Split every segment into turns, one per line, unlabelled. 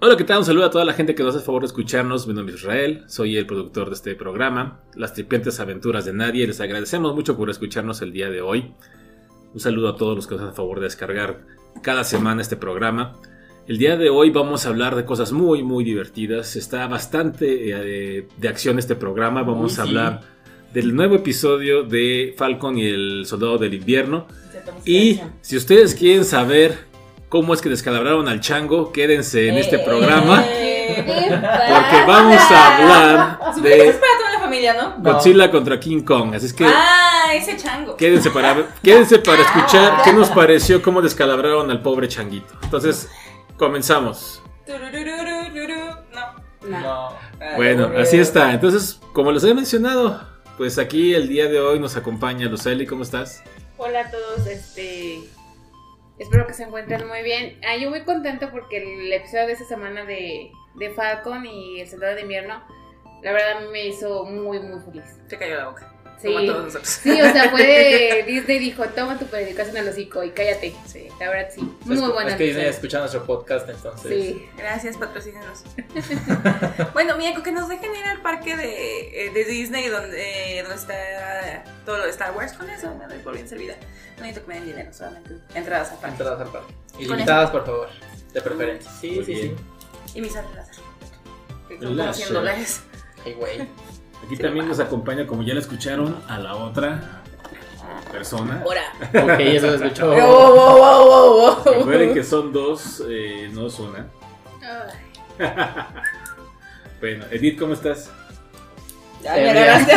Hola, ¿qué tal? Un saludo a toda la gente que nos hace favor de escucharnos. Mi nombre es Israel, soy el productor de este programa, Las Tripientes Aventuras de Nadie. Les agradecemos mucho por escucharnos el día de hoy. Un saludo a todos los que nos hacen favor de descargar cada semana este programa. El día de hoy vamos a hablar de cosas muy, muy divertidas. Está bastante eh, de acción este programa. Vamos a hablar del nuevo episodio de Falcon y el Soldado del Invierno. Y si ustedes quieren saber cómo es que descalabraron al chango, quédense en este programa. Porque vamos a hablar
Supongo que es
de
para toda la familia, ¿no?
No.
Godzilla contra King Kong. Así es que
Ah, ese chango.
quédense para, quédense para escuchar qué nos pareció cómo descalabraron al pobre changuito. Entonces, comenzamos.
No.
No.
Ah,
Bueno, así está. Entonces, como les he mencionado, pues aquí el día de hoy nos acompaña Luceli. ¿Cómo estás?
Hola a todos, este. Espero que se encuentren muy bien. Ah, yo muy contenta porque el episodio de esta semana de, de Falcon y el Soldado de Invierno, la verdad me hizo muy, muy feliz.
Te cayó la boca.
Sí.
Como a todos nosotros.
Sí, o sea, fue de Disney dijo, toma tu predicación al hocico y cállate.
Sí.
La verdad sí.
Es,
Muy buena.
es que Disney escucha nuestro podcast, entonces.
Sí.
Gracias, patrocínanos. bueno, mira, con que nos dejen ir al parque de, eh, de Disney donde, eh, donde está todo lo de Star Wars, con eso me doy por bien servida. No necesito que me den dinero, solamente entradas al parque.
Entradas al parque.
Con
Ilimitadas, por favor. De preferencia. Sí,
Muy
sí,
bien.
Y mis como
láser.
100 dólares.
sí. Ay, güey.
Aquí también nos acompaña, como ya la escucharon, a la otra persona.
Ahora.
Ok, eso se escuchó.
Wow, wow, wow, wow, wow.
Recuerden que son dos, eh, no es una.
Ay.
Bueno, Edith, ¿cómo estás?
Ya me agarraste.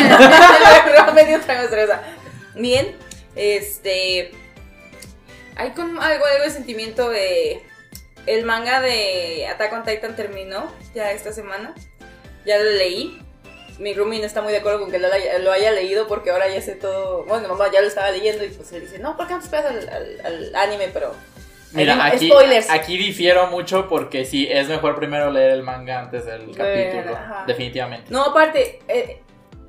Me trago de cerveza. Bien, este. Hay como algo, algo de sentimiento de. El manga de Attack on Titan terminó ya esta semana. Ya lo leí. Mi roomie no está muy de acuerdo con que lo haya, lo haya leído porque ahora ya sé todo. Bueno, mamá ya lo estaba leyendo y pues él dice: No, ¿por qué no te esperas al, al- al anime? Pero.
Mira, aquí,
spoilers.
aquí difiero mucho porque sí, es mejor primero leer el manga antes del
Bueno,
capítulo.
ajá.
Definitivamente.
No, aparte, eh,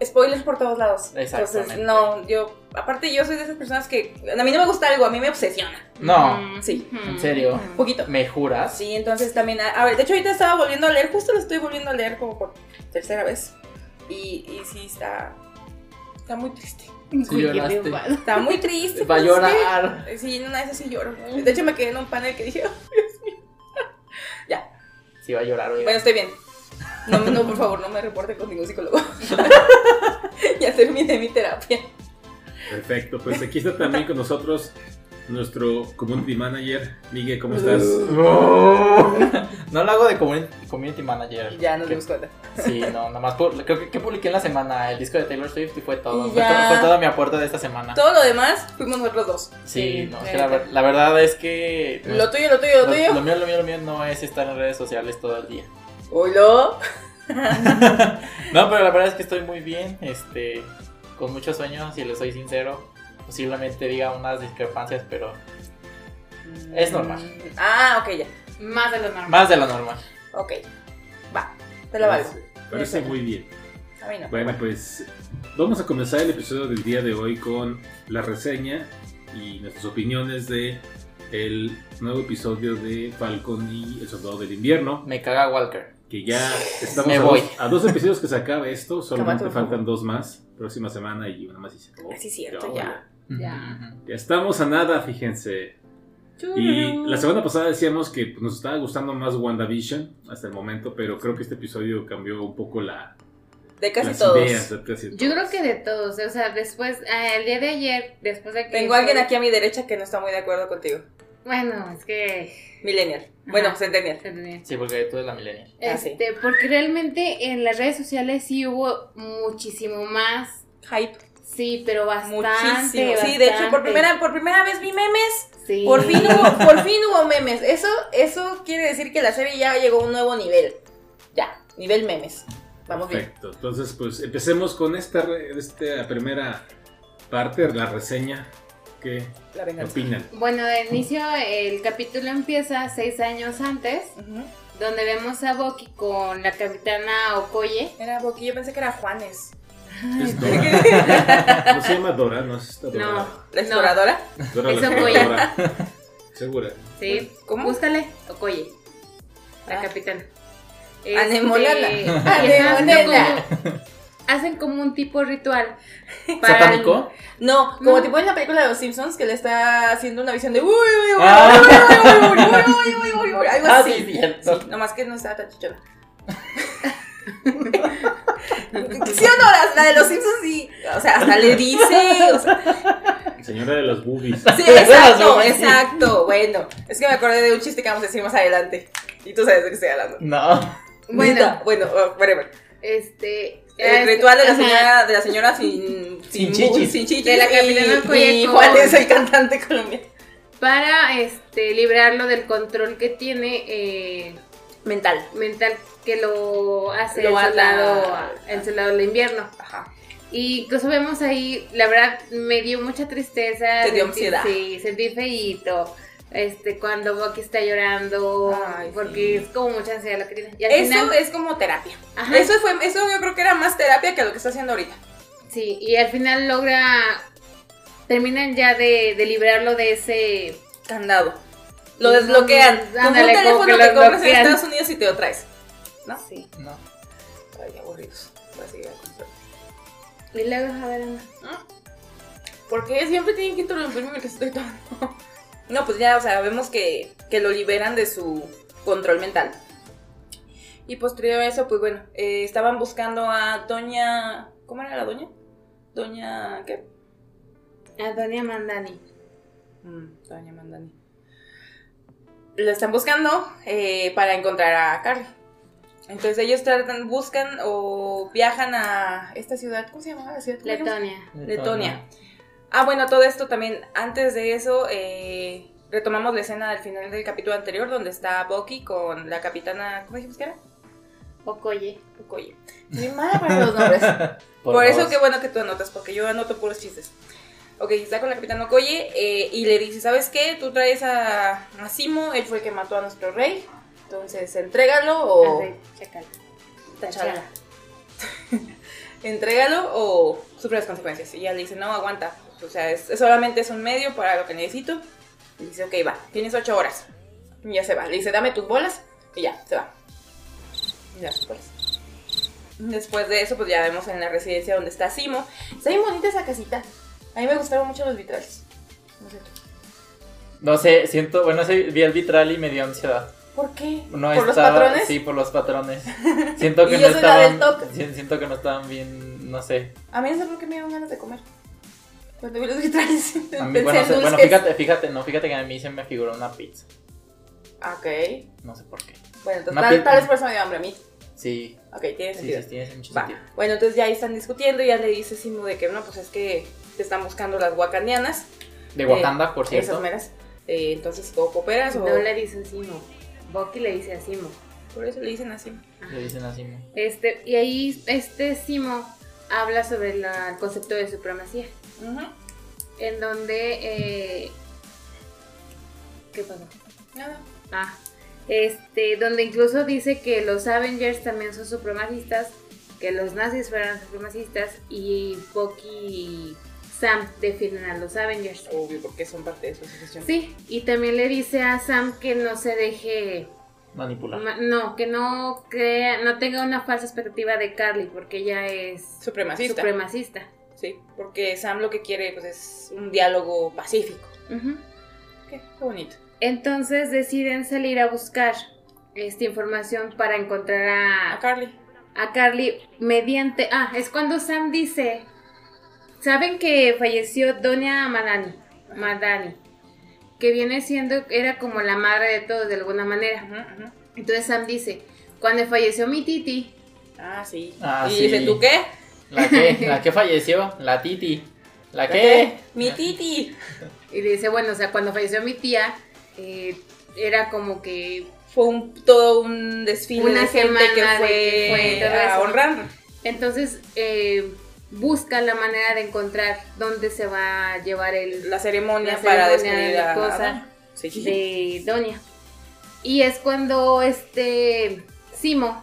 spoilers por todos lados.
Exactamente.
Entonces, no, yo, aparte yo soy de esas personas que, a mí no me gusta algo, a mí me obsesiona.
No,
Mm,
Sí.
mm,
¿En serio?
Un poquito.
¿me juras?
Sí, entonces también, a, a ver, de hecho ahorita estaba volviendo a leer, justo lo estoy volviendo a leer como por tercera vez. Y, y sí, está, está muy triste.
Lloraste.
Está muy triste.
Va a
pues,
llorar.
sí. Sí, en una de esas sí lloro. De hecho me quedé en un panel que dije, "Oh, Dios mío". Ya,
Sí, va a llorar, oiga.
bueno, estoy bien. No, no, por favor, no me reporte con ningún psicólogo. ya terminé mi terapia.
Perfecto, pues aquí está también con nosotros nuestro community manager, Miguel, ¿cómo estás?
No lo hago de community, community manager.
Ya nos dimos cuenta.
Sí, no, nomás creo que, que publiqué en la semana el disco de Taylor Swift y fue todo.
Y
Fue, fue todo mi aporte de esta semana.
Todo lo demás fuimos nosotros dos.
Sí,
Sí,
no,
la
que la, verdad es que.
Lo tuyo, lo tuyo, lo
lo,
tuyo.
lo mío, lo mío, lo mío no es estar en redes sociales todo el día.
Hola.
No, pero la verdad es que estoy muy bien, este, con muchos sueños, si les soy sincero. Posiblemente diga unas discrepancias, pero Es normal.
Ah, ok, ya.
Más de lo normal.
más de lo normal.
Ok. Va. Te la valgo.
Parece, muy bien.
A mí no.
Bueno, pues vamos a comenzar el episodio del día de hoy con la reseña y nuestras opiniones de el nuevo episodio de Falcon y el Soldado del Invierno,
Me caga Walker.
que ya estamos
Me
a,
voy.
Dos, a dos episodios que se acabe esto, solamente faltan dos más, próxima semana y una más y se acabó.
Sí, cierto,
Ya,
ya.
Ya.
Estamos a nada, fíjense. Y la semana pasada decíamos que pues, nos estaba gustando más WandaVision hasta el momento, pero creo que este episodio cambió un poco la,
De casi
las
todos.
ideas. de casi
Yo creo que de todos, o sea, después, ah, el día de ayer, después de que...
Tengo a alguien aquí a mi derecha que no está muy de acuerdo contigo.
Bueno, es que...
Millennial. Bueno,
Ajá.
Centennial.
Sí, porque tú eres la millennial.
Ah, sí.
Este, porque realmente en las redes sociales sí hubo muchísimo más,
Hype.
Sí, pero bastante,
Muchísimo. Sí, de hecho, por primera, por primera vez vi memes.
Sí.
Por fin hubo, por fin hubo memes. Eso, eso quiere decir que la serie ya llegó a un nuevo nivel. Ya, nivel memes. Vamos bien.
Perfecto. Entonces, pues empecemos con esta, re- esta primera parte, la reseña. ¿Qué
La
opinan?
Bueno, de inicio el capítulo empieza seis años antes, donde vemos a Boki con la capitana Okoye.
Era Boqui, yo pensé que era Juanes.
Es Dora. No se llama Dora, no es esta Dora.
No,
¿La exploradora?
Dora la
Es Okoye.
exploradora. Segura.
sí,
¿Cómo?
Búscale, Okoye. la
Ah.
capitana. Este,
Anemonela.
hacen como- un tipo ritual.
¿Satánico?
No, como
No.
tipo en la película de los Simpsons que le está haciendo una visión de uy, uy, uy, uy,
Ah.
uy, uy, uy, uy, uy, uy, uy, uy, algo
Ah,
así.
sí, cierto.
Sí, nomás que no estaba tan chichona. ¿Sí o no? La, la de los Simpsons sí. O sea, hasta le dice. O sea,
Señora de los boobies.
sí, exacto,
boobies,
exacto. Bueno, es que me acordé de un chiste que vamos a decir más adelante. Y tú sabes de qué estoy hablando.
No.
Bueno.
Bueno, uh, whatever.
Este.
El ritual de la
ajá.
señora, de la señora sin,
Sin chichis.
sin chichis
De la capitana
y, y
con-
Juan es el cantante colombiano.
Para este, librarlo del control que tiene eh,
Mental.
mental que lo hace
Lo
el, soldado, el soldado del invierno.
Ajá.
Y incluso vemos ahí, la verdad, me dio mucha tristeza.
Te dio ansiedad.
Sí, sentí feíto. Este, cuando Bucky está llorando,
Ay,
porque
sí.
es como mucha ansiedad lo que tiene.
Eso
final,
es como terapia.
Ajá.
Eso fue, eso yo creo que era más terapia que lo que está haciendo ahorita.
sí, y al final logra, terminan ya de, de librarlo de ese...
Candado. Lo desbloquean. Como un teléfono
que
que, compras en. Estados Unidos y te lo traes. ¿No?
Sí.
No.
Ay, aburridos. Voy a seguir a comprar.
Y luego, a ver, Ana.
Porque siempre tienen que interrumpirme mientras estoy tomando. No, pues ya, o sea, vemos que, que lo liberan de su control mental. Y posterior a eso, pues bueno, eh, estaban buscando a Doña. ¿Cómo era la doña? Doña. ¿Qué?
A Doña Mandani.
Mm, Doña Mandani. La están buscando eh, para encontrar a Carly. Entonces ellos tratan, buscan o viajan a esta ciudad. ¿Cómo se dijimos?
Letonia.
Letonia. Ah, bueno, todo esto también, antes de eso, eh, retomamos la escena del final del capítulo anterior, donde está Bucky con la capitana, ¿cómo dijimos que era?
Okoye.
Okoye. Muy mala para los nombres. Por,
Por
eso qué bueno que tú anotas, porque yo anoto puros chistes. Ok, está con la capitana Okoye eh, y le dice, ¿sabes qué? Tú traes a, a Simo, él fue el que mató a nuestro rey, entonces entrégalo o...
Arre, chécala.
Tachala. Entrégalo o sufre las consecuencias. Y ella le dice, no, aguanta. O sea, es, es solamente es un medio para lo que necesito. Y dice, ok, va, tienes ocho horas. Y ya se va. Le dice, dame tus bolas. Y ya, se va. Y ya, sus bolas. Después de eso, pues ya vemos en la residencia donde está Simo. Está bien bonita esa casita. A mí me gustaron mucho los vitrales. No sé.
No sé, siento, bueno, sí, vi el vitral y me dio ansiedad.
¿Por qué?
No
¿Por los
estaba-
patrones?
Sí, por los patrones. Siento que
Y
no
yo soy la del
estaban.
toque.
si- Siento que no estaban bien, no sé.
A mí no sé por qué me dieron ganas de comer. Cuando vi los vitrales.
A mí,
pensé
bueno,
en
bueno, fíjate, fíjate, no, fíjate que a mí se me figuró una pizza.
Ok.
No sé por qué.
Bueno, entonces
Una
tal, vez por eso me dio hambre a mí.
Sí,
Ok, tiene
sí,
sentido.
sí, tiene mucho sentido.
Bueno, entonces ya ahí están discutiendo y ya le dice Simu de que no, pues es que te están buscando las wakandianas.
De Wakanda, por
Esas
cierto.
meras. Eh, entonces, ¿o cooperas o...?
No le dice a Simo. Bucky le dice a Simo.
Por eso le dicen así.
Le dicen así. ¿no?
Este, y ahí este Simo habla sobre la- el concepto de supremacía. En donde. eh, ¿Qué pasó?
Nada.
Ah, este, donde incluso dice que los Avengers también son supremacistas, que los nazis fueran supremacistas y Bucky Sam defienden a los Avengers.
Obvio, porque son parte de su asociación.
Sí, y también le dice a Sam que no se deje,
Manipular.
ma- no, que no crea, no tenga una falsa expectativa de Carly, porque ella es
Supremacista.
supremacista.
sí, porque Sam lo que quiere pues, es un diálogo pacífico. Qué bonito.
Entonces deciden salir a buscar esta información para encontrar
A
a,
Carly.
a Carly mediante... Ah, es cuando Sam dice... Saben que falleció Doña Madani, Madani, que viene siendo, era como la madre de todos de alguna manera. Entonces Sam dice, cuando falleció mi titi,
Ah, sí.
Ah,
y
sí.
dice, ¿tú qué?
¿La que ¿La que falleció? La Titi. ¿La
¿Qué?
que
Mi titi.
y dice, bueno, o sea, cuando falleció mi tía, eh, era como que...
Fue un, todo un desfile
Una
de gente que
semana
fue,
de-
que fue a honrar.
Entonces eh, busca la manera de encontrar dónde se va a llevar el,
La ceremonia,
La
para despedir
de
a
cosa
Adán. Sí, sí.
de Doña. Y es cuando este Simo,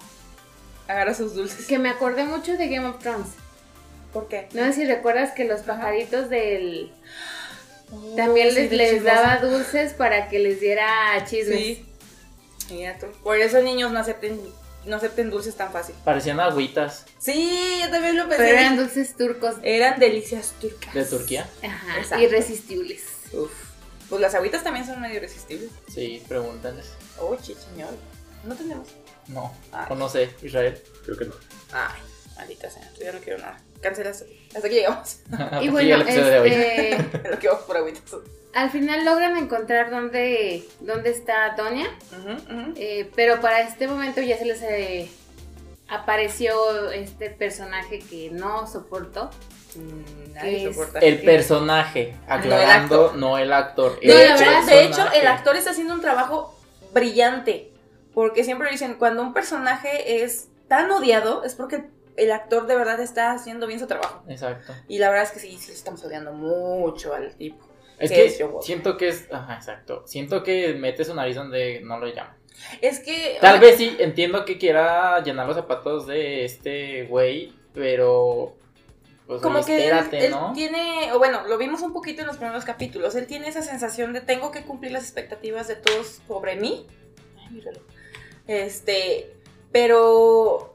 Agarra sus dulces.
que me acordé mucho de Game of Thrones.
¿Por qué?
No sé si recuerdas que los
Ajá.
pajaritos del
Oh,
también
sí,
les, daba dulces para que les diera chismes.
Sí. Mira tú. Por eso niños no acepten, no acepten dulces tan fácil.
Parecían agüitas
Sí, yo también lo
Pero
pensé.
eran dulces turcos.
Eran delicias turcas.
de Turquía.
Ajá,
Exacto.
irresistibles.
Uf. Pues las agüitas también son medio irresistibles.
Sí, pregúntales.
Oye, señor. No tenemos.
No,
Ay.
o no sé, Israel.
Creo que no.
Ay, maldita sea. Yo no quiero nada. Cancelas. Hasta aquí llegamos.
Y bueno, este,
lo que vamos por agüitas.
Al final logran encontrar dónde, dónde está
ujú.
eh, pero para este momento ya se les eh, apareció este personaje que no soportó.
Mm, Nadie soporta.
El personaje, aclarando, no el actor.
De,
No, la
hecho, de el actor está haciendo un trabajo brillante. Porque siempre dicen, cuando un personaje es tan odiado, es porque el actor de verdad está haciendo bien su trabajo.
Exacto.
Y la verdad es que sí, sí estamos odiando mucho al tipo.
Es
Que es
siento que es. Ajá, exacto. Siento que mete su nariz donde no lo llama.
Es que.
Tal vez sí, entiendo que quiera llenar los zapatos de este güey, pero. Pues
Como que
espérate,
él
¿no?
tiene, o bueno, lo vimos un poquito en los primeros capítulos, él tiene esa sensación de tengo que cumplir las expectativas de todos sobre mí. Ay, mi reloj. Este, pero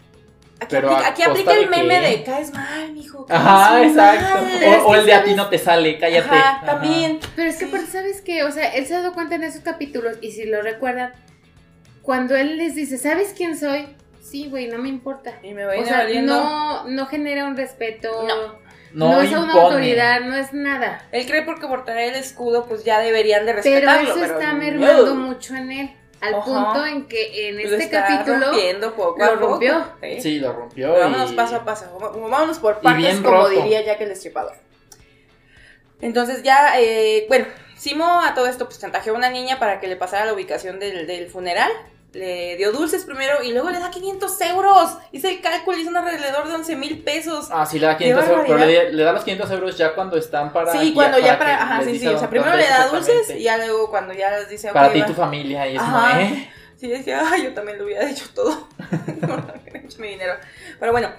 aquí
Pero
aplica,
¿a
aquí aplica
de
el meme
qué?
de caes mal, mijo. caes
Ajá, exacto.
mal".
O, o el de a ti no te sale, cállate.
Ajá,
Ajá.
también.
Pero es que ¿sabes qué? O sea, él se ha dado cuenta en esos capítulos, y si lo recuerdan, cuando él les dice, ¿sabes quién soy? Sí, güey, no me importa.
Y me voy
O sea,
valiendo.
no, no genera un respeto,
No.
no,
No,
es una autoridad, no es nada.
Él cree porque por tener el escudo, pues ya deberían de
Pero
respetarlo.
eso está
no.
mermando mucho en él, al
Ajá.
punto en que en
Lo
este
está
capítulo
rompiendo poco
lo
a poco.
rompió.
Sí.
Sí, lo rompió.
Pero vámonos
y-
paso a paso, vamos- vámonos por
Y
partes,
bien
como
rojo.
diría Jack el Destripador. Entonces ya, eh, bueno, Simo a todo esto pues chantajeó a una niña para que le pasara la ubicación del, del funeral. Le dio dulces primero y luego le da 500 euros. Hice el cálculo y es un alrededor de 11 mil pesos.
Ah, sí, le da
Qué
500 euros, pero le, le da los 500 euros ya cuando están para.
sí, cuando ya para... Ajá, sí, sí. O sea, primero le da dulces y ya luego cuando ya les dice...
Para ti y tu familia, y es
Ajá.
¿eh?
Sí, es que, ay, yo también le hubiera dicho todo. No, no hubiera hecho mi dinero. Pero bueno,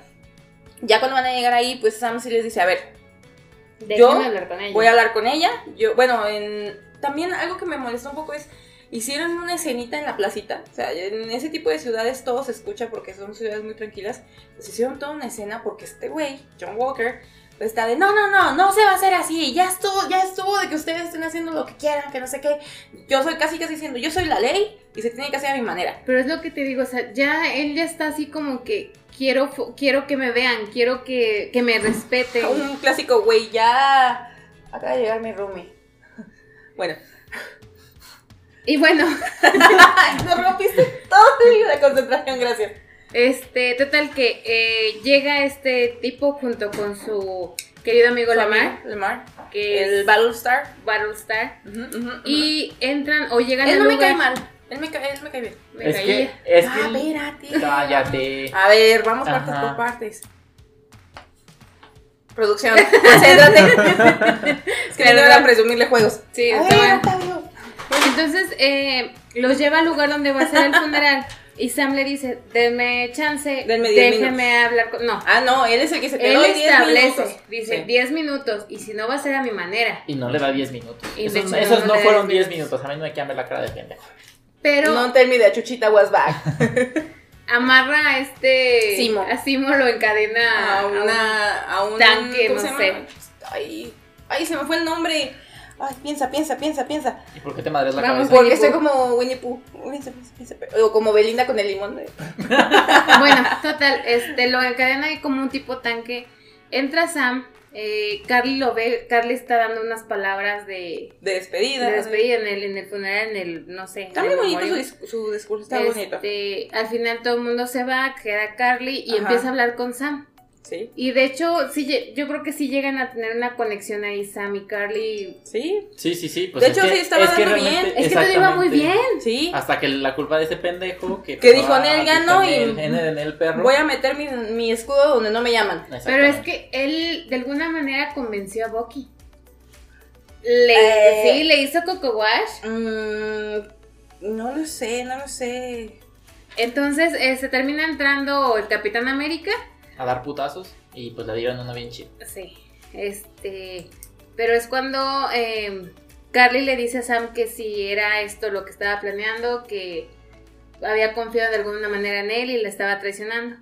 ya cuando van a llegar ahí, pues Sam sí les dice, a ver,
déjenme
Yo
hablar con ella.
voy a hablar con ella. Yo, bueno, en, también algo que me molestó un poco es, hicieron una escenita en la placita. O sea, en ese tipo de ciudades todo se escucha porque son ciudades muy tranquilas. Pues hicieron toda una escena porque este güey, John Walker, pues está de, no, no, no, no se va a hacer así. Ya estuvo, ya estuvo de que ustedes estén haciendo lo que quieran, que no sé qué. Yo soy casi, casi diciendo, yo soy la ley y se tiene que hacer a mi manera.
Pero es lo que te digo, o sea, ya él ya está así como que quiero, quiero que me vean, quiero que, que me respeten.
Un clásico, güey, ya... Acaba de llegar mi roomie. Bueno,
Y bueno,
me rompiste toda la concentración, gracias.
este, total que eh, llega este tipo junto con su querido amigo Lamar,
Lamar.
que
El
es
Battlestar.
Battlestar, y entran o llegan
él no me cae mal. Él me cae, él me cae bien.
Me
Es
caía.
que. Es
ah,
que.
espérate.
Cállate.
A ver, vamos partes por partes. Producción, concéntrate. es que
Claro,
no a presumirle juegos.
Sí,
A
está
ver, Octavio.
Entonces eh, los lleva al lugar donde va a ser el funeral y Sam le dice, denme chance,
Denme
déjeme hablar con... No,
Ah, no, él es el que se te
él
doy 10
establece,
minutos.
dice
Sí.
10 minutos y si no va a ser a mi manera.
Y no le da 10 minutos.
Y de
Esos,
hecho
esos
no
fueron
10
10 minutos. A mí no me quedan ver la cara de pendejo.
Pero
No me that Chuchita was back.
amarra a este...
Simo.
A Simo lo encadena
a una a un
tanque,
¿cómo
no sé.
Ay, ay, se me fue el nombre. Ay, piensa, piensa, piensa, piensa.
¿Y por qué te madres la
Vamos,
cabeza?
Porque estoy como Winnie Pooh. Piensa, piensa, piensa. O como Belinda con el limón.
Bueno, total, este, lo encadena ahí como un tipo tanque. Entra Sam, eh, Carly lo ve, Carly está dando unas palabras de,
De despedida.
de despedida en el, en el funeral, en el, no sé.
Está muy bonito su, su discurso, está bonito.
Este, al final todo el mundo se va, queda Carly y
Ajá.
empieza a hablar con Sam.
Sí,
Y de hecho, sí, yo creo que sí llegan a tener una conexión ahí, Sam y Carly.
sí,
Sí, sí, sí. Pues
De hecho,
que-
sí, estaba dando bien.
Es que todo iba muy bien.
sí.
Hasta que la culpa de ese pendejo que,
Que dijo, "Nel
picar
ganó
en
y
el- en el, en el perro.
Voy a meter mi, mi escudo donde no me llaman.
Pero es que él de alguna manera convenció a Bucky. Le,
Eh.
Sí, le hizo Coco Wash.
Mm, no lo sé, no lo sé.
Entonces eh, se termina entrando el Capitán América.
A dar putazos y pues le dieron una bien chida.
Sí. Este. Pero es cuando eh, Carly le dice a Sam que si era esto lo que estaba planeando, que había confiado de alguna manera en él y le estaba traicionando.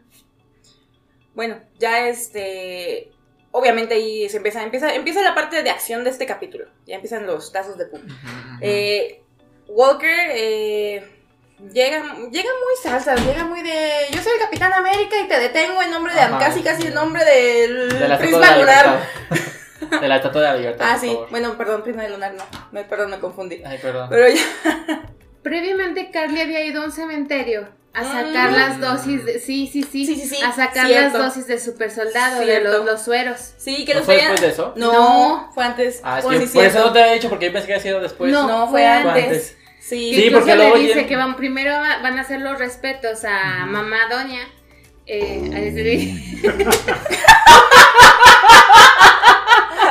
Bueno, ya este. Obviamente ahí se empieza, empieza, empieza la parte de acción de este capítulo. Ya empiezan los tazos de pum. Eh, Walker eh, llega, llega muy salsa, llega muy de. Yo soy el Capitán América y te detengo en nombre de.
Ajá.
casi casi el nombre del.
De de
Prisma lunar.
De la estatua de la libertad.
Ah,
por
sí.
favor.
Bueno, perdón, Prisma lunar no. Me, perdón, me confundí.
Ay, perdón.
Pero ya.
Previamente Carly había ido a un cementerio a sacar
Mm.
las dosis de... Sí, sí, sí.
Sí, sí, sí,
A sacar
cierto.
las dosis de super soldado, de los, los sueros.
Sí, que
¿No
los
fue después de eso?
No,
No.
fue antes.
Ah, es
Oh,
que
sí,
por eso no te había dicho porque yo pensé que había sido después.
No,
No,
fue
fue
Fue
antes.
antes.
Sí.
Sí,
Incluso
porque
le dice que van, primero va- van a hacer los respetos a mamá doña. Eh, a decir-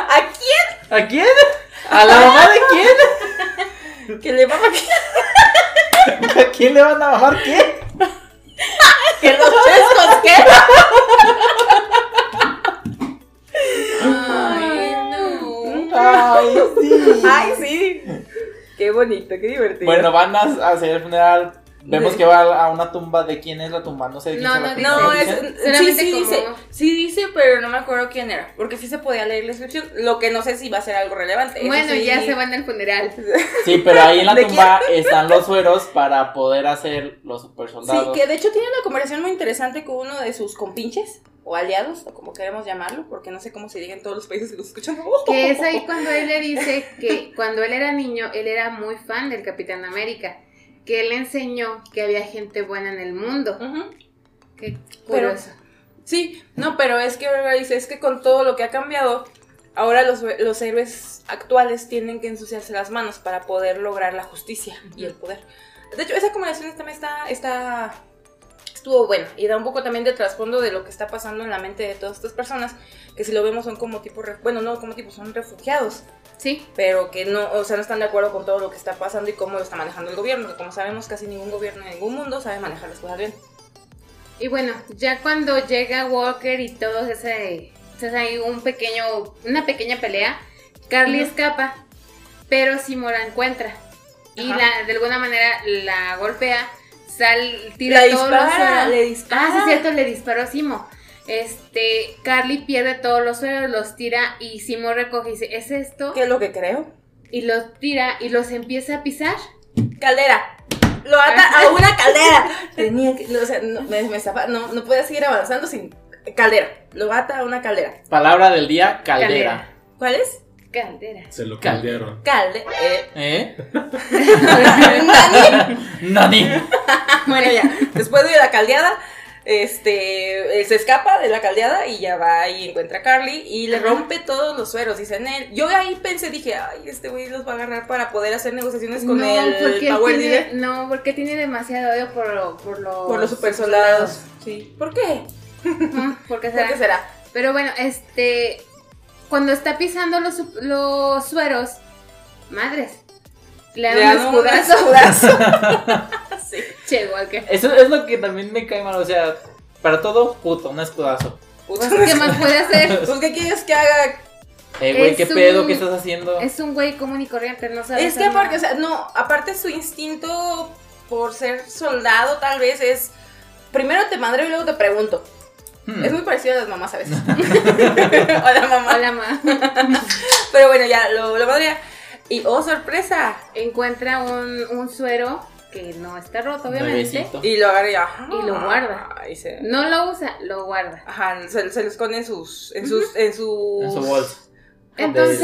¿A quién?
¿A quién? ¿A la mamá de quién?
Que le va a
¿A quién le van a bajar qué?
que los chescos, ¿qué?
Ay, no.
Ay, sí.
Ay, sí. Qué bonito, qué divertido.
Bueno, van a hacer el funeral. Vemos que va a una tumba. ¿De quién es la tumba? No sé de quién
No,
se
no.
No,
¿Qué
es,
dicen?
sí, sí
como-
dice, sí dice, pero no me acuerdo quién era, porque sí se podía leer la descripción, lo que no sé si va a ser algo relevante. eso
Bueno,
sí.
ya se van al funeral.
Sí, pero ahí en la
¿De
tumba están los sueros para poder hacer los super
Sí,
soldados.
que de hecho tiene una conversación muy interesante con uno de sus compinches, o aliados, o como queremos llamarlo, porque no sé cómo se diga en todos los países que los escuchan.
Que es ahí cuando él le dice que cuando él era niño, él era muy fan del Capitán América. Que él enseñó que había gente buena en el mundo.
Ujú.
Qué
Pero-
curioso.
Sí, no, pero es que dice, es que con todo lo que ha cambiado, ahora los, los héroes actuales tienen que ensuciarse las manos para poder lograr la justicia y el poder. De hecho, esa conversación también está, está, estuvo buena y da un poco también de trasfondo de lo que está pasando en la mente de todas estas personas, que si lo vemos son como tipo, bueno, no como tipo, son refugiados,
Sí,
pero que no, o sea, no están de acuerdo con todo lo que está pasando y cómo lo está manejando el gobierno, que como sabemos casi ningún gobierno en ningún mundo sabe manejar las cosas bien.
y bueno, ya cuando llega Walker y todo ese, ese hay un pequeño, una pequeña pelea, Carly escapa, pero Simo la encuentra. Y la, de alguna manera la golpea, sal, tira
Le
todos
dispara, le dispara.
Ah, sí, es cierto, le disparó a Simo. Este, Carly pierde todos los sueros, los tira y Simo recoge y dice, ¿es esto?
¿Qué es lo que creo?
Y los tira y los empieza a pisar.
Caldera. Lo ata a una caldera. Tenía que, o sea, no, me, me no, no podía seguir avanzando sin caldera. Lo ata a una caldera.
Palabra del día, caldera.
¿Cuál es?
Caldera.
Se lo
Cal-
caldearon.
Calde. Eh.
¿Eh?
Nani.
Nani.
bueno, ya. Después de la caldeada, este, eh, se escapa de la caldeada y ya va y encuentra a Carly y le rompe todos los sueros, dicen él. Yo ahí pensé, dije, ay, este güey los va a agarrar para poder hacer negociaciones con
no,
el Power
tiene, no, porque tiene demasiado odio por, por los
por los super soldados. Sí. ¿Por qué?
Ujú, ¿Por qué
¿Por qué será?
Pero bueno, este, cuando está pisando los, su- los sueros, madres, le dan un escudazo.
sí.
Che, Walker.
Eso es lo que también me cae mal. O sea, para todo, puto, un escudazo.
Pues, ¿Qué más puede hacer?
Pues, ¿qué quieres que haga?
Eh, güey, ¿qué pedo? ¿Qué estás haciendo?
Es un güey común y corriente, no sabe.
Es que aparte, o sea, no, aparte su instinto por ser soldado tal vez es, primero te madreo y luego te pregunto.
Hmm.
Es muy parecido a las mamás a veces. Hola mamá.
Hola, ma.
Pero bueno, ya lo, lo madrea. Y oh, sorpresa.
Encuentra un, un suero que no está roto, obviamente.
Y lo agarra y, ajá,
Y lo guarda.
Y se,
No lo usa, lo guarda.
ajá, se, se lo esconde en sus, en sus, en sus,
En su bolsa.
Entonces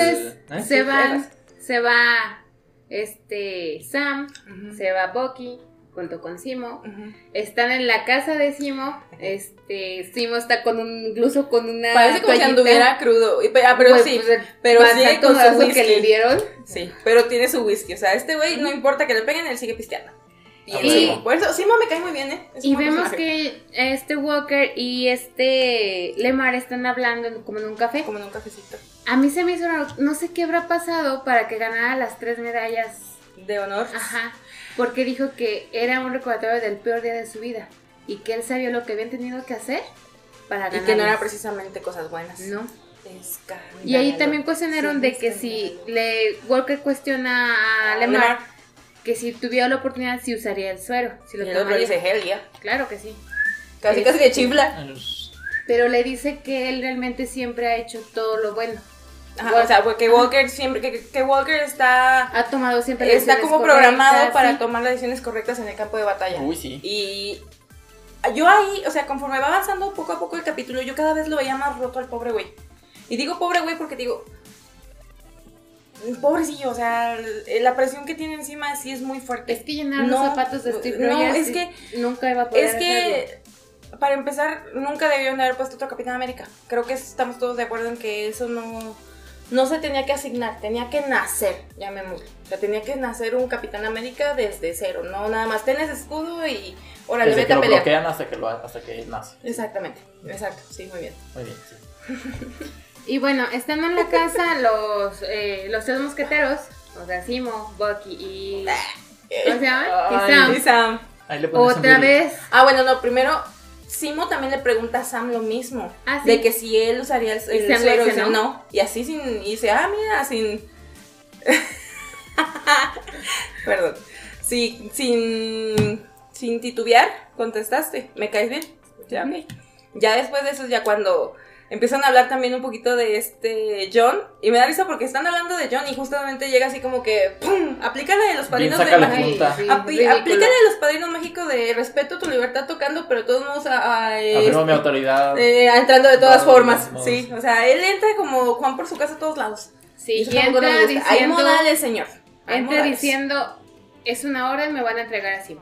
Del- ¿eh?
se
Sí,
van, se va este Sam, se va Bucky junto con Simo. Están en la casa de Simo. Este, Simo está con un, incluso con una
Parece como si anduviera crudo. Y ah, pero
Pues,
sí,
pues,
pero
bastante
con su whisky.
que le dieron.
Sí, pero tiene su whisky. O sea, este güey no importa que le peguen, él sigue pisteando. Bien,
Y-
Simo. Por eso, Simo me cae muy bien, ¿eh? Es
Y vemos
personaje.
que este Walker y este Lemar están hablando como en un café.
Como en un cafecito.
A mí se me hizo raro, no sé qué habrá pasado para que ganara las tres medallas.
De honor.
Ajá. Porque dijo que era un recordatorio del peor día de su vida. Y que él sabía lo que habían tenido que hacer para
Y
ganar.
que no era precisamente cosas buenas.
No.
Escándalo.
Y ahí también cuestionaron
Sí,
de que si le Walker cuestiona a Lemar,
Lemar.
que si tuviera la oportunidad sí usaría el suero. Si
Y
lo
el otro dice hell yeah.
Claro que sí.
Casi casi que chifla.
Pero le dice que él realmente siempre ha hecho todo lo bueno.
Ajá, o sea, porque Walker siempre, que, que Walker está,
Ha tomado siempre las
está como programado
correctas,
para
sí.
tomar las decisiones correctas en el campo de batalla.
Uy, sí.
Y yo ahí, o sea, conforme va avanzando poco a poco el capítulo, yo cada vez lo veía más roto al pobre güey. Y digo pobre güey porque digo, pobrecillo, o sea, la presión que tiene encima sí es muy fuerte.
Es que llenar
No,
los zapatos de Steve
no,
Rogers
es que-
nunca iba a poder
Es
hacerlo.
que, para empezar, nunca debieron de haber puesto otro Capitán América. Creo que estamos todos de acuerdo en que eso no, no se tenía que asignar, tenía que nacer, llamémoslo. O sea, tenía que nacer un Capitán América desde cero, no nada más tenés escudo y órale,
Desde
vete
que
a
lo
pelear.
bloquean hasta que, lo, hasta que nace.
Exactamente, exacto, sí, muy bien.
Muy bien, sí.
Y bueno, estando en la casa, los, eh, los tres mosqueteros, o sea, Simo, Bucky y... ¿Cómo se llama? Y Sam.
Y Sam.
Ahí le
Otra vez.
Ah, bueno, no, primero, Simo también le pregunta a Sam lo mismo.
Ah, sí.
De que si él usaría el, el
Y
suero,
dice no.
Y así sin, y dice, ah, mira, sin... Perdón. Sí, sin, sin titubear, contestaste, ¿me caes bien? Ya, ok. Ya después de eso, ya cuando empiezan a hablar también un poquito de este John, y me da risa porque están hablando de John y justamente llega así como que, ¡pum! Aplica la de los
Bien,
padrinos de
sácale
México.
sí,
la de los padrinos México de respeto tu libertad tocando, pero de todos modos a, a,
Afirmo mi autoridad.
eh, entrando de todas formas.
modos.
Sí, o sea, él entra como Juan por su casa a todos lados.
Sí, y
no
entra
gusta. Hay
diciendo,
modales, señor. Hay
entra
modales.
diciendo, es una hora y me van a entregar a Simo.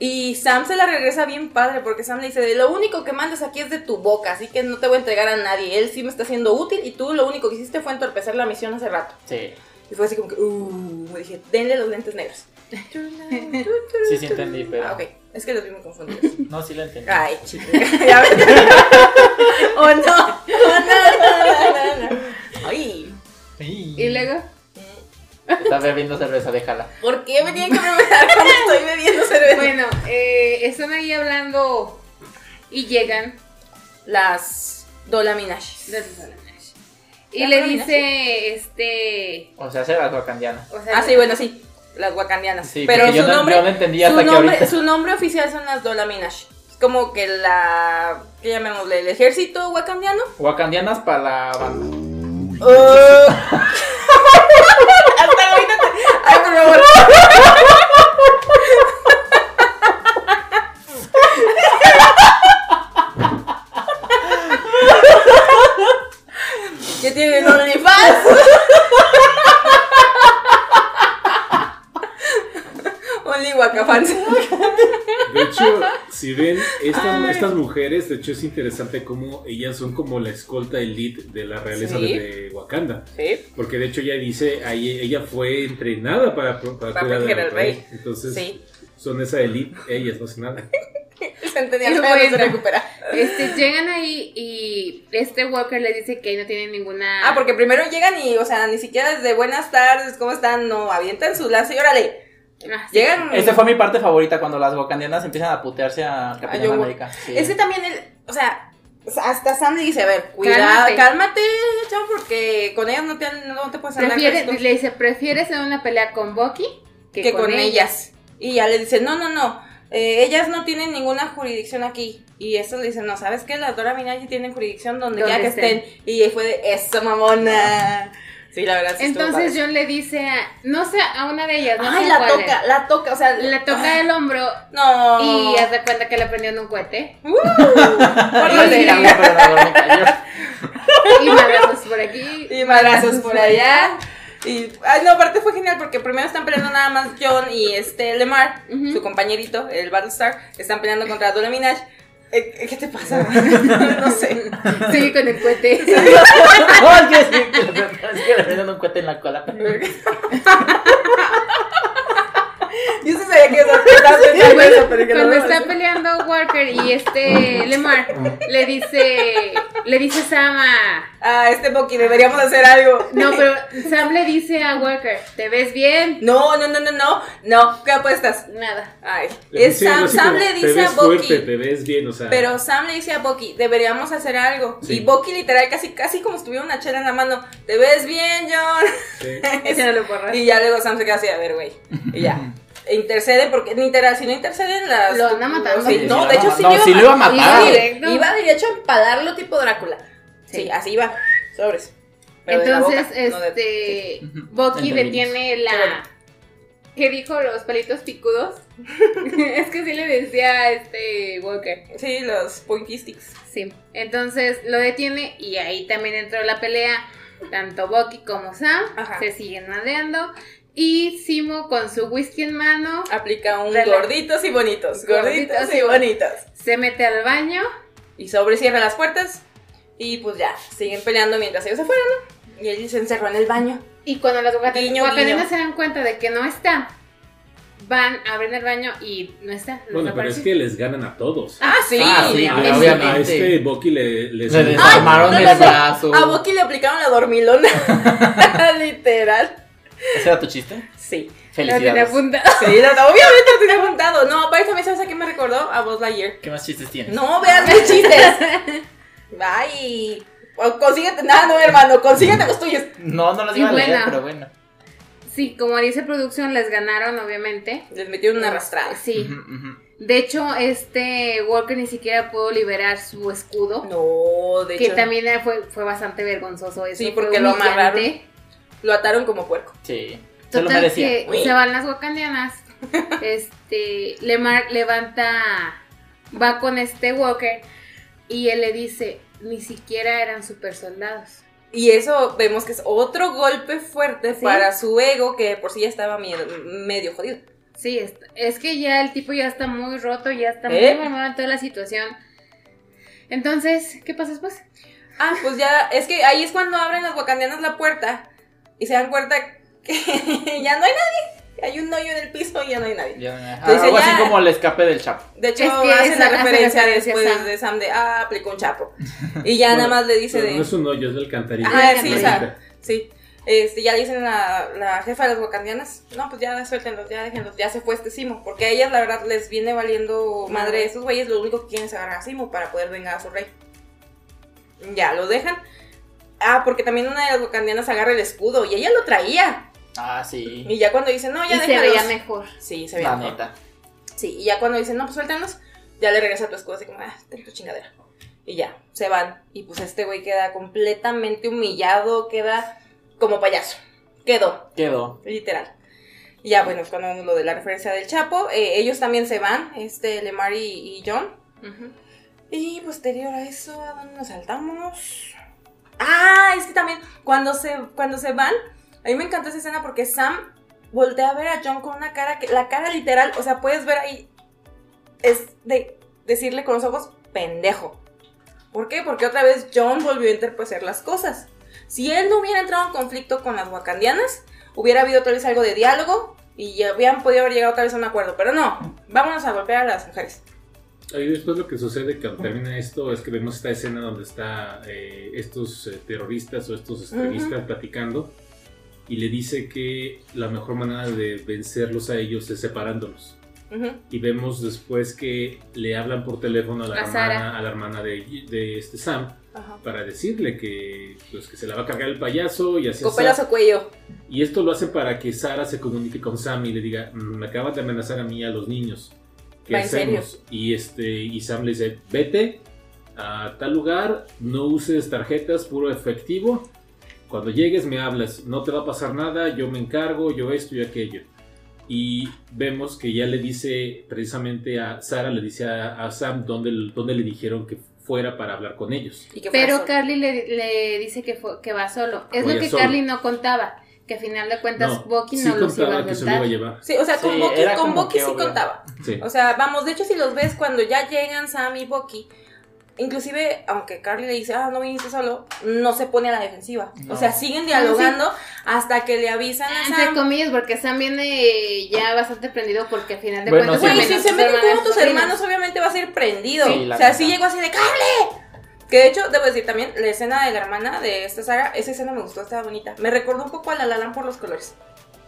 Y Sam se la regresa bien padre porque Sam le dice, de lo único que mandas aquí es de tu boca, así que no te voy a entregar a nadie. Él sí me está siendo útil y tú lo único que hiciste fue entorpecer la misión hace rato.
Sí.
Y fue así como que, uh, me dije, denle los lentes negros.
Sí, sí entendí, pero.
Ah, ok. Es que los vi muy confundidos.
No, sí lo entendí.
Ay, chica. Oh no. Oh no, no, no, no. Ay.
Sí.
Y luego,
Está bebiendo cerveza, déjala.
¿Por qué me tienen que preguntar cuando estoy bebiendo cerveza?
bueno, eh, están ahí hablando y llegan
Las Dolaminash.
los Alanash. Y
¿Las
le
Dolaminash?
dice, este...
O sea, se las wakandianas.
O sea,
Ah, sí, bueno, sí. Las wakandianas.
Sí,
Pero su
yo no-
nombre,
yo no entendí
su,
hasta que
nombre su nombre oficial son las Dolaminash. Es como que la. ¿Qué llamémosle? ¿El ejército wakandiano?
Wakandianas para la banda.
Uh. Hasta ahorita te- Ay, por favor. ¿Qué tienen OnlyFans? Only Wakafans.
De hecho, si ven, estas, estas mujeres, de hecho es interesante cómo ellas son como la escolta elite de la realeza
Sí.
de, Wakanda.
Sí,
Porque de hecho ella dice, ahí ella fue entrenada para, para,
Para
cuidar
proteger
del
al rey.
Entonces,
sí.
son esa elite, ellas, no hace nada.
Pero no se recupera.
Este, llegan ahí y este Walker les dice que ahí no tienen ninguna...
Ah, porque primero llegan y, o sea, ni siquiera desde buenas tardes, ¿cómo están? No, avientan su lance y órale.
Ah, sí.
Llegan.
Esa fue mi parte favorita cuando las wakandianas empiezan a putearse a Capitán América. Sí.
Es que también él, o sea, hasta Sam le dice, a ver, cuidado,
Cálmate.
cálmate, chavo, porque con ellas no te, no te puedes andar
le dice, ¿prefieres en una pelea con Bucky que,
que con, ellas. Y ya le dice, no, no, no, eh, ellas no tienen ninguna jurisdicción aquí. Y eso le dice, no, ¿sabes qué? Las Dora Milaje tienen jurisdicción donde
Donde
ya que
estén.
estén. Y fue de, eso, mamona. Sí, la verdad sí
Entonces. John le dice, a, no sé, a una de ellas, no
Ay,
sé
la
cuál
toca,
es.
la toca, o sea.
Le toca el hombro
No.
y haz de cuenta que le prendió en un cohete.
Uh,
la cayó.
Y madrazos por aquí.
Y madrazos por allá. Y, ay, no, aparte fue genial porque primero están peleando nada más John y este Lemar, su compañerito, el Battlestar, están peleando contra Dora Minaj. Eh, ¿Qué te pasa? no sé.
Sigue con el cohete.
Que sí, que le- un cohete en la cola.
Yo sí sabía que estaba pensando eso, pero que no
Cuando
me
está
pareció.
peleando Walker y este Lemar le dice, le dice Sam a...
Ah, este Bucky, deberíamos hacer algo.
No, pero Sam le dice a Walker, ¿te ves bien?
No, no, no, no, no. No, ¿qué apuestas?
Nada.
Ay,
Le
es
dice
Sam,
así
Sam
como,
le dice a
fuerte,
Bucky.
te ves bien, o sea.
Pero Sam le dice a Bucky, deberíamos hacer algo.
Sí.
Y Bucky literal, casi, casi como si tuviera una chela en la mano. ¿Te ves bien, John?
sí.
Ese no lo borras.
Y ya luego Sam se queda así, a ver, güey. Y ya. intercede porque literal, si no interceden las...
Lo anda matando.
Sí, no,
sí,
de hecho sí,
no,
lo iba,
sí
a
lo iba a
matar. Iba,
Directo.
iba derecho a empalarlo tipo Drácula. Sí,
Sí.
así iba, sobres. Pero de la
Entonces,
boca, no de-
este,
Ujú.
Bucky detiene
bueno.
la... ¿Qué dijo los palitos picudos? es que sí le decía a este Walker.
Sí, los pointy sticks.
Sí. Entonces lo detiene y ahí también entró la pelea. Tanto Bucky como Sam
Ajá.
se siguen madeando. Y Simo con su whisky en mano
Aplica un
Rela-
gorditos y bonitos. Gorditos,
Gorditos
y
y
bonitos.
se mete al baño.
Y sobre cierra las puertas. Y pues ya, siguen peleando mientras ellos se fueron, ¿no? Y él se encerró en el baño.
Y cuando las guaca-
Guiño,
guacaninas
guiño.
se dan cuenta de que no está, van, abren el baño y no está.
Bueno, pero es que les ganan a todos.
Ah, sí.
Ah, sí,
A,
obviamente.
este- a este Bucky le, les
Le desarmaron
no,
el
no, no.
brazo.
A Bucky le aplicaron la dormilona. Literal.
¿Ese era tu chiste?
Sí.
Tenía
Felicidades.
apuntado.
Sí, no, no, obviamente lo tenía apuntado. No, para eso me sabes a qué me recordó a Buzz Lightyear.
¿Qué más chistes tienes?
No, vean mis chistes. O consíguete. Nada, no, hermano. Consíguete los tuyos.
No, no los
Sí,
iba a leer,
buena.
pero bueno.
Sí, como dice producción, les ganaron, obviamente.
Les metieron una arrastrada.
Sí. De hecho, este Walker ni siquiera pudo liberar su escudo.
No, de
que
hecho.
también fue, fue bastante vergonzoso eso.
Sí,
fue
porque lo amarraron. Lo ataron como puerco.
Sí. Se lo
Total
merecía.
que se van las wakandianas. este, Lemar levanta, va con este Walker y él le dice, ni siquiera eran super soldados.
Y eso vemos que es otro golpe fuerte
Sí.
para su ego, que por sí ya estaba miedo- medio jodido.
Sí, es, es que ya el tipo ya está muy roto, ya está
¿Eh?
muy mamado en toda la situación. Entonces, ¿qué pasa después?
Ah, pues ya, es que ahí es cuando abren las wakandianas la puerta y se dan cuenta que ya no hay nadie. Hay un hoyo en el piso y ya no hay nadie.
Ya,
Entonces
algo
ya-
así como el escape del Chapo.
De hecho,
Es que
hace
esa-
la
hace
referencia
a
después
Sam.
de Sam de, ah, aplicó un chapo. Y ya
Bueno,
nada más le dice de...
No es un hoyo, es del alcantarilla.
Ajá,
sí, o
sea, sí. Este, ya dicen a la jefa de las wakandianas, no, pues ya suéltenlos, ya déjenlos, ya se fue este Simo. Porque a ellas, la verdad, les viene valiendo madre esos güeyes, lo único que quieren es agarrar a Simo para poder vengar a su rey. Ya, lo dejan. Ah, porque también una de las wakandianas agarra el escudo y ella lo traía.
Ah, sí.
Y ya cuando dicen, no, ya
y se veía mejor.
Sí, se veía
La
mejor.
neta.
Sí, y ya cuando dicen, no, pues suéltanos, ya le regresa tu escudo así como, ah, ten tu chingadera. Y ya, se van. Y pues este güey queda completamente humillado, queda como payaso. Quedó,
Quedó.
literal. Y ya, bueno, es cuando lo de la referencia del Chapo, eh, ellos también se van, este, Lemar y, y John. Y posterior a eso, ¿a dónde nos saltamos? Ah, es que también cuando se, cuando se van, a mí me encantó esa escena porque Sam voltea a ver a John con una cara que, la cara literal, o sea, puedes ver ahí, es de decirle con los ojos, pendejo. ¿Por qué? Porque otra vez John volvió a interpretar las cosas. Si él no hubiera entrado en conflicto con las wakandianas, hubiera habido tal vez algo de diálogo y habían podido haber llegado tal vez a un acuerdo, pero no, vámonos a golpear a las mujeres.
Ahí después lo que sucede cuando termina esto es que vemos esta escena donde está eh, estos eh, terroristas o estos extremistas platicando y le dice que la mejor manera de vencerlos a ellos es separándolos.
Ujú.
Y vemos después que le hablan por teléfono a la
A
hermana,
Sara.
a la hermana de, de este Sam
Ajá.
para decirle que, pues, que se la va a cargar el payaso y así
Copelas o cuello.
Y esto lo hace para que Sara se comunique con Sam y le diga, "Mm, me acaban de amenazar a mí y a los niños. ¿Qué hacemos? Y este y Sam le dice, vete a tal lugar, no uses tarjetas, puro efectivo. Cuando llegues me hablas, no te va a pasar nada, yo me encargo, yo esto y aquello. Y vemos que ya le dice precisamente a Sara, le dice a, a Sam dónde, dónde le dijeron que fuera para hablar con ellos.
Y que fuera
Pero. Carly le, le dice que, fue- que va solo. Es
Voy
lo
a
que
solo.
Carly no contaba. Que a final de cuentas Bucky
sí
no los iba a
que se lo iba a llevar.
Sí, o sea, con
Sí,
Bucky, con Bucky sí
obvio.
contaba.
Sí.
O sea, vamos, de hecho, si los ves cuando ya llegan Sam y Bucky, inclusive, aunque Carly le dice, ah, no viniste solo, no se pone a la defensiva.
No.
O sea, siguen dialogando hasta que le avisan a
Entre
Sam.
comillas, porque Sam viene ya bastante prendido porque al final de
Bueno,
cuentas...
sí.
Güey, si se meten como tus hermanos, obviamente va a ser prendido.
Sí, la
o sea,
neta.
sí llegó así de ¡Carly! Que de hecho, debo decir también, la escena de la hermana de esta saga, esa escena me gustó, estaba bonita. Me recordó un poco a La La Land por los colores.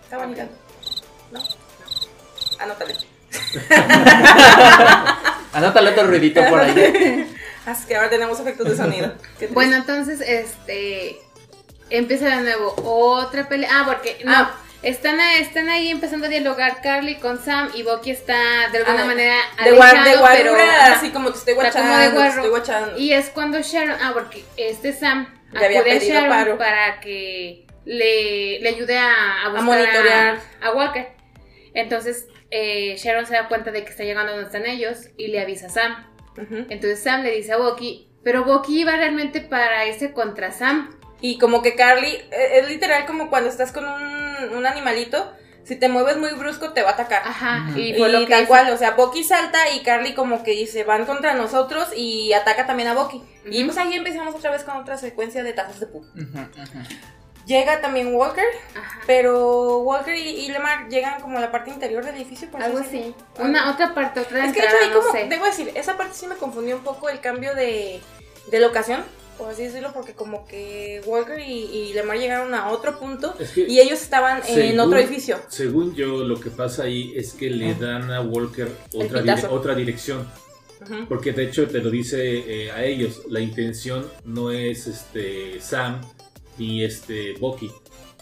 Está bonita. ¿No? Anótale.
Anótale otro ruidito por ahí.
Así que ahora tenemos efectos de sonido.
Bueno, entonces, este... Empieza de nuevo otra pelea. Ah, porque... No,
Ah.
Están, a- están ahí empezando a dialogar Carly con Sam y Bucky está de alguna
Ah,
manera
De, guar, de
alejado, pero, ajá.
así como te estoy guachando,
de
te
guarro.
estoy guachando.
Y es cuando Sharon, ah, porque este Sam
Le había
acude a Sharon
paro.
para que le, le ayude a, a buscar
monitorear.
a, a Walker. Entonces eh, Sharon se da cuenta de que está llegando donde están ellos y le avisa a Sam. Entonces Sam le dice a Bucky, pero Bucky iba realmente para irse contra Sam.
Y como que Carly, eh, es literal como cuando estás con un, un animalito, si te mueves muy brusco te va a atacar.
Ajá, y
Y,
lo que
tal
hizo.
cual, o sea, Bucky salta y Carly como que se van contra nosotros y ataca también a Bucky. Y
Ujú.
pues ahí empezamos otra vez con otra secuencia de tazas de pu.
Ujú, ujú.
Llega también Walker, pero Walker y, y Lemar llegan como a la parte interior del edificio. por
Algo
así.
Una otra parte, otra
Es que de hecho
entrada,
ahí
no
como,
sé.
debo decir, esa parte sí me confundió un poco el cambio de, de locación, por así decirlo, porque como que Walker y, y Lemar llegaron a otro punto
Es que,
y ellos estaban en otro edificio.
según yo, lo que pasa ahí es que le dan a Walker otra, dire- otra dirección. Porque de hecho te lo dice eh, a ellos. La intención no es este Sam ni este Bucky.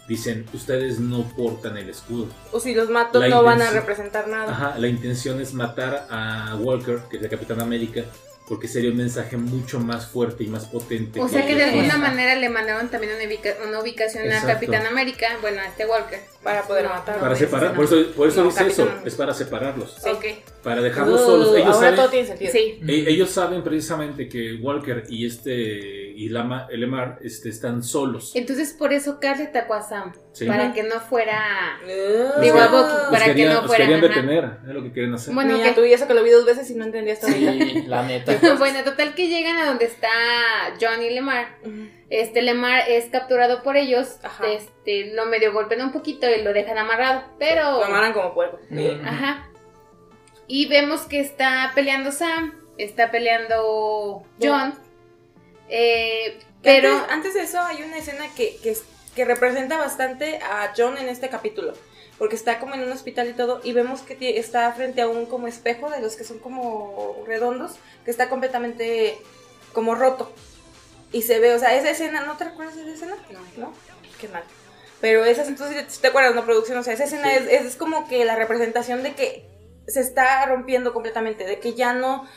Dicen, ustedes no portan el escudo.
O si los mato
La
no van a representar nada.
Ajá, la intención es matar a Walker, que es el Capitán América, porque sería un mensaje mucho más fuerte y más potente.
O sea que de alguna manera le mandaron también una, ubica- una ubicación
Exacto.
a Capitán América, bueno, a este Walker.
Para poder
No,
matarlo.
Para separar,
no.
por eso, por eso
No,
dice eso, es para separarlos,
Sí.
Ok,
para dejarlos
Uh,
solos. Ellos
ahora
saben,
todo tiene sentido.
sí.
e- ellos saben precisamente que Walker y este y Lama, Lemar este, están solos.
Entonces por eso Carly atacó a Sam,
Sí.
para que no fuera...
Uh,
Digo, a Bucky, para que
querían,
no
los
fueran,
querían detener, es lo que quieren hacer.
Bueno,
Mira,
ok.
tú y eso que lo vi dos veces y no entendí hasta ahorita.
Sí, la neta.
bueno, total que llegan a donde está John y Lemar. Este Lemar es capturado por ellos,
Ajá.
este lo medio golpean un poquito y lo dejan amarrado, pero...
Lo amarran como puerco.
Mm.
Ajá. Y vemos que está peleando Sam, está peleando John. Eh, pero
antes, antes de eso hay una escena que, que, es- que representa bastante a John en este capítulo. Porque está como en un hospital y todo. Y vemos que está frente a un como espejo de los que son como redondos. Que está completamente como roto. Y se ve, o sea, esa escena, ¿no te recuerdas de esa escena?
No.
¿No? Qué mal. Pero esa, entonces, si te acuerdas, ¿no? Producción, o sea, esa escena
Sí.
es, es como que la representación de que se está rompiendo completamente, de que ya no,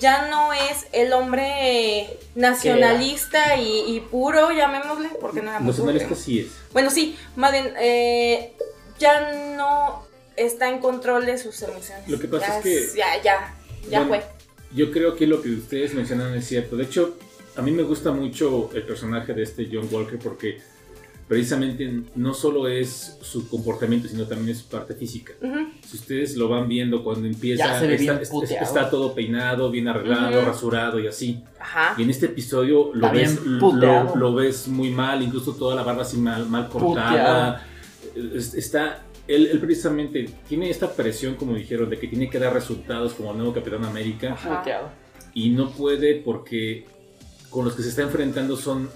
ya no es el hombre nacionalista y, y puro, llamémosle, porque no era puro,
Nacionalista sí es.
Bueno, sí, más bien, eh, ya no está en control de sus emociones.
Lo que pasa
Ya
es que-
Ya, ya, ya
Bueno,
fue.
Yo creo que lo que ustedes mencionan es cierto. De hecho, a mí me gusta mucho el personaje de este John Walker porque precisamente no solo es su comportamiento, sino también es su parte física. Si ustedes lo van viendo cuando empieza,
Ya se ve
está,
bien
está-
puteado.
está todo peinado, bien arreglado, rasurado y así.
Ajá.
Y en este episodio lo ves, lo, ves muy mal, incluso toda la barba así mal, mal cortada. Es- Está, él, él precisamente tiene esta presión, como dijeron, de que tiene que dar resultados como el nuevo Capitán América
Ajá.
Y no puede porque con los que se está enfrentando son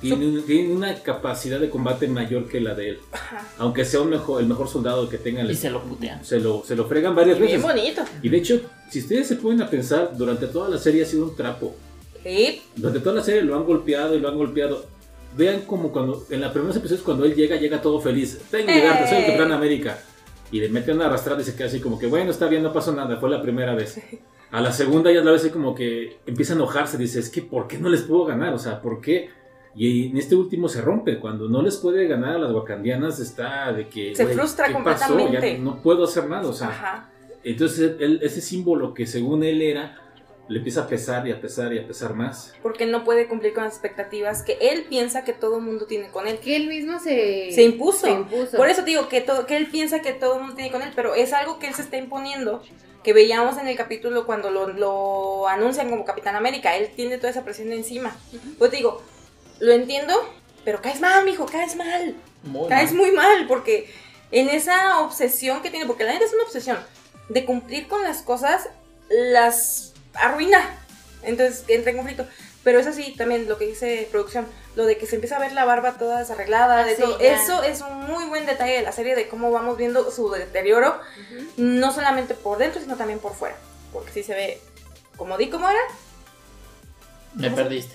tienen, tienen una capacidad de combate mayor que la de él.
Ajá.
Aunque sea un mejor, el mejor soldado que tengan,
Y se lo putean.
se lo, se lo fregan varias
Bien
veces.
bonito.
Y de hecho, si ustedes se pueden a pensar, durante toda la serie ha sido un trapo.
Sí.
Durante toda la serie lo han golpeado y lo han golpeado. Vean como cuando, en la primeros episodios, cuando él llega, llega todo feliz. Tengo que llegarte, soy el
¡Eh!
Capitán América. Y le meten una arrastrada y se queda así como que, bueno, está bien, no pasó nada, fue la primera vez. A la segunda ya la vez como que empieza a enojarse, dice, es que ¿por qué no les puedo ganar? O sea, ¿por qué? Y en este último se rompe, cuando no les puede ganar a las wakandianas está de que...
Se frustra
¿qué pasó?
completamente.
Ya no puedo hacer nada, o sea...
Ajá.
Entonces él- ese símbolo que según él era, le empieza a pesar y a pesar y a pesar más.
Porque no puede cumplir con las expectativas que él piensa que todo el mundo tiene con él.
que él mismo se,
Se impuso.
se impuso.
Por eso digo que, todo, que él piensa que todo el mundo tiene con él, pero es algo que él se está imponiendo, que veíamos en el capítulo cuando lo, lo anuncian como Capitán América, él tiene toda esa presión de encima. Pues te digo, lo entiendo, pero caes mal, mijo, caes mal,
Muy
caes
mal.
muy mal, porque en esa obsesión que tiene, porque la neta es una obsesión, de cumplir con las cosas, las arruina, entonces entra en conflicto. Pero es así también lo que dice producción, lo de que se empieza a ver la barba toda desarreglada, de
Ah, sí,
todo.
ya.
Eso es un muy buen detalle de la serie, de cómo vamos viendo su deterioro, no solamente por dentro, sino también por fuera. Porque sí se ve, como di cómo era,
Me perdiste.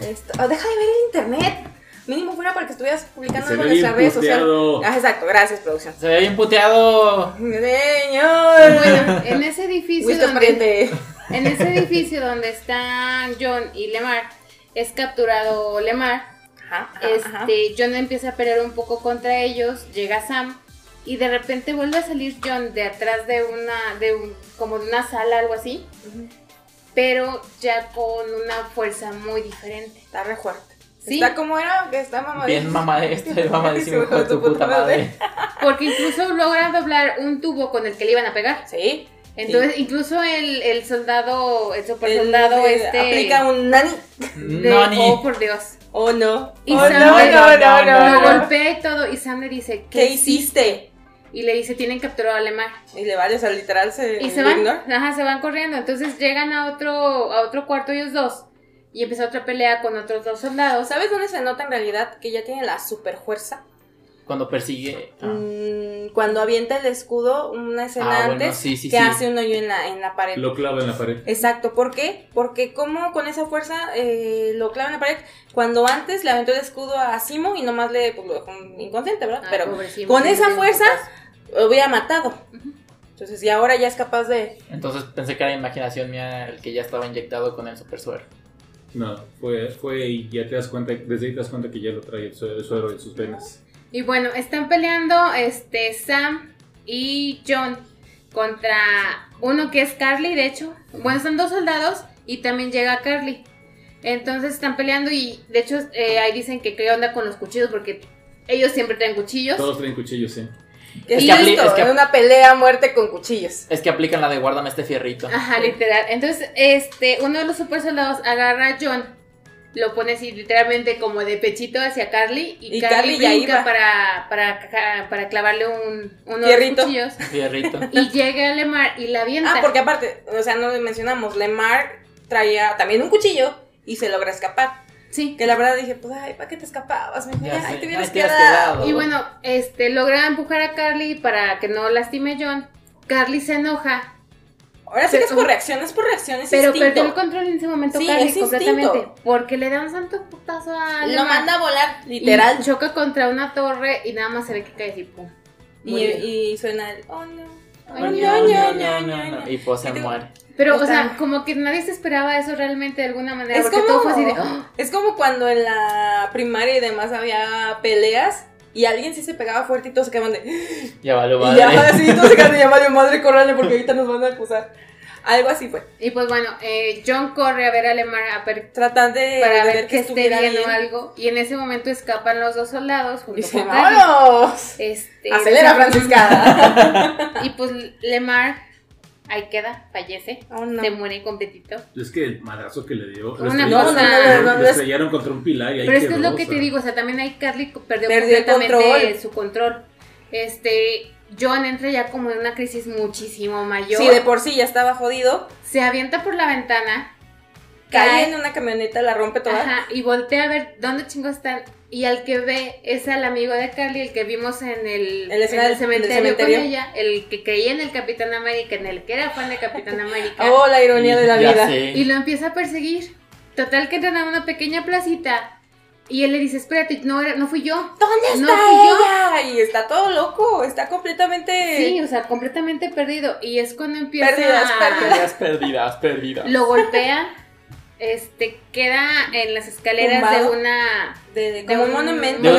Esto- ah, deja de ver el internet. mínimo fuera para que estuvieras publicando
Se
en nuestras redes sociales. Ah, exacto, gracias, producción.
Se ve bien puteado.
Señor.
Bueno, en ese edificio donde, en ese edificio donde están John y Lemar, es capturado Lemar.
Ajá, ajá, ajá.
Este, John empieza a pelear un poco contra ellos, llega Sam y de repente vuelve a salir John de atrás de una, de un, como de una sala, algo así. Pero ya con una fuerza muy diferente.
Está re fuerte.
Sí.
Está como era, que está mamadísimo.
Bien mamá esto, mamadísimo hijo de tu puta madre.
Porque incluso logra doblar un tubo con el que le iban a pegar.
Sí.
Entonces, incluso el, el soldado, el super soldado
el-
este.
Aplica un nani.
de-
No, ni.
Oh, por Dios.
Oh, no.
Y
oh,
Sam
no,
le-
no, no,
no,
no,
golpea y todo. Y Sam le dice,
¿Qué hiciste?
Y le dice, tienen capturado a Lemar.
Y le vale, o sea, literal se.
Y se van, ajá, se van corriendo. Entonces llegan a otro, a otro cuarto ellos dos. Y empieza otra pelea con otros dos soldados.
¿Sabes dónde se nota en realidad que ya tiene la super fuerza?
Cuando persigue. ah.
Mm, cuando avienta el escudo, una escena
Ah, bueno,
antes,
sí, sí,
que
sí.
hace un hoyo en la, en la pared.
Lo clava en la pared.
Exacto, ¿por qué? Porque como con esa fuerza eh, lo clava en la pared, cuando antes le aventó el escudo a Simo y nomás le pues, lo dejó inconsciente, ¿verdad?
Ay,
Pero
pobrecito,
con esa fuerza hubiera matado. Entonces, y ahora ya es capaz de...
Entonces pensé que era imaginación mía el que ya estaba inyectado con el super suero.
No, fue, fue y ya te das cuenta, desde ahí te das cuenta que ya lo trae el suero, el suero en sus venas.
Y bueno, están peleando este Sam y John contra uno que es Carly, de hecho. Bueno, son dos soldados y también llega Carly. Entonces están peleando y de hecho eh, ahí dicen que qué onda con los cuchillos porque ellos siempre traen cuchillos.
Todos traen cuchillos, sí.
Es
es
que
listo,
es que-
en una pelea a muerte con cuchillos.
Es que aplican la de guárdame este fierrito.
Ajá, literal. Entonces, este, uno de los super soldados agarra a John, lo pone así literalmente como de pechito hacia Carly y,
Y
Carly,
Carly ya
brinca
iba.
para, para, para clavarle un, uno de
Fierrito.
los cuchillos.
Fierrito.
Y llega Lemar y la avienta.
Ah, porque aparte, o sea, no le mencionamos, Lemar traía también un cuchillo y se logra escapar.
Sí.
Que la verdad dije, pues, ay, ¿para qué te escapabas? Me
Ya
ay,
sé,
te hubieras quedado.
quedado.
Y bueno, este, logra empujar a Carly para que no lastime a John. Carly se enoja,
Ahora sí que es por reacción, es por reacción, es
pero
instinto.
perdió el control en ese momento
Sí,
Carly
es
completamente.
instinto.
Porque le da un santo putazo a
Lo manda a volar, literal.
Y choca contra una torre y nada más se ve que cae así, pum.
Y, suena el, oh no.
Ay,
Oh,
no,
no,
no,
no,
no,
no,
no.
no.
Y pues se muere.
Pero, o sea, como que nadie se esperaba eso realmente de alguna manera.
Es como,
todo fue así de. "Oh".
es como cuando en la primaria y demás había peleas y alguien sí se pegaba fuerte y todos se quedaban de.
Ya vale,
Y
madre.
ya así todos se quedaban de llamar madre, corrale porque ahorita nos van a acusar. Algo así fue.
Y pues bueno, eh, John corre a ver a Lemar a per-
Tratan de,
para
de
ver
ver
que
que
esté bien,
bien.
o algo. Y en ese momento escapan los dos soldados junto
Y
con.
¡vámonos!
Este,
Acelera, Francisca.
Y pues Lemar ahí queda, fallece.
Oh, no.
Se muere completito.
Es que el madrazo que le dio.
Una
lo estrellaron, contra un pilar y ahí
Pero es que es lo que
o
te digo, o sea, también ahí Carly perdió,
Perdió
completamente
control.
su control. Este, John entra ya como en una crisis muchísimo mayor.
Sí, de por sí ya estaba jodido.
Se avienta por la ventana,
Cae en una camioneta, la rompe toda.
ajá, y voltea a ver dónde chingos están. Y al que ve es al amigo de Carly, el que vimos en el,
escena
en el cementerio,
del cementerio.
con ella, el que creía en el Capitán América, en el que era fan de Capitán América.
Oh, la ironía de la vida.
sé.
Y lo empieza a perseguir. Total que entran a una pequeña placita. Y él le dice, espérate, no, era, no fui yo.
¿Dónde está
No fui yo.
ella? Y está todo loco, está completamente...
Sí, o sea, completamente perdido. Y es cuando empieza
Pérdidas,
a...
Perdidas, perdidas, perdidas.
Lo golpea. Este, queda en las escaleras
Tumbado.
de una...
De, de-
De
como un,
un-
monumento.
de un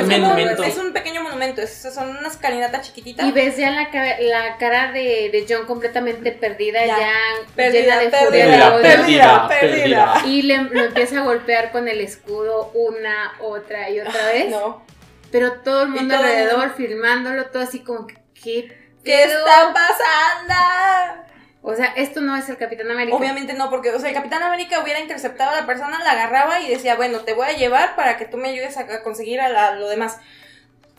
es, un pequeño monumento, es- son unas escalinatas chiquititas.
Y ves ya la, la cara de, de John completamente perdida,
Ya.
ya,
Perdida,
llena de
perdida,
furia de
Perdida,
odio.
perdida.
Y le, lo empieza a golpear con el escudo una, otra y otra vez.
No.
Pero todo el mundo
todo el
alrededor filmándolo, todo así como que, ¿qué,
¿Qué está pasando?
O sea, esto no es el Capitán América.
Obviamente no, porque, o sea, el Capitán América hubiera interceptado a la persona, la agarraba y decía, bueno, te voy a llevar para que tú me ayudes a, conseguir a la- lo demás.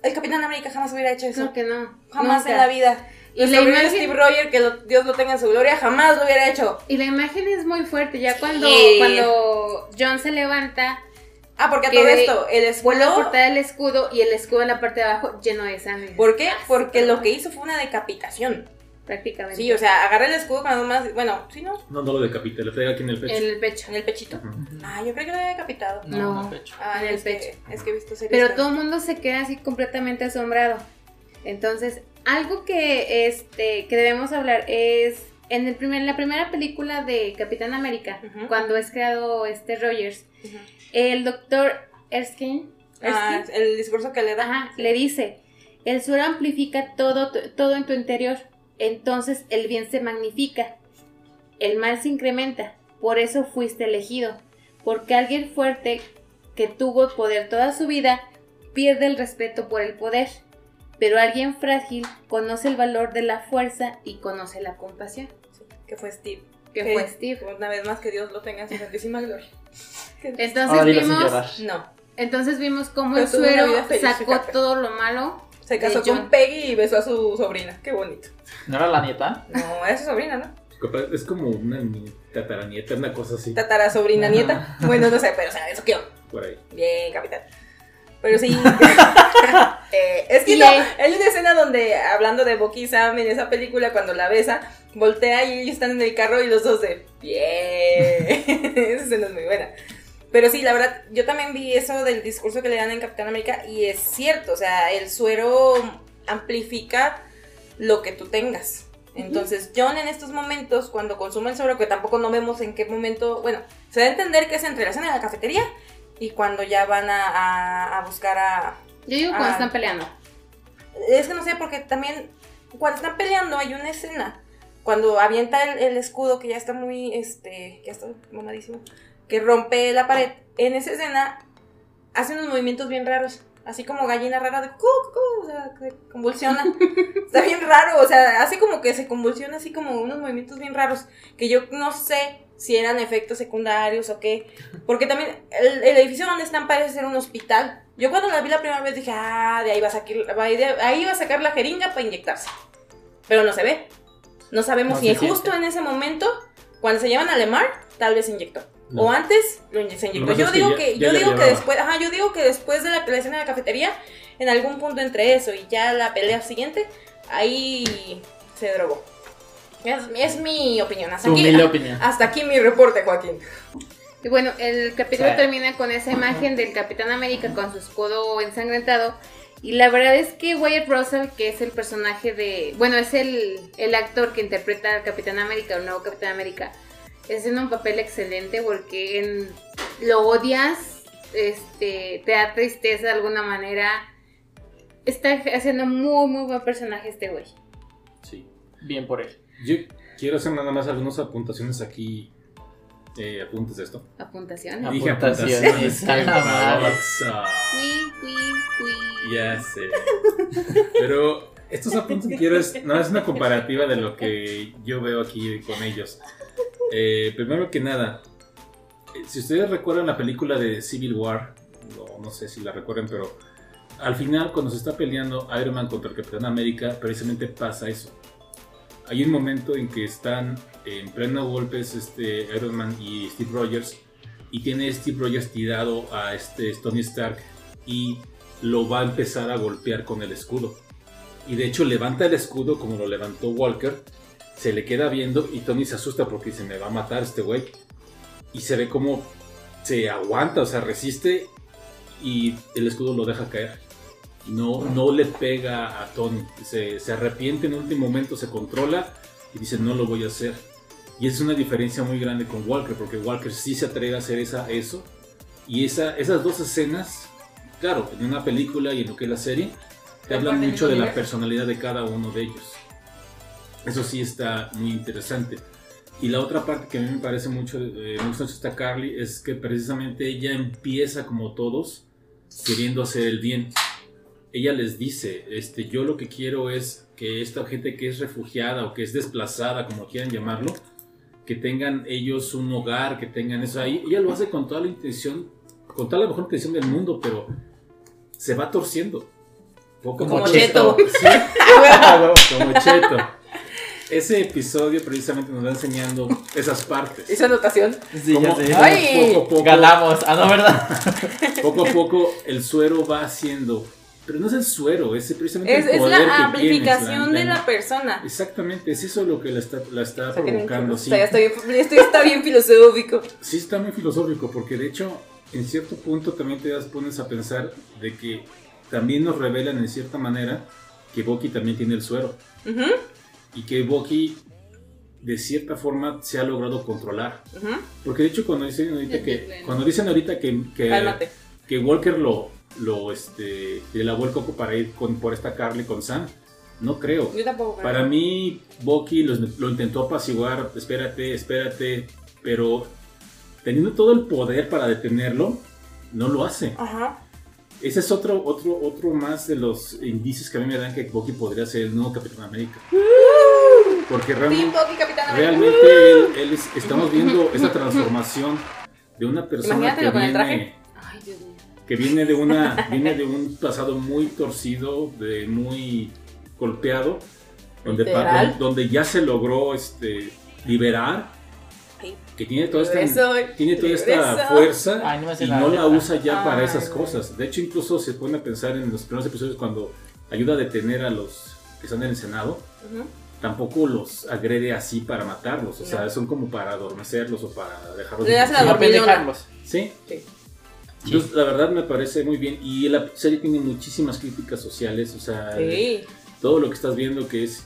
El Capitán América jamás hubiera hecho eso.
Creo que no.
jamás
nunca.
en la vida.
Y la imagen-
Steve Rogers, que lo- Dios lo tenga en su gloria, jamás lo hubiera hecho.
Y la imagen es muy fuerte. Ya cuando,
Sí.
cuando John se levanta,
Ah, porque a todo esto, el
vuelve a
escudo...
cortar el escudo y el escudo en la parte de abajo lleno de sangre.
¿Por qué? Porque lo que hizo fue una decapitación.
Prácticamente.
Sí, o sea, agarra el escudo cuando más. Bueno, sí, ¿no?
No, no lo decapita, le pega aquí en el pecho.
En el pecho.
En el pechito. Ah, yo creo que lo había decapitado.
No.
en el pecho.
Ah,
En el
es que-
pecho.
es que he visto series.
Pero todo el mundo se queda así completamente asombrado. Entonces, algo que, este, que debemos hablar es en el primer, la primera película de Capitán América, cuando es creado este Rogers, el doctor Erskine,
Ah,
Erskine,
el discurso que le da.
ajá, le dice, el suero amplifica todo, tu- todo en tu interior, entonces el bien se magnifica, el mal se incrementa, por eso fuiste elegido, porque alguien fuerte que tuvo poder toda su vida pierde el respeto por el poder, pero alguien frágil conoce el valor de la fuerza y conoce la compasión,
Sí, que fue Steve.
que fue Steve.
Una vez más, que Dios lo tenga en su santísima gloria. Que-
Entonces
Ahora
vimos.
No.
entonces vimos cómo
Pero
el suero sacó todo lo malo.
Se casó con Peggy y besó a su sobrina. Qué bonito.
¿No era la nieta?
No, es su sobrina, ¿no?
Es como una ni- tataranieta, una cosa así.
Tatara sobrina
Ajá.
nieta. Bueno, no sé, pero o sea, eso qué onda.
Por ahí.
Bien, capitán. Pero sí. Eh, es que no, hay una escena donde, hablando de Bucky y Sam en esa película, cuando la besa, voltea y ellos están en el carro y los dos de. Bien. esa escena es muy buena. Pero sí, la verdad, yo también vi eso del discurso que le dan en Capitán América y es cierto, o sea, el suero amplifica lo que tú tengas. Entonces, John en estos momentos, cuando consume el suero, que tampoco no vemos en qué momento, bueno, se da a entender que es entre la cena de la cafetería y cuando ya van a, a- a buscar a...
Yo digo cuando están peleando.
Es que no sé, porque también cuando están peleando hay una escena, cuando avienta el, el escudo que ya está muy, este, ya está mamadísimo, que rompe la pared, en esa escena hace unos movimientos bien raros. Así como gallina rara de o sea, que convulsiona. Está bien raro, o sea, hace como que se convulsiona así como unos movimientos bien raros. Que yo no sé si eran efectos secundarios o qué. Porque también el, el edificio donde están parece ser un hospital. Yo cuando la vi la primera vez dije, ah, de ahí va a sacar, de ahí va a sacar la jeringa para inyectarse. Pero no se ve. No sabemos
No
si
se
es justo en ese momento, cuando se llevan a Lemar, tal vez se inyectó.
No.
O antes lo inyectó. Yo digo que,
ya
yo digo que después, ajá, yo digo que después de la, la escena de la cafetería, en algún punto entre eso y ya la pelea siguiente, ahí se drogó. Es, es mi opinión. Hasta aquí,
humilde opinión.
hasta aquí mi reporte, Joaquín.
Y bueno, el capítulo termina con esa imagen del Capitán América con su escudo ensangrentado. Y la verdad es que Wyatt Russell, que es el personaje de. Bueno, es el, el actor que interpreta al Capitán América, el nuevo Capitán América, haciendo un papel excelente porque en- lo odias, este, te da tristeza de alguna manera. Está haciendo muy, muy buen personaje este güey.
Sí.
Bien por él.
Yo quiero hacer nada más algunas apuntaciones aquí. Eh, apuntes de esto.
Apuntaciones.
Dije
Apuntaciones.
Ya sé. Pero estos apuntes que quiero es, no es una comparativa de lo que yo veo aquí con ellos. Eh, primero que nada, eh, si ustedes recuerdan la película de Civil War, no, sé si la recuerdan, pero al final cuando se está peleando Iron Man contra el Capitán América, precisamente pasa eso. Hay un momento en que están en pleno golpes este Iron Man y Steve Rogers y tiene Steve Rogers tirado a este Tony Stark y lo va a empezar a golpear con el escudo. Y de hecho levanta el escudo como lo levantó Walker, se le queda viendo y Tony se asusta porque dice me va a matar este güey. Y se ve como se aguanta, o sea, resiste y el escudo lo deja caer. No, no le pega a Tony, se, se arrepiente en último momento, se controla y dice no lo voy a hacer. Y es una diferencia muy grande con Walker, porque Walker sí se atreve a hacer esa, eso. Y esa, esas dos escenas, claro, en una película y en lo que es la serie, te hablan mucho de la personalidad de cada uno de ellos. Eso sí está muy interesante. Y la otra parte que a mí me parece mucho, eh, me gusta mucho esta Carly, es que precisamente ella empieza como todos, queriendo hacer el bien. Ella les dice, este, yo lo que quiero es que esta gente que es refugiada o que es desplazada, como quieran llamarlo, que tengan ellos un hogar, que tengan eso ahí. Ella lo hace con toda la intención, con toda la mejor intención del mundo, pero se va torciendo. Poco a
Como
poco.
Cheto.
Sí, como Cheto. Ese episodio precisamente nos va enseñando esas partes.
Hizo anotación.
Sí, ya sé.
Ay.
poco a poco,
Ganamos. Ah, no, ¿verdad?
poco a poco el suero va haciendo Pero no es el suero, es precisamente
Es,
el
es
poder
la
que tienes,
amplificación de
la-
la persona.
Exactamente, es eso lo que la está, la está
O sea,
provocando. Sí.
O sea, ya está bien, esto ya está bien filosófico.
sí está muy filosófico, porque de hecho, en cierto punto también te das, pones a pensar de que también nos revelan en cierta manera que Boki también tiene el suero.
Ujú,
Y que Boki, de cierta forma, se ha logrado controlar. Porque de hecho, cuando dicen ahorita que, cuando dicen ahorita que, que Walker lo, lo este, le lavó el coco para ir con, por esta Carly con Sam, no creo.
Yo tampoco creo.
Para mí, Bucky lo, lo intentó apaciguar, espérate, espérate, pero teniendo todo el poder para detenerlo, no lo hace.
Ajá.
Ese es otro, otro, otro más de los indicios que a mí me dan que Bucky podría ser el nuevo Capitán América. Porque realmente, él, él es- estamos viendo esa transformación de una persona que viene,
Ay, Dios mío.
que viene de una viene de un pasado muy torcido, de muy golpeado, donde, donde ya se logró este liberar, que tiene toda esta,
regreso,
tiene toda esta
regreso.
fuerza
Ay, no
y no la usa ya para esas cosas. De hecho, incluso se pone a pensar en los primeros episodios cuando ayuda a detener a los que están en el Senado. Tampoco los agrede así para matarlos, o sea, son como para adormecerlos o para dejarlos.
Le hace la
No
dormilona.
pendejarlos.
Sí,
Sí.
Entonces, la verdad me parece muy bien. Y la serie tiene muchísimas críticas sociales. O sea,
Sí.
todo lo que estás viendo que es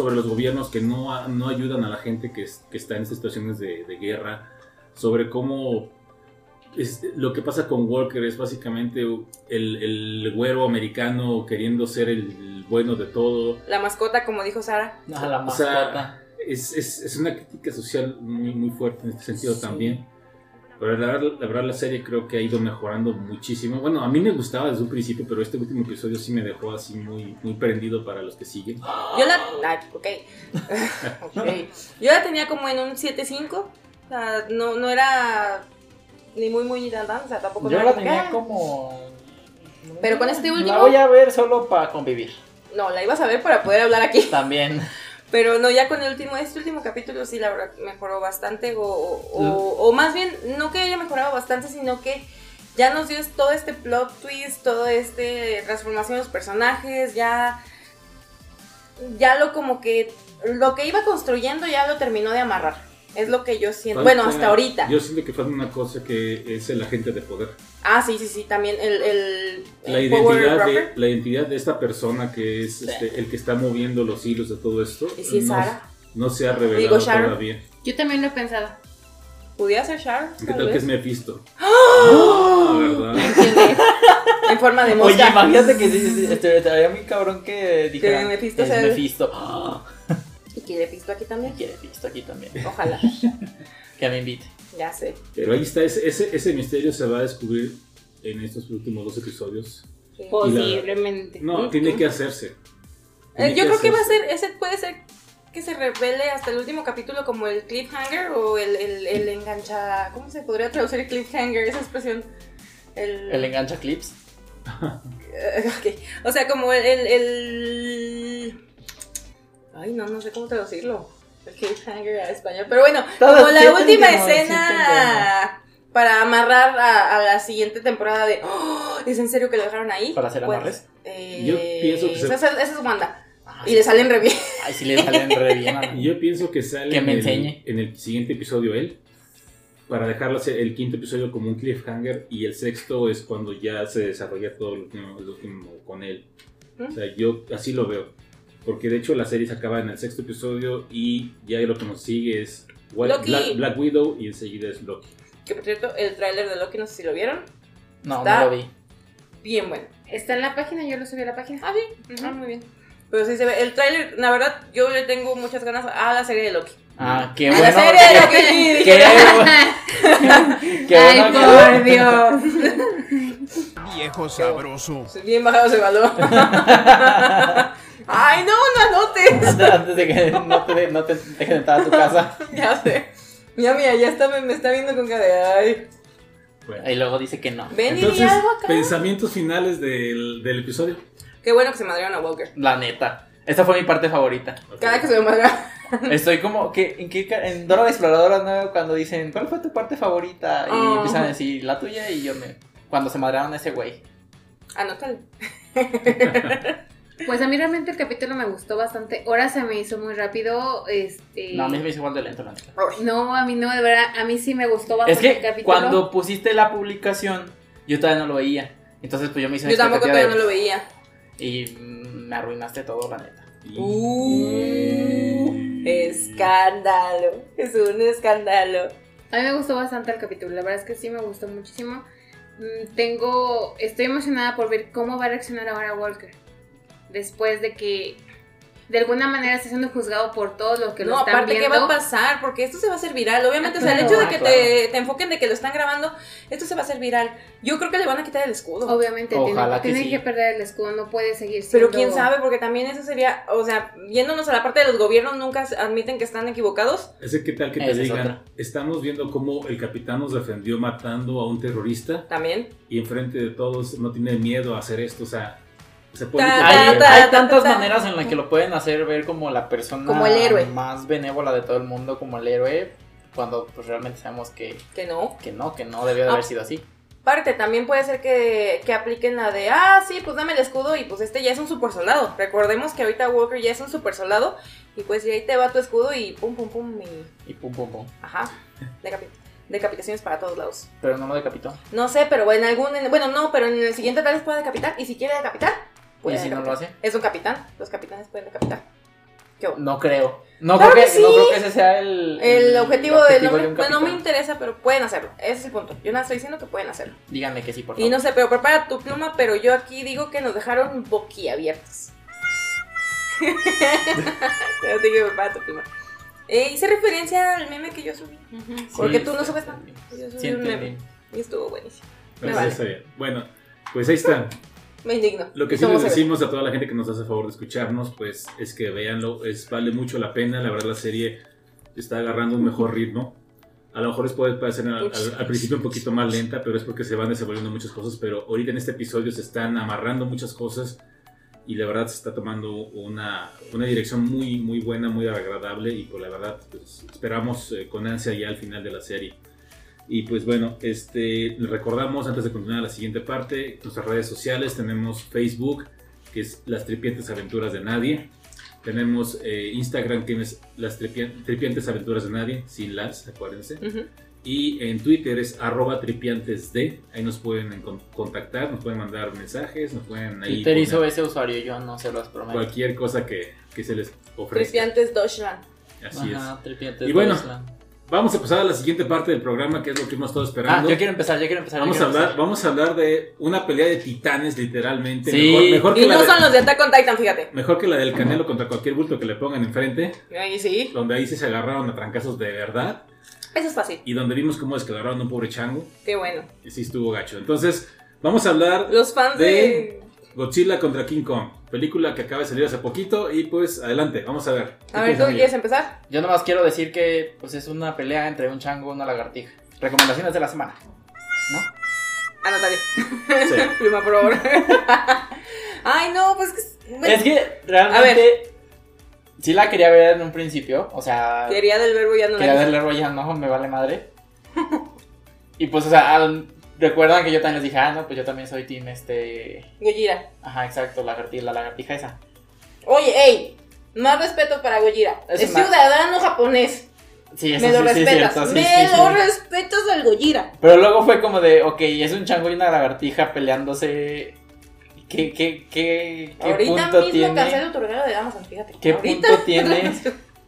sobre los gobiernos que no, no ayudan a la gente que, es- que está en situaciones de, de guerra. Sobre cómo es- lo que pasa con Walker es básicamente el, el güero americano queriendo ser el bueno de todo.
La mascota, como dijo Sara.
No, la
O sea,
mascota.
es, es- es una crítica social muy, muy fuerte en este sentido
Sí.
también. Pero la verdad, la verdad la serie creo que ha ido mejorando muchísimo. Bueno, a mí me gustaba desde un principio, pero este último episodio sí me dejó así muy, muy prendido para los que siguen.
Yo la. ah, ok. Ok. Yo la tenía como en un 7.5. O sea, no, no era ni muy, muy tan. O sea, tampoco
Yo la
era como
tenía
ah.
como.
Pero con este último-
La voy a ver solo para convivir.
No, la ibas a ver para poder hablar aquí.
También.
Pero no, ya con el último, este último capítulo sí, la verdad, mejoró bastante. O, o, o- o más bien, no que haya mejorado bastante, sino que ya nos dio todo este plot twist, todo este transformación de los personajes, ya. Ya lo como que. Lo que iba construyendo ya lo terminó de amarrar. Es lo que yo siento. Bueno, hasta ahorita.
Yo siento que falta una cosa que es el agente de poder.
Ah, sí, sí, sí, también el. el,
La
el
identidad, de, la identidad de esta persona que es este, el que está moviendo los hilos de todo esto.
¿Y si es
no,
Sara?
no se ha revelado
Digo, Sharon.
todavía.
Yo también lo he pensado.
¿Pudiera ser Char?
¿Qué
tal
que es Mephisto? Ah, ¿verdad?
En forma de
Oye,
mosca.
imagínate que sí, sí, estaría muy cabrón que dijera.
Que Mephisto
es Mephisto.
Y quiere pisto aquí también.
quiere Mephisto aquí también.
Ojalá.
Que me invite.
Ya sé.
Pero ahí está, ese, ese, ese misterio se va a descubrir en estos últimos dos episodios.
Sí.
Posiblemente.
No, tiene que hacerse.
Eh, yo creo que va a
hacerse.
ser, ese puede ser que se revele hasta el último capítulo como el cliffhanger o el, el, el engancha. ¿Cómo se podría traducir cliffhanger? Esa expresión. El,
El engancha clips.
Eh, ok. O sea, como el, el, el- Ay, no, no sé cómo traducirlo. Cliffhanger a español. Pero bueno,
Todos
como la última escena para amarrar a, a la siguiente temporada de. "Oh, ¿Es en serio que lo dejaron ahí?
¿Para hacer
Pues,
amarres?
eh,
Yo pienso que se-
Esa, esa es Wanda.
Ah,
Y le salen re bien.
Ay, sí le salen re bien. a-
Y yo pienso que sale
Que me
en,
enseñe.
El, en el siguiente episodio él. Para dejarlo hacer el quinto episodio como un cliffhanger. Y el sexto es cuando ya se desarrolla todo lo último, lo último con él. O sea, yo así lo veo. Porque de hecho la serie se acaba en el sexto episodio. Y ya lo que nos sigue es White-
Loki.
Black, Black Widow. Y enseguida es Loki.
Que por cierto, el tráiler de Loki, no sé si lo vieron.
No,
Está-
no lo vi.
Bien bueno.
Está en la página, yo lo subí a la página.
Ah, sí.
Ujú.
Ah, muy bien. Pero sí se ve. El tráiler, la verdad, yo le tengo muchas ganas a la serie de Loki.
Ah, qué
a
bueno.
la serie de Loki.
Qué, qué, qué
Ay,
bueno
por Dios.
Viejo sabroso.
Bien bajado ese valor. Ay, no, no anotes.
Antes, antes de que no te, no te dejen entrar a tu casa.
Ya sé. Mira, mira, ya está, me, me está viendo con cara de ay.
Y luego dice que no.
Ven y
Entonces,
algo acá.
pensamientos finales del, del episodio.
Qué bueno que se madrearon a Walker.
La neta. Esta fue mi parte favorita.
Cada que se me madrea.
Estoy como que en, qué ca- en Dora la Exploradora ¿no? cuando dicen ¿cuál fue tu parte favorita? Y
Ah.
empiezan a decir la tuya y yo me cuando se madrearon a ese güey.
Anótalo.
Pues a mí realmente el capítulo me gustó bastante. Ahora se me hizo muy rápido. Este...
No, a mí se me hizo igual de lento la neta.
No, a mí no, de verdad, a mí sí me gustó
Es
bastante
que
el capítulo.
cuando pusiste la publicación, yo todavía no lo veía. Entonces, pues yo me hice
Yo tampoco todavía no
de-
lo veía.
Y me arruinaste todo, la neta.
Uh, escándalo. Es un escándalo.
A mí me gustó bastante el capítulo, la verdad es que sí me gustó muchísimo. Mm, Tengo, estoy emocionada por ver cómo va a reaccionar ahora Walker. Después de que de alguna manera está siendo juzgado por todos los que lo
no,
están
aparte, ¿qué
viendo.
va a pasar? Porque esto se va a hacer viral. Obviamente,
Ah,
o sea, el hecho de
Ah,
que
claro.
te, te enfoquen de que lo están grabando, esto se va a hacer viral. Yo creo que le van a quitar el escudo.
Obviamente
Ojalá
tiene,
que
tiene
sí.
que perder el escudo, no puede seguir siendo...
Pero quién sabe, porque también eso sería, o sea, yéndonos a la parte de los gobiernos, nunca admiten que están equivocados.
Ese qué tal que te
es
digan,
otra.
estamos viendo cómo el capitán nos defendió matando a un terrorista
También.
y enfrente de todos no tiene miedo a hacer esto, o sea, se puede...
Ta-
Hay,
ta-
hay
ta-
tantas
ta- ta-
maneras en las que lo pueden hacer ver como la persona
Como el héroe.
más benévola de todo el mundo, como el héroe, cuando pues realmente sabemos que,
Que no.
que no, que no debió de haber
Ah.
sido así.
Parte, también puede ser que, que apliquen la de, ah, sí, pues dame el escudo y pues este ya es un super soldado. Recordemos que ahorita Walker ya es un super soldado y pues y ahí te va tu escudo y pum, pum, pum y,
Y pum, pum, pum.
ajá, decapi- decapitaciones para todos lados.
Pero no lo decapitó.
No sé, pero en algún, en- bueno, no, pero en el siguiente tal vez pueda decapitar y si quiere decapitar, puede
¿Y si no lo hace?
Es un capitán, los capitanes pueden decapitar.
No creo. No,
Claro
creo, que,
que sí.
no creo que ese sea el,
El objetivo, del
objetivo
hombre,
de un
bueno, no me interesa, pero pueden hacerlo. Ese es el punto. Yo no estoy diciendo que pueden hacerlo.
Díganme que sí, por favor.
Y no sé, pero prepara tu pluma, pero yo aquí digo que nos dejaron boquiabiertos. Pero te digo, prepara tu pluma. Eh, hice referencia al meme que yo subí. Porque tú no subes nada. Yo subí
Sí,
un meme. Y estuvo buenísimo.
Pero
Me vale.
Bueno, pues ahí está.
Me indigno.
Lo que sí les decimos a toda la gente que nos hace favor de escucharnos, pues es que véanlo, es, vale mucho la pena, la verdad la serie está agarrando un mejor ritmo. A lo mejor les puede parecer al, al- al principio un poquito más lenta, pero es porque se van desenvolviendo muchas cosas, pero ahorita en este episodio se están amarrando muchas cosas y la verdad se está tomando una, una dirección muy, muy buena, muy agradable y pues la verdad pues, esperamos eh, con ansia ya al final de la serie. Y pues bueno, este, recordamos antes de continuar la siguiente parte, nuestras redes sociales, tenemos Facebook, que es Las Tripientes Aventuras de Nadie. Tenemos eh, Instagram, que es Las Tripientes Aventuras de Nadie, sin las, acuérdense. Y en Twitter es arroba tripiantesd, ahí nos pueden con- contactar, nos pueden mandar mensajes, nos pueden ahí
Twitter hizo ese usuario, yo no se los prometo.
cualquier cosa que, que se les ofrezca.
Tripiantes Deutschland.
Así
Ajá, tripiantes
Y bueno,
Deutschland.
Vamos a pasar a la siguiente parte del programa, que es lo que hemos estado
Ah,
esperando.
yo quiero empezar, yo quiero empezar.
Vamos a, hablar,
empezar.
vamos a hablar de una pelea de titanes, literalmente.
Sí.
Mejor, mejor que
Y
la
no
de-
son los de Attack on Titan, fíjate.
mejor que la del Canelo contra cualquier bulto que le pongan enfrente,
Ahí sí.
donde ahí sí se agarraron a trancazos de verdad,
Eso es fácil.
y donde vimos cómo descalabraron a un pobre chango,
Qué bueno.
y sí estuvo gacho. Entonces, vamos a hablar
Los fans
De-
de.
Godzilla contra King Kong, película que acaba de salir hace poquito, y pues adelante, vamos a ver. ¿Qué
A ver, ¿tú
piensan
quieres empezar?
Yo nomás quiero decir que pues es una pelea entre un chango y una lagartija. Recomendaciones de la semana. ¿No?
Anótale.
Sí.
Pluma, por favor. Ay, no, pues que. bueno,
Es que realmente sí la quería ver en un principio. O sea,
Teoría del verbo ya no
quería
la
verle rollo, no, me vale madre. Y pues, o sea, al- recuerdan que yo también les dije, ah, no, pues yo también soy team este.
Gojira.
Ajá, exacto, lagartija, la lagartija esa.
Oye, ey. Más respeto para Gojira.
Es
Es,
una-
ciudadano japonés.
Sí, eso
Me lo
sí, sí, es
respetas.
cierto, sí,
Me
sí,
lo respetas al Gojira.
Pero luego fue como de, ok, es un chango y una lagartija peleándose. ¿Qué, qué, qué, qué
Ahorita
punto
mismo
tiene?
cancelo tu regalo de Amazon, fíjate.
¿Qué
Ahorita.
punto tiene?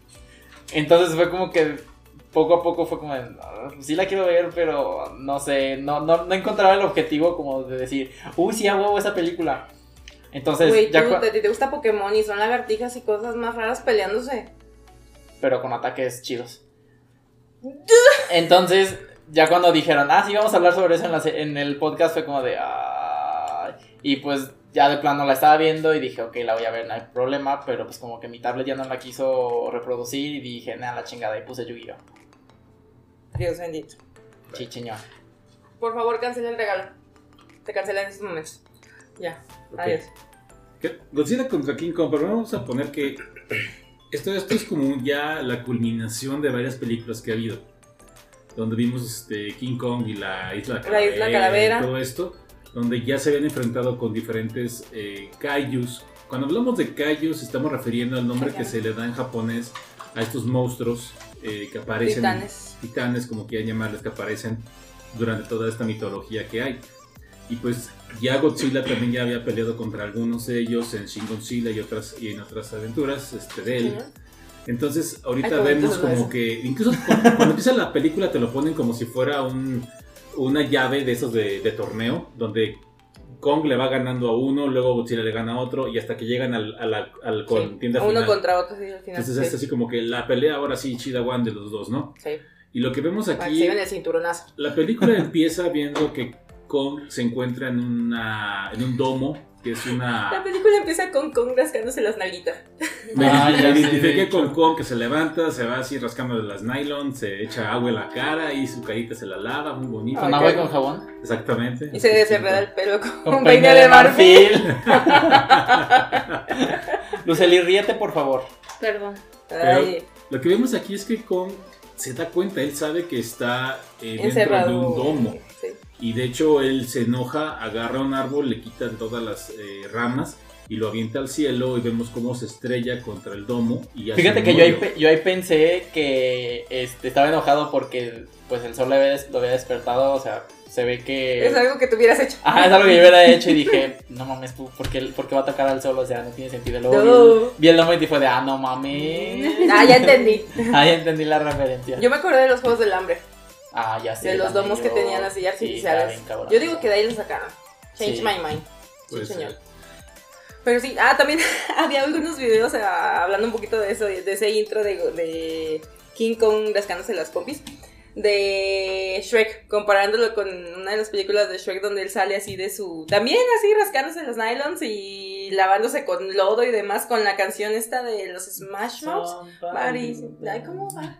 Entonces fue como que poco a poco fue como de, "Ah, sí la quiero ver, pero no sé, no, no, no encontraba el objetivo como de decir, uy, sí, a huevo esa película. Entonces,
Güey,
ya
tú,
cua-
te, te gusta Pokémon y son lagartijas y cosas más raras peleándose.
pero con ataques chidos. Entonces, ya cuando dijeron, ah, sí, vamos a hablar sobre eso en, la en el podcast, fue como de, y pues ya de plano la estaba viendo y dije, ok, la voy a ver, no hay problema, pero pues como que mi tablet ya no la quiso reproducir y dije, nada, la chingada, y puse Yu-Gi-Oh!
Dios bendito.
Chicheño.
Por favor, cancela el regalo. Te cancela en estos momentos. Ya. Adiós.
¿Qué? Godzilla contra King Kong, pero vamos a poner que esto, esto es como ya la culminación de varias películas que ha habido. Donde vimos este, King Kong y la Isla
La Isla Calavera.
y todo esto. donde ya se habían enfrentado con diferentes eh, kaijus. Cuando hablamos de kaijus estamos refiriendo al nombre que se le da en japonés a estos monstruos eh, que aparecen,
Titanes.
Titanes, como quieran llamarles, que aparecen durante toda esta mitología que hay. Y pues ya Godzilla también ya había peleado contra algunos de ellos en Shin Godzilla y otras y en otras aventuras este, de él. Entonces, ahorita
Ay,
vemos como que, incluso cuando, cuando empieza la película, te lo ponen como si fuera un, una llave de esos de, de torneo, donde Kong le va ganando a uno, luego Godzilla le gana a otro, y hasta que llegan al, al
Sí.
contienda
Uno
final.
contra otro, sí, al final.
Entonces
sí.
es así como que la pelea ahora sí, chida one de los dos, ¿no?
Sí.
Y lo que vemos aquí,
el cinturonazo.
la película empieza viendo que Kong se encuentra en, una, en un domo, que es
La
una...
película empieza con Kong rascándose las nalguitas.
Me,
Ah, ya
me identifiqué con Kong que se levanta, se va así rascando de las nylon, se echa agua en la cara y su carita se la lava, muy bonito.
Con agua y con jabón.
Exactamente.
Y se desenreda el pelo con,
Con
un peine de marfil.
Luceli, ríete, por favor.
Perdón.
Ay,
Lo que vemos aquí es que Kong se da cuenta, él sabe que está eh, dentro
encerrado.
de un domo.
Sí.
Y de hecho él se enoja, agarra un árbol, le quitan todas las eh, ramas y lo avienta al cielo y vemos cómo se estrella contra el domo. Y hace
Fíjate que yo ahí, yo ahí pensé que este, estaba enojado porque pues el sol había, des- lo había despertado, o sea, se ve que...
Es algo que tú hubieras hecho.
Ajá, es algo que yo hubiera hecho y dije, no mames, ¿por qué, por qué va a tocar al sol? O sea, no tiene sentido. Luego
No.
vi, el- nombre y fue de, ah, no mames.
Ah, ya entendí.
Ah, ya entendí la referencia.
Yo me acordé de los Juegos del Hambre.
ah, ya sé.
de los domos que tenían así
Sí,
artificiales. Yo digo que de ahí lo sacaron. Change
Sí.
my mind. Sí, señor. Pero sí, ah, también había algunos videos ah, hablando un poquito de eso, de ese intro de, de King Kong rascándose las pompis. De Shrek, comparándolo con una de las películas de Shrek donde él sale así de su. También así rascándose los nylons y lavándose con lodo y demás con la canción esta de los Smash Mouths. ¿cómo va?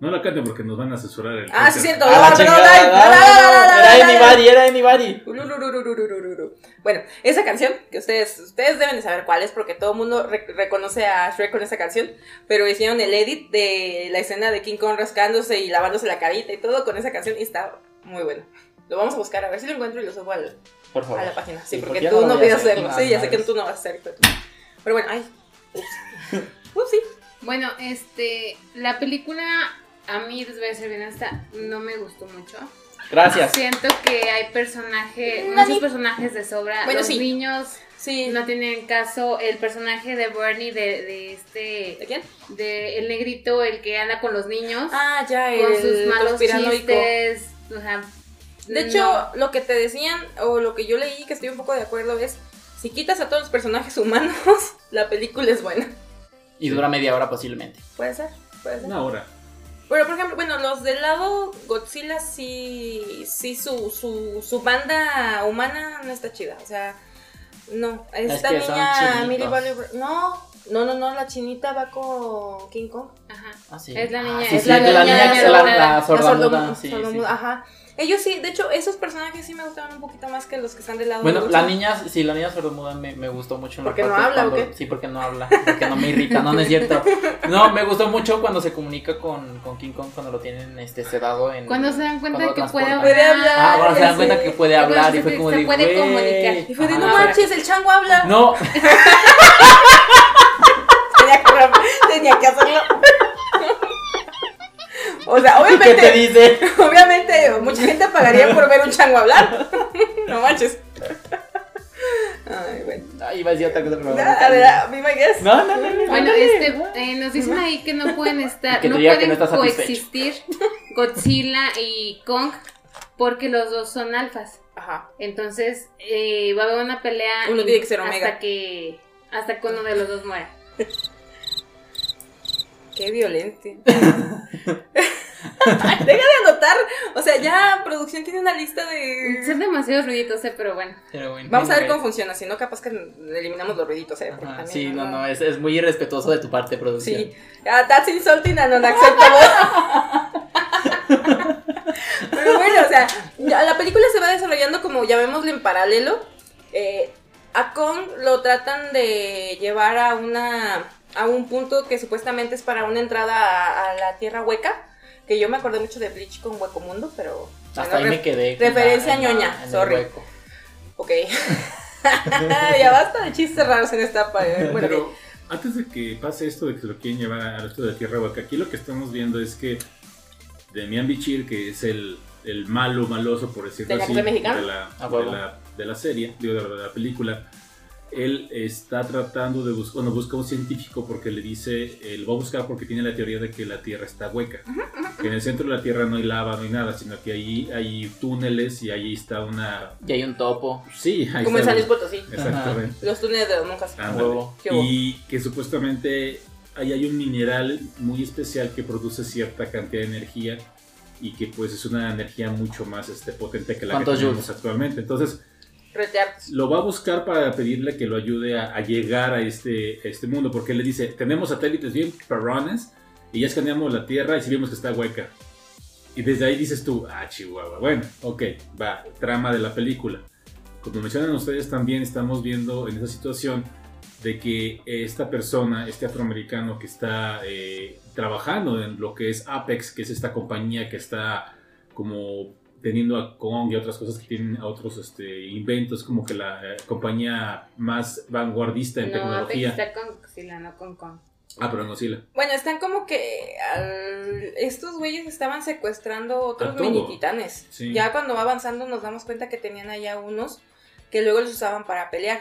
No la canten porque nos van a asesorar el
Ah, sí, cierto. Ah, no, no, no,
era anybody, era
Bueno, esa canción que ustedes ustedes deben de saber cuál es porque todo el mundo re reconoce a Shrek con esa canción, pero hicieron el edit de la escena de King Kong rascándose y lavándose la carita y todo con esa canción y está muy bueno. Lo vamos a buscar a ver si lo encuentro y lo subo al,
Por favor.
a la página. Sí,
sí
porque,
porque
tú
no, pides
hacerlo. sí, ya sé que tú no vas a hacerlo. Pero bueno, ay. Ups. Ups, sí.
Bueno, este, la película a mí les voy a ser bien esta, no me gustó mucho.
Gracias.
Siento que hay personajes,
Nani.
muchos personajes de sobra.
Bueno,
Los
sí.
niños
Sí.
no tienen caso. El personaje de Bernie, de, de este,
¿De quién?
de el negrito, el que anda con los niños,
Ah, ya,
con
el
sus malos chistes. O sea,
De
no.
hecho, lo que te decían, o lo que yo leí, que estoy un poco de acuerdo, es si quitas a todos los personajes humanos, la película es buena.
Y dura media hora posiblemente.
Puede ser, puede ser.
Una hora.
Pero, por ejemplo, bueno, los del lado Godzilla sí, sí su, su, su banda humana no está chida. O sea, no. Esta
que son
niña. Millie Bobby Brown- no, no, no, no, la chinita va con King Kong.
Ajá.
Ah, sí.
Es la niña-
sí,
es
sí,
la
que la
niña
que es la, la
La
sordomuda.
sordomu-
sí, sí.
Ajá. Ellos sí, de hecho, esos personajes sí me gustaban un poquito más que los que están del lado
Bueno,
de
la niña, sí, la niña sordomuda me, me gustó mucho. en la
¿Porque no
parte
habla o
cuando-
qué?
Sí, porque no habla, porque no me irrita, no, no es cierto. No, me gustó mucho cuando se comunica con, con King Kong, cuando lo tienen este, sedado en...
Cuando se dan cuenta
cuando
de que puede hablar.
Ah, ahora se dan cuenta
Sí.
que puede
Cuando
hablar y fue como
se
de,
puede comunicar.
Y fue de, no manches, el chango habla.
No,
Tenía que, tenía que hacerlo. O sea,
¿qué te
obviamente,
dice?
obviamente, mucha gente pagaría por ver un chango hablar. No manches. Ay, bueno.
Ay, iba a decir otra cosa, pero... No, no, no, no.
Bueno, este, eh, nos dicen ahí que no pueden estar,
Que
no
diga que no
pueden coexistir Godzilla y Kong porque los dos son alfas.
Ajá.
Entonces eh, va a haber una pelea
Uno
en-
tiene que ser omega.
hasta que hasta que uno de los dos muera.
Qué violencia. Deja de anotar. O sea, ya producción tiene una lista de.
Son demasiados ruiditos, eh, pero bueno.
Pero bueno,
Vamos a ver cómo funciona. Si no, capaz que eliminamos los ruiditos, ¿eh?
Ajá, sí, no, no, es, es muy irrespetuoso de tu parte, producción.
Sí. Ah, that's insulting and unacceptable. Pero bueno, o sea, ya la película se va desarrollando como llamémosle en paralelo. Eh, a Kong lo tratan de llevar a una a un punto que supuestamente es para una entrada a, a la Tierra Hueca. Que yo me acordé mucho de Bleach con Hueco Mundo, pero
Hasta
bueno,
ahí me quedé.
referencia
la- en la-
ñoña,
en
sorry.
hueco.
Ok. ya basta de chistes raros en esta pa- eh, Bueno,
Pero antes de que pase esto de que se lo quieren llevar a esto de la Tierra Hueca, aquí lo que estamos viendo es que Demian Bichir, que es el, el malo, maloso, por decirlo
¿De
así, de la, de, la, de la serie, digo, de la, de la película, él está tratando de buscar, bueno, busca un científico porque le dice, él va a buscar porque tiene la teoría de que la Tierra está hueca, que en el centro de la Tierra no hay lava, no hay nada, sino que ahí hay túneles y ahí está una...
Y hay un topo.
Sí, ahí
como en San Luis Potosí.
Exactamente.
Los túneles de las monjas.
Huevo.
Y que supuestamente ahí hay un mineral muy especial que produce cierta cantidad de energía y que pues es una energía mucho más este, potente que la que
¿Cuántos
tenemos
joules?
actualmente. Entonces. Lo va a buscar para pedirle que lo ayude a, a llegar a este, a este mundo porque él le dice, tenemos satélites bien perrones y ya escaneamos la Tierra y sí vimos que está hueca. Y desde ahí dices tú, ah, Chihuahua, bueno, ok, va, trama de la película. Como mencionan ustedes también estamos viendo en esa situación de que esta persona, este afroamericano que está eh, trabajando en lo que es Apex, que es esta compañía que está como teniendo a Kong y otras cosas que tienen a otros este, inventos, como que la eh, compañía más vanguardista en
No,
tecnología.
está con Godzilla, no con Kong.
Ah, pero en Godzilla.
Bueno, están como que al- estos güeyes estaban secuestrando otros mini titanes.
Sí.
Ya cuando va avanzando nos damos cuenta que tenían allá unos que luego los usaban para pelear.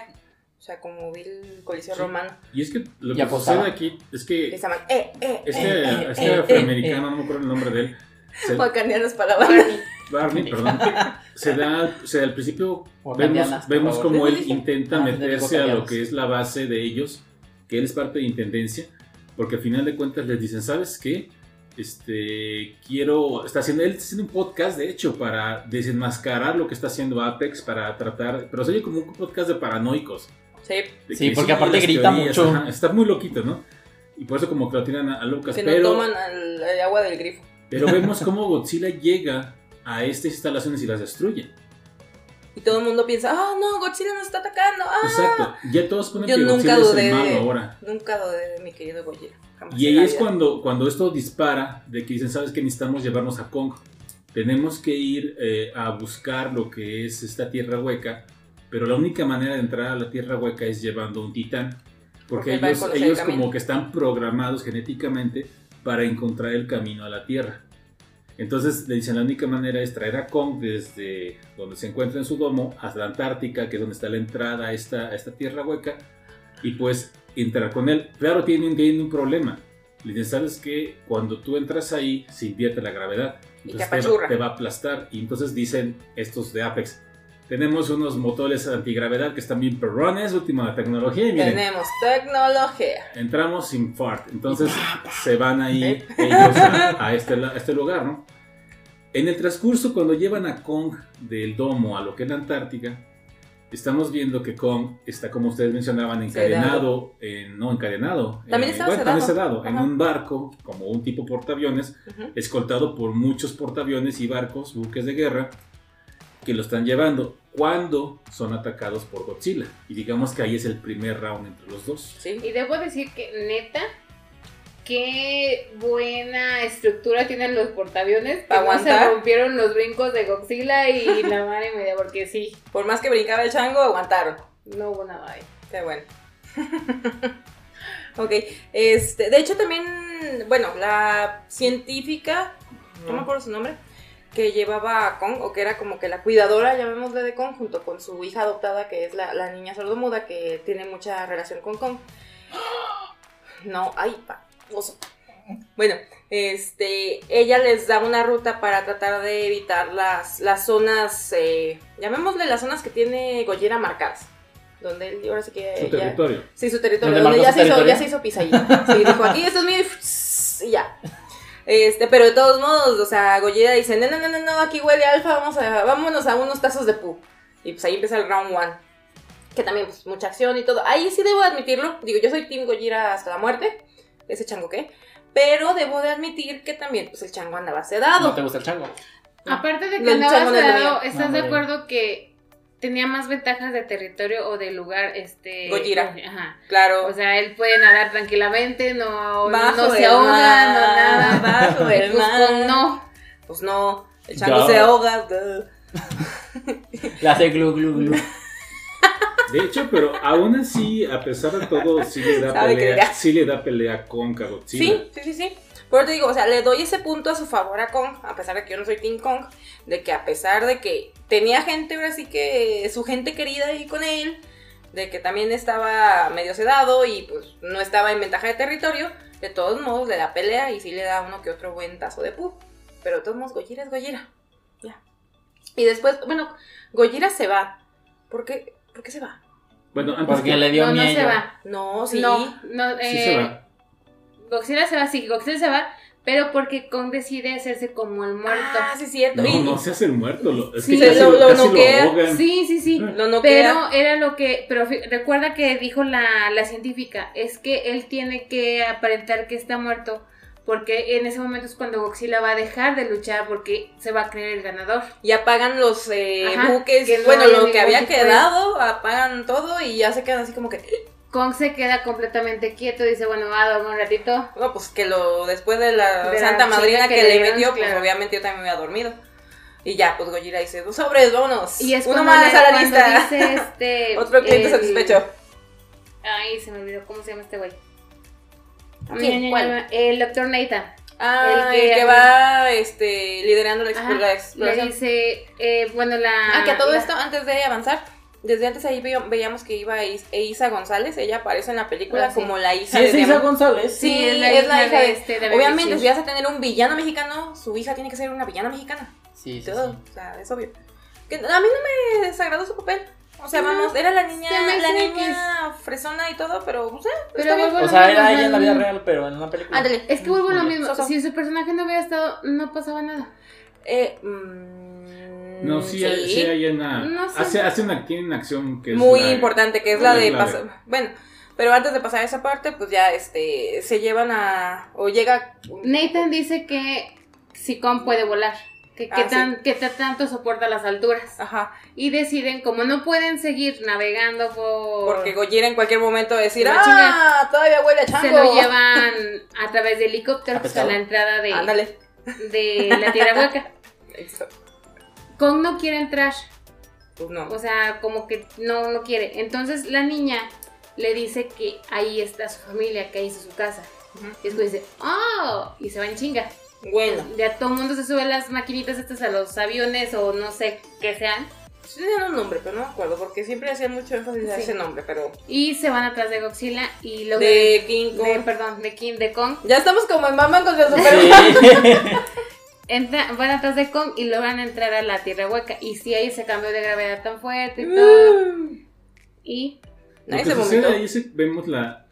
O sea, como vi el Coliseo
Sí.
Romano.
Y es que lo que
apostaba.
sucede aquí es que
Estaban, eh, eh,
este,
eh, eh,
este
eh,
afroamericano, no me acuerdo el nombre de él, se-
para la banda.
Barney, perdón, se da, se da al principio vemos,
por
vemos como él intenta
Ah,
meterse a lo que es la base de ellos, que él es parte de intendencia, porque al final de cuentas les dicen, ¿sabes qué? Este, quiero, está haciendo, él está haciendo un podcast, de hecho, para desenmascarar lo que está haciendo Apex, para tratar, pero se oye como un podcast de paranoicos.
Sí,
Sí,
que
porque aparte grita mucho.
está muy loquito, ¿no? Y por eso como que lo tiran a, a Lucas,
que
pero...
no toman el, el agua del grifo.
Pero vemos cómo Godzilla llega a estas instalaciones y las destruye.
Y todo el mundo piensa, ah, no, Godzilla nos está atacando. Ah.
Exacto. Ya todos ponen
Yo
que
nunca
Godzilla es el malo
de-
ahora.
Nunca dudé de mi querido Godzilla. jamás
Y ahí es cuando, cuando esto dispara de que dicen, ¿sabes qué? Necesitamos llevarnos a Kong. Tenemos que ir eh, a buscar lo que es esta tierra hueca. Pero la única manera de entrar a la tierra hueca es llevando un titán. Porque
Porque
ellos, ellos
el
como que están programados genéticamente para encontrar el camino a la tierra. Entonces le dicen la única manera es traer a Kong desde donde se encuentra en su domo hasta la Antártica, que es donde está la entrada a esta, a esta tierra hueca, y pues entrar con él. Claro, tienen, tienen un problema. Le dicen, ¿sabes qué? Cuando tú entras ahí, se invierte la gravedad. Entonces
te
te, va, te va a aplastar. Y entonces dicen estos de Apex, tenemos unos motores antigravedad que están bien perrones, última tecnología, y miren,
Tenemos tecnología.
entramos sin fart. Entonces se van ahí ellos a, a este, a este lugar, ¿no? En el transcurso, cuando llevan a Kong del domo a lo que es la Antártica, estamos viendo que Kong está, como ustedes mencionaban, encadenado, en- no encadenado,
También
eh,
estaba
bueno, también
sedado.
sedado, en un barco, como un tipo portaaviones,
Ujú.
escoltado por muchos portaaviones y barcos, buques de guerra, que lo están llevando cuando son atacados por Godzilla. Y digamos que ahí es el primer round entre los dos.
Sí.
Y debo decir que, neta, qué buena estructura tienen los portaaviones. Que
¿Pa'
no se
aguantar?
rompieron los brincos de Godzilla y la madre media, porque sí,
Por más que brincaba el chango, aguantaron.
no hubo nada ahí.
Qué bueno. ok, este, de hecho también, bueno, la científica, no me acuerdo su nombre, que llevaba a Kong, o que era como que la cuidadora, llamémosle de Kong, junto con su hija adoptada, que es la, la niña sordomuda, que tiene mucha relación con Kong. No, ay, pa, oso. Bueno, este, ella les da una ruta para tratar de evitar las, las zonas, eh, llamémosle las zonas que tiene Gojira marcadas. Donde él ahora sí que
Su
ya-
territorio.
Sí, su territorio,
¿Dónde
donde
marcó
ya se, hizo,
territorio?
ya se hizo pis ahí. Sí, dijo, aquí esto es y, y ya. Este, pero de todos modos, o sea, Gojira dice, no, no, no, no, no, aquí huele alfa, vamos a, vámonos a unos tazos de pu. Y pues ahí empieza el round one. Que también, pues, mucha acción y todo. Ahí sí debo admitirlo. Digo, yo soy Team Gojira hasta la muerte. Ese chango qué. Pero debo de admitir que también, pues, el chango andaba sedado.
¿No te gusta el chango?
No.
Aparte de que andaba sedado, ¿estás
No,
de acuerdo que tenía más ventajas de territorio o de lugar, este...
Gojira.
Ajá.
Claro.
O sea, él puede nadar tranquilamente, no,
Bajo
no se ahoga,
mar,
no nada.
bajo el
Y pues,
mar.
con no.
Pues no, el chango
Ya.
se ahoga.
Le hace glu glu glu.
De hecho, pero aún así, a pesar de todo, sí le da pelea, sí le da pelea con Godzilla.
Sí, sí, sí, sí. Por eso te digo, o sea, le doy ese punto a su favor a Kong, a pesar de que yo no soy King Kong, de que a pesar de que tenía gente, ahora sí que su gente querida ahí con él, de que también estaba medio sedado y pues no estaba en ventaja de territorio, de todos modos le da pelea y sí le da uno que otro buen tazo de pu. Pero de todos modos, Gojira es Gojira. Ya. Y después, bueno, Gojira se va. ¿Por qué? ¿Por qué se va?
Bueno, antes
Porque
que
le dio
No, no
miedo.
se va.
No, sí.
No, no,
sí
eh,
se va.
Godzilla se va, sí, Godzilla se va, pero porque Kong decide hacerse como el muerto.
Ah, sí, es cierto.
No,
Y-
no se hace el muerto. Lo, es
Sí,
que casi
lo-
lo, casi.
Sí, sí, sí.
Lo noquea.
Pero era lo que, pero recuerda que dijo la, la científica, es que él tiene que aparentar que está muerto, porque en ese momento es cuando Godzilla va a dejar de luchar porque se va a creer el ganador.
y apagan los eh,
Ajá,
buques,
que no
bueno, lo que había quedado, apagan todo y ya se quedan así como que,
Kong se queda completamente quieto, dice, bueno, va a dormir un ratito.
no, pues que lo, después de la
De
santa madrina
que
que,
le
metió, pues obviamente yo también me había dormido. Y ya, pues Gojira dice, dos sobres, vámonos.
Y es
Uno más a la lista.
dice este...
Otro cliente
el-
satisfecho.
Ay, se me olvidó, ¿cómo se llama este güey?
¿Quién? ¿Cuál?
El doctor Nathan.
Ah,
El
el
que-
va este, liderando la,
Ajá,
exp- la
Le
exploración.
dice, eh, bueno, la...
Ah, que todo
la-
esto, antes de avanzar, desde antes ahí ve- veíamos que iba e Isa González, ella aparece en la película
Ah, sí.
como la hija
Sí,
de
es Isa. González.
Sí,
es la
es
hija
la hija
de
de,
este, de
Obviamente, si vas a tener un villano mexicano, su hija tiene que ser una villana mexicana.
Sí, sí,
Todo,
sí.
o sea, es obvio. Que a mí no me desagradó su papel. O sea, vamos, era la niña, la fresona y todo, pero, o sea,
Pero
está bien.
vuelvo
O sea, era ella en la vida real, pero en una película.
Ándale.
Es que vuelvo a lo mismo. Si su personaje no hubiera estado, no pasaba nada.
Eh, mm,
No, sí, hay- sí hay una.
No sé.
hace, hace una, tiene una acción que es.
muy
la-
importante, que es
la
la de pasar. Bueno, pero antes de pasar a esa parte, pues ya este se llevan a. O llega.
Nathan dice que si Kong puede volar. Que, que
Ah,
tan, que ta- tanto soporta las alturas.
Ajá.
Y deciden, como no pueden seguir navegando por...
Porque Gojira en cualquier momento va a decir, ¡ah! Todavía huele a chango.
se lo llevan a través de helicóptero
¿A
la entrada de,
Ándale.
de la Tierra Hueca. Kong no quiere entrar.
Pues no.
O sea, como que no, no quiere. Entonces la niña le dice que ahí está su familia, que ahí está su casa.
Ujú.
Y después dice, ¡oh! Y se va en chinga.
Bueno.
Ya todo el mundo se sube a las maquinitas estas a los aviones o no sé qué sean.
Sí tenían un nombre, pero no me acuerdo, porque siempre hacían mucho énfasis a
Sí.
ese nombre, pero...
Y se van atrás de Godzilla y luego...
De King
de-
Kong.
perdón, de King, de Kong.
Ya estamos como en Mamá con el super...
Sí.
Entra- van atrás de Kong y logran entrar a la Tierra Hueca. Y si hay ese cambio de gravedad tan fuerte y todo.
Mm.
Y
Lo que
se
sucede ahí vemos la.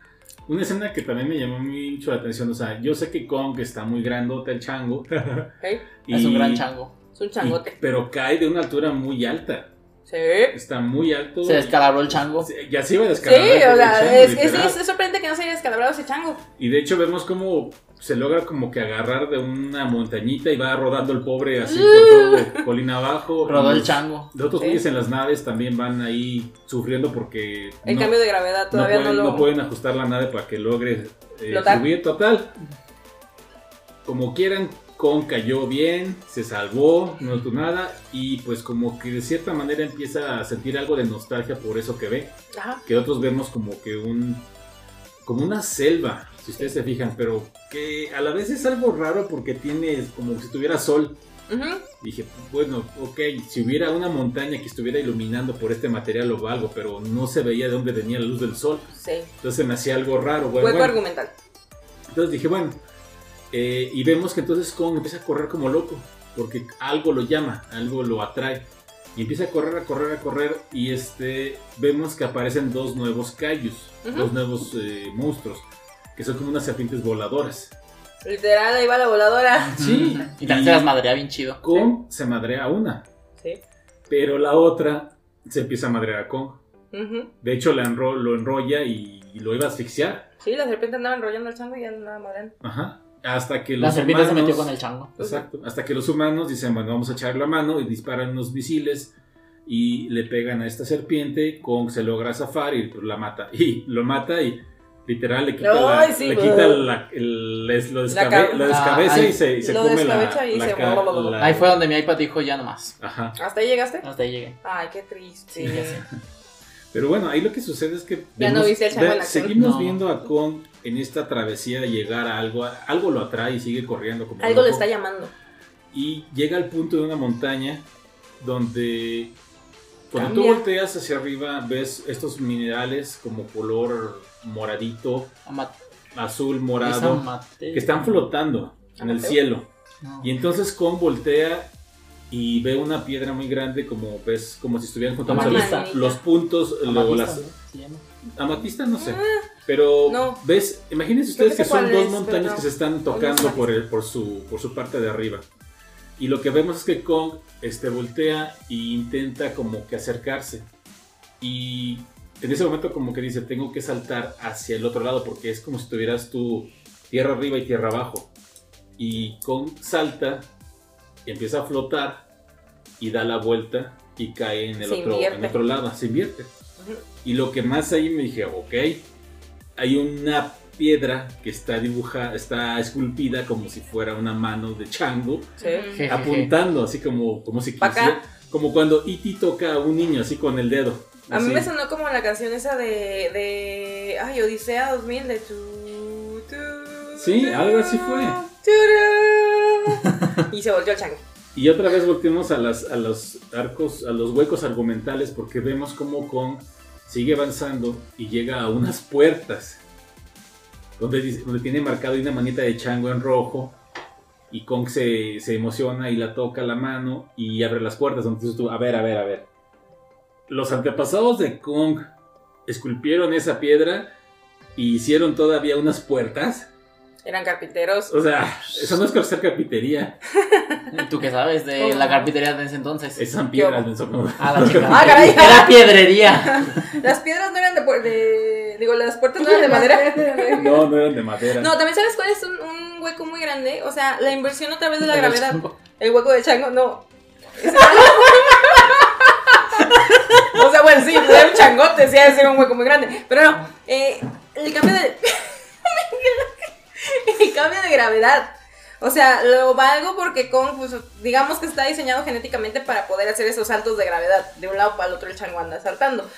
Una escena que también me llamó mucho la atención. O sea, yo sé que Kong está muy grandote, el chango.
Ok,
Es un
y-
gran chango.
Es un
y-
changote.
pero cae de una altura muy alta.
Sí.
Está muy alto.
Se descalabró el chango.
Ya se iba a
Sí,
descargar.
o sea, es, es, es- es sorprendente que no se haya descalabrado ese chango.
Y de hecho vemos cómo se logra como que agarrar de una montañita y va rodando el pobre así por todo colina abajo.
Rodó el chango.
Los otros
Sí.
güeyes en las naves también van ahí sufriendo porque
El
no,
cambio de gravedad
no
todavía no,
pueden,
lo...
no pueden ajustar la nave para que logre eh, subir total. Como quieran, Kong cayó bien, se salvó, no tuvo nada y pues como que de cierta manera empieza a sentir algo de nostalgia por eso que ve.
Ajá.
Que otros vemos como que un... como una selva, si ustedes se fijan, pero que a la vez es algo raro porque tiene como si tuviera sol. Dije, bueno, ok, si hubiera una montaña que estuviera iluminando por este material o algo, pero no se veía de dónde venía la luz del sol.
Sí.
Entonces me hacía algo raro. Bueno,
Hueco
bueno.
argumental.
Entonces dije, bueno, eh, y vemos que entonces Kong empieza a correr como loco, porque algo lo llama, algo lo atrae. Y empieza a correr, a correr, a correr, y este vemos que aparecen dos nuevos Kaijus,
Ujú.
dos nuevos eh, monstruos, que son como unas serpientes voladoras.
Literal, ahí va la voladora.
Sí.
Y también se las madrea bien chido.
Kong se madrea a una,
Sí.
pero la otra se empieza a madrear a Kong. De hecho, la enro- lo enrolla y, y lo iba a asfixiar.
Sí, la serpiente andaba enrollando el chango y andaba madreando.
Ajá. Hasta que los
La serpiente se
humanos-
metió con el chango.
Exacto. Hasta que los humanos dicen, bueno, vamos a echarle la mano y disparan unos misiles y le pegan a esta serpiente. Kong se logra zafar y pues, la mata. Y lo mata y literal le quita, la,
Ay, sí,
le
pues.
quita la- el- lo, descabe- lo descabeza
Ah,
y se, y se
lo
come la,
y
la
se-
Ahí fue donde mi iPad dijo ya nomás.
Ajá.
¿Hasta ahí llegaste?
Hasta ahí llegué.
Ay, qué triste.
Sí, ya sé.
Pero bueno, ahí lo que sucede es que
Ya no viste el acción.
seguimos
No.
viendo a Kong en esta travesía de llegar a algo, algo lo atrae y sigue corriendo como
Algo le
loco.
está llamando.
y llega al punto de una montaña donde cuando tú
Cambia.
volteas hacia arriba ves estos minerales como color moradito, azul, morado, que están flotando en el cielo.
No.
Y entonces Kong voltea y ve una piedra muy grande como ves como si estuvieran juntando los, los puntos,
Amatista,
las amatista no sé, pero
no.
ves, imagínense ustedes
que
son dos
es, pero
montañas
no.
que se están tocando por el, por su por su parte de arriba. Y lo que vemos es que Kong este voltea e intenta como que acercarse. Y en ese momento como que dice, tengo que saltar hacia el otro lado porque es como si tuvieras tú tierra arriba y tierra abajo. Y Kong salta, y empieza a flotar y da la vuelta y cae en el
Se
otro, en otro lado, se invierte. Y lo que más ahí me dije, ok, hay una piedra que está dibujada, está esculpida como si fuera una mano de chango,
Sí.
Apuntando así como, como si quisiera, como cuando E.T. toca a un niño así con el dedo.
A mí me sonó como la canción esa de, de ay, Odisea 2000 de tu, tu,
Sí,
tu,
algo así fue.
y se volvió el chango.
Y otra vez volteamos a, las, a los arcos, a los huecos argumentales porque vemos cómo Kong sigue avanzando y llega a unas puertas donde, tiene marcado una manita de chango en rojo y Kong se, emociona y la toca la mano y abre las puertas. Entonces tú, a ver, a ver, a ver. Los antepasados de Kong esculpieron esa piedra y hicieron todavía unas puertas.
Eran carpinteros.
O sea, eso no es hacer carpintería,
¿Y ¿Tú qué sabes de
¿Cómo?
la carpintería de ese entonces?
esas piedras.
Yo-
menso, como-
Ah, la chica.
Ah, caray.
Era piedrería.
Las piedras no eran de, de- Digo, las puertas no eran de madera.
No, no eran de madera.
No, también sabes cuál es un, un hueco muy grande. O sea, la inversión a través de la gravedad.
chango.
El hueco del chango, no. O sea, bueno, sí, era un changote, sí, ha de ser un hueco muy grande. Pero no, eh, el cambio de. el cambio de gravedad. O sea, lo valgo porque con, pues, digamos que está diseñado genéticamente para poder hacer esos saltos de gravedad. De un lado para el otro el chango anda saltando.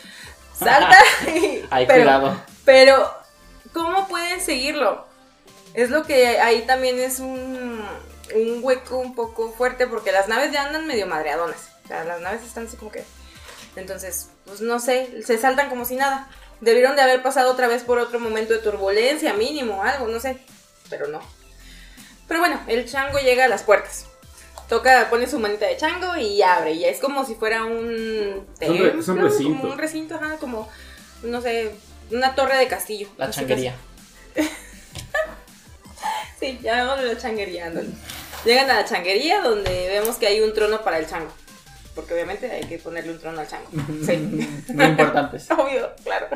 Salta y-
Ay,
pero,
cuidado.
pero, ¿cómo pueden seguirlo? Es lo que ahí también es un, un hueco un poco fuerte porque las naves ya andan medio madreadonas. O sea, las naves están así como que... Entonces, pues no sé, se saltan como si nada. Debieron de haber pasado otra vez por otro momento de turbulencia, mínimo, algo, no sé. Pero no. Pero bueno, el chango llega a las puertas. Toca, pone su manita de chango y abre. Y es como si fuera un
Es un re-
templo,
es un recinto.
Como un recinto, ajá, como, no sé, una torre de castillo.
La changuería.
Sí, llamémoslo la changuería, ándale. Llegan a la changuería donde vemos que hay un trono para el chango. Porque obviamente hay que ponerle un trono al chango. Sí.
Muy importantes.
Obvio, claro.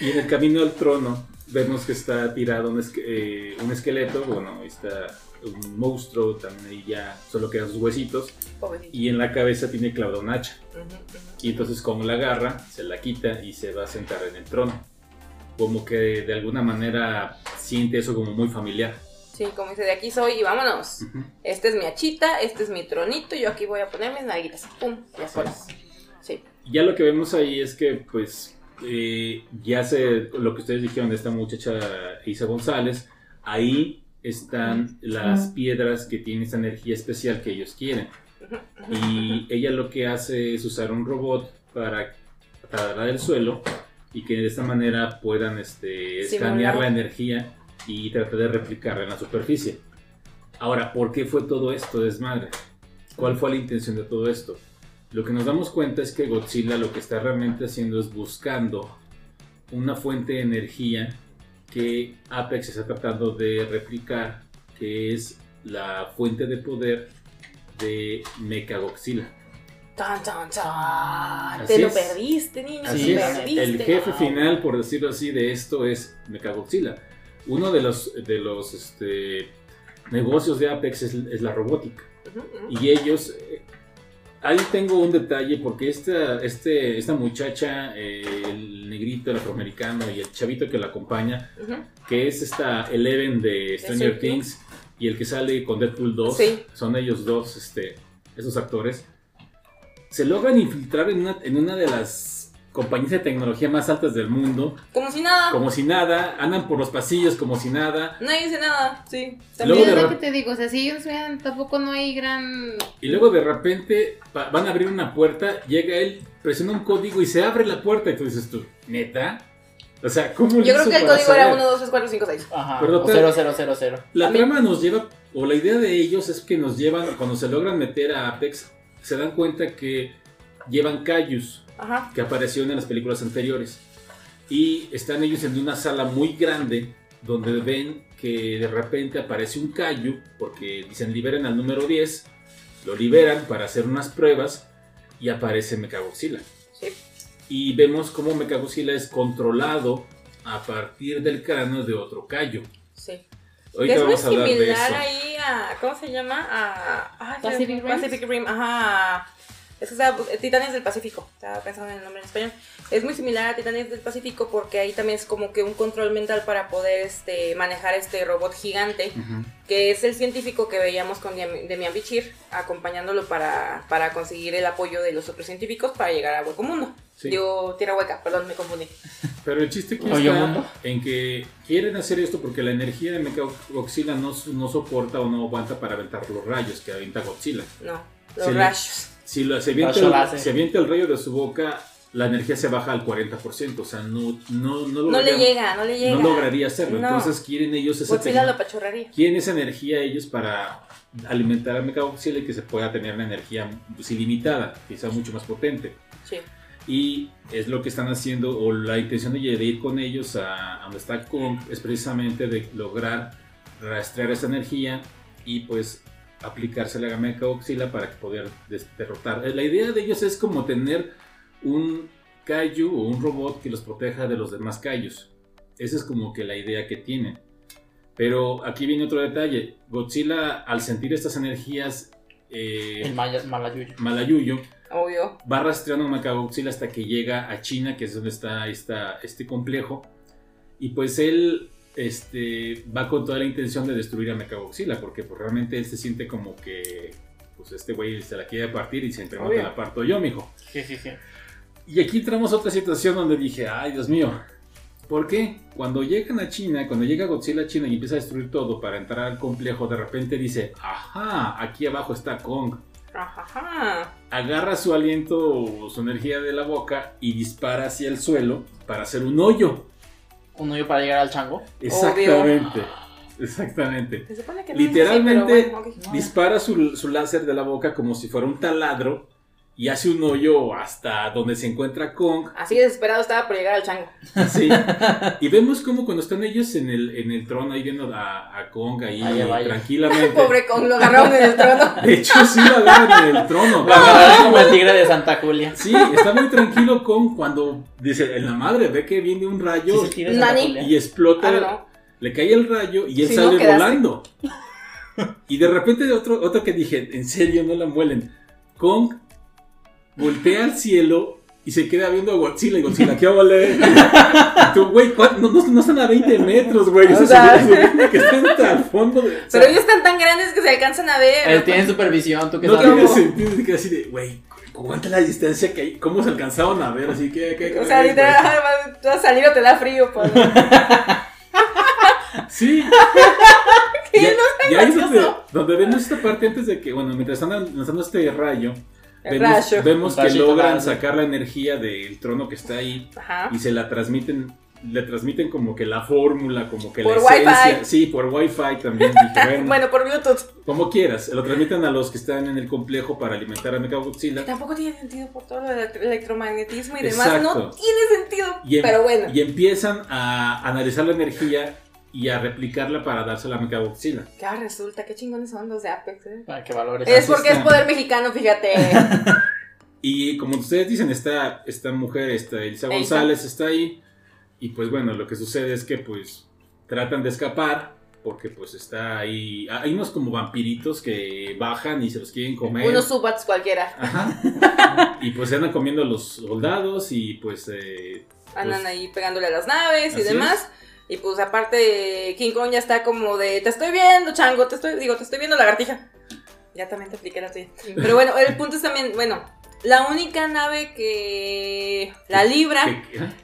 Y en el camino al trono vemos que está tirado un, esque- eh, un esqueleto, bueno, ahí está un monstruo, también ahí ya solo quedan sus huesitos,
Pobrecito.
y en la cabeza tiene clavada un hacha.
Ujú, ujú.
Y entonces con la garra se la quita y se va a sentar en el trono. Como que de alguna manera siente eso como muy familiar.
Sí, como dice, de aquí soy y vámonos.
Ujú.
Este es mi hachita, este es mi tronito, yo aquí voy a poner mis nalguitas. Pum, y afuera. Sí.
Y Ya lo que vemos ahí es que, pues, eh, ya sé lo que ustedes dijeron de esta muchacha Isa González, ahí están las piedras que tienen esa energía especial que ellos quieren. Y ella lo que hace es usar un robot para taladrar el suelo y que de esta manera puedan este, escanear la energía y tratar de replicarla en la superficie. Ahora, ¿por qué fue todo esto desmadre? ¿Cuál fue la intención de todo esto? Lo que nos damos cuenta es que Godzilla lo que está realmente haciendo es buscando una fuente de energía que Apex está tratando de replicar, que es la fuente de poder de Mechagodzilla.
Tan, tan, tan. Te lo
es.
perdiste, niño.
Así
te
es,
perdiste.
el jefe final, por decirlo así, de esto es Mechagodzilla. Uno de los, de los este, negocios de Apex es, es la robótica. Y ellos, eh, ahí tengo un detalle porque esta, este, esta muchacha, eh, el negrito, el afroamericano y el chavito que la acompaña, que es esta Eleven de Stranger Things y el que sale con Deadpool 2,
Sí.
son ellos dos, este, esos actores, se logran infiltrar en una, en una de las compañías de tecnología más altas del mundo,
Como si nada.
como si nada, andan por los pasillos como si nada.
Nadie dice nada, sí.
Luego
Y
de
es lo
rep-
que te digo, o sea, si ellos vean, tampoco no hay gran...
Y luego de repente va- van a abrir una puerta, llega él, presiona un código y se abre la puerta. Y tú dices tú, ¿neta? O sea, ¿cómo
Yo creo que el código era
saber?
1, 2, 3, 4, 5, 6.
Ajá.
Pero
o
te-
0, 0, 0, 0.
La
A mí-
trama nos lleva, o la idea de ellos es que nos llevan, cuando se logran meter a Apex, se dan cuenta que llevan Cayus,
Ajá.
que aparecieron en las películas anteriores. Y están ellos en una sala muy grande, donde ven que de repente aparece un Cayu, porque dicen liberen al número 10, lo liberan para hacer unas pruebas, y aparece Mechagodzilla.
Sí.
Y vemos cómo Mechagodzilla es controlado a partir del cráneo de otro Cayu.
Sí.
Ahorita
es muy
vamos a hablar de
similar
eso.
ahí a. ¿Cómo se llama? A. ay,
Pacific Rim.
Pacific Rim, ajá. Es que estaba, Titanes del Pacífico. Estaba pensando en el nombre en español. Es muy similar a Titanes del Pacífico porque ahí también es como que un control mental para poder este, manejar este robot gigante. Que es el científico que veíamos con Demi- Demian Bichir, acompañándolo para, para conseguir el apoyo de los otros científicos para llegar a Hueco Mundo.
Sí.
Digo, Tierra Hueca, perdón, me confundí.
Pero el chiste
Oye,
está
mundo.
en que quieren hacer esto porque la energía de Mechagodzilla no, no soporta o no aguanta para aventar los rayos que avienta Godzilla.
No, los rayos.
Si lo- se, avienta el, se avienta el rayo de su boca, la energía se baja al 40%. O sea, no, no, no,
No le
lograría-
llega, no le llega.
no lograría hacerlo.
No.
Entonces quieren ellos esa
pachorraría.
quieren esa energía ellos para alimentar a Mechagodzilla y que se pueda tener una energía pues, ilimitada, quizá mucho más potente.
Sí.
Y es lo que están haciendo, o la intención de ir con ellos a, a donde está es precisamente de lograr rastrear esa energía y pues aplicársela a Mechagodzilla para poder derrotar. La idea de ellos es como tener un Kaiju o un robot que los proteja de los demás Kaijus. Esa es como que la idea que tienen. Pero aquí viene otro detalle. Godzilla, al sentir estas energías eh,
El Maya- Malayuyo.
Malayuyo,
Obvio.
va rastreando a Mechagodzilla hasta que llega a China, que es donde está esta- este complejo. Y pues él este, va con toda la intención de destruir a Mechagodzilla, porque pues, realmente él se siente como que pues este güey se la quiere partir y siempre
Obvio.
la parto yo, mijo.
Sí, sí, sí.
Y aquí entramos a otra situación donde dije, ay Dios mío, ¿por qué? Cuando llegan a China, cuando llega Godzilla a China y empieza a destruir todo para entrar al complejo, de repente dice, ajá, aquí abajo está Kong
Ajá.
agarra su aliento o su energía de la boca y dispara hacia el suelo para hacer un hoyo.
Un hoyo para llegar al chango.
Exactamente. Exactamente.
Se supone que no
Literalmente
es así, bueno,
dispara su, su láser de la boca como si fuera un taladro y hace un hoyo hasta donde se encuentra Kong.
Así de desesperado estaba por llegar al chango.
Sí. Y vemos como cuando están ellos en el, en el trono ahí viendo a, a Kong ahí
Vaya, vaya.
tranquilamente.
Pobre Kong, lo agarraron en el trono.
De hecho, sí lo agarran en el trono.
La verdad es como el tigre de Santa Julia.
Sí, está muy tranquilo Kong cuando dice, en la madre ve que viene un rayo
Sí,
y explota,
Ah, no,
le cae el rayo y él
Si
sale volando. Y de repente otro, otro que dije, en serio, no la muelen. Kong voltea al cielo y se queda viendo a Godzilla y Godzilla, ¿qué vale? Tú, güey, no, no, no están a 20 metros, güey.
O
Eso
sea.
se supone que están al fondo. De, o sea,
Pero ellos están tan grandes que se alcanzan a ver.
Él tiene supervisión, tú que
no
sabes.
tiene sentido, se queda así de, güey, aguanta la distancia que hay. ¿Cómo se alcanzaron a ver? Así que, que,
O sea,
que-
literal, vas a salir o te da frío. Pues.
Sí.
Que
y,
no
es donde, donde vemos esta parte antes de que, bueno, mientras están lanzando este rayo, vemos, que logran sacar la energía del trono que está ahí
Ajá.
y se la transmiten, le transmiten como que la fórmula, como que
Por
la esencia.
Wi-Fi.
Sí, por Wi-Fi también. Dije, bueno,
Bueno, por Bluetooth.
como quieras. Lo transmiten a los que están en el complejo para alimentar a Mechagodzilla.
Tampoco tiene sentido por todo lo del electromagnetismo y demás.
Exacto.
No tiene sentido.
Y, em-
pero bueno.
y empiezan a analizar la energía y a replicarla para dársela a Mechagodzilla.
Que ahora resulta, qué chingones son los de Apex. ¿eh?
Para que valores.
Es porque es poder mexicano, fíjate.
Y como ustedes dicen, esta, esta mujer, esta Elsa. González, está ahí. Y pues bueno, lo que sucede es que pues tratan de escapar. Porque pues está ahí. Hay unos como vampiritos que bajan y se los quieren comer.
Unos subats cualquiera.
Ajá. Y pues se andan comiendo a los soldados y pues... eh,
Andan
pues,
ahí pegándole a las naves y demás. Y pues aparte King Kong ya está como de te estoy viendo, chango, te estoy, digo, te estoy viendo lagartija. Ya también te apliqué la tuya. Pero bueno, el punto es también, bueno, La única nave que la libra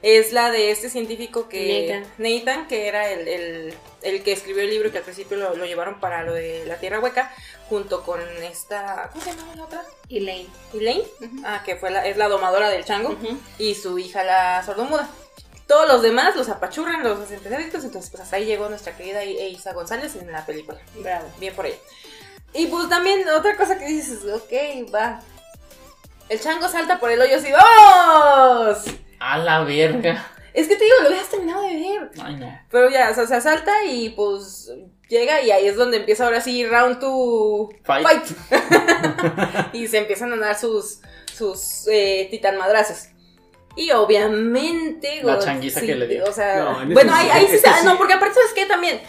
es la de este científico que
Nathan.
Nathan, que era el, el- el que escribió el libro que al principio lo, lo llevaron para lo de la Tierra Hueca, junto con esta, ¿cómo se llama la otra?
Elaine.
Elaine,
Ujú.
ah, que fue la, es la domadora del chango, y su hija la sordomuda. Todos los demás los apachurran, los hacen pedazos, entonces pues hasta ahí llegó nuestra querida Isa González en la película.
Bravo.
Bien por ella. Y pues también otra cosa que dices, ok, va. El chango salta por el hoyo así, ¡vamos!
A la verga.
Es que te digo, lo habías terminado de ver.
Ay, no.
Pero ya, o sea, se asalta y pues llega y ahí es donde empieza ahora sí round to
Fight.
fight. y se empiezan a dar sus, sus eh, titan madrazos. Y obviamente...
La
God-
changuiza que le dio.
O sea,
No, en
bueno, ahí,
sí-
ahí sí. No, porque aparte, ¿sabes qué? También...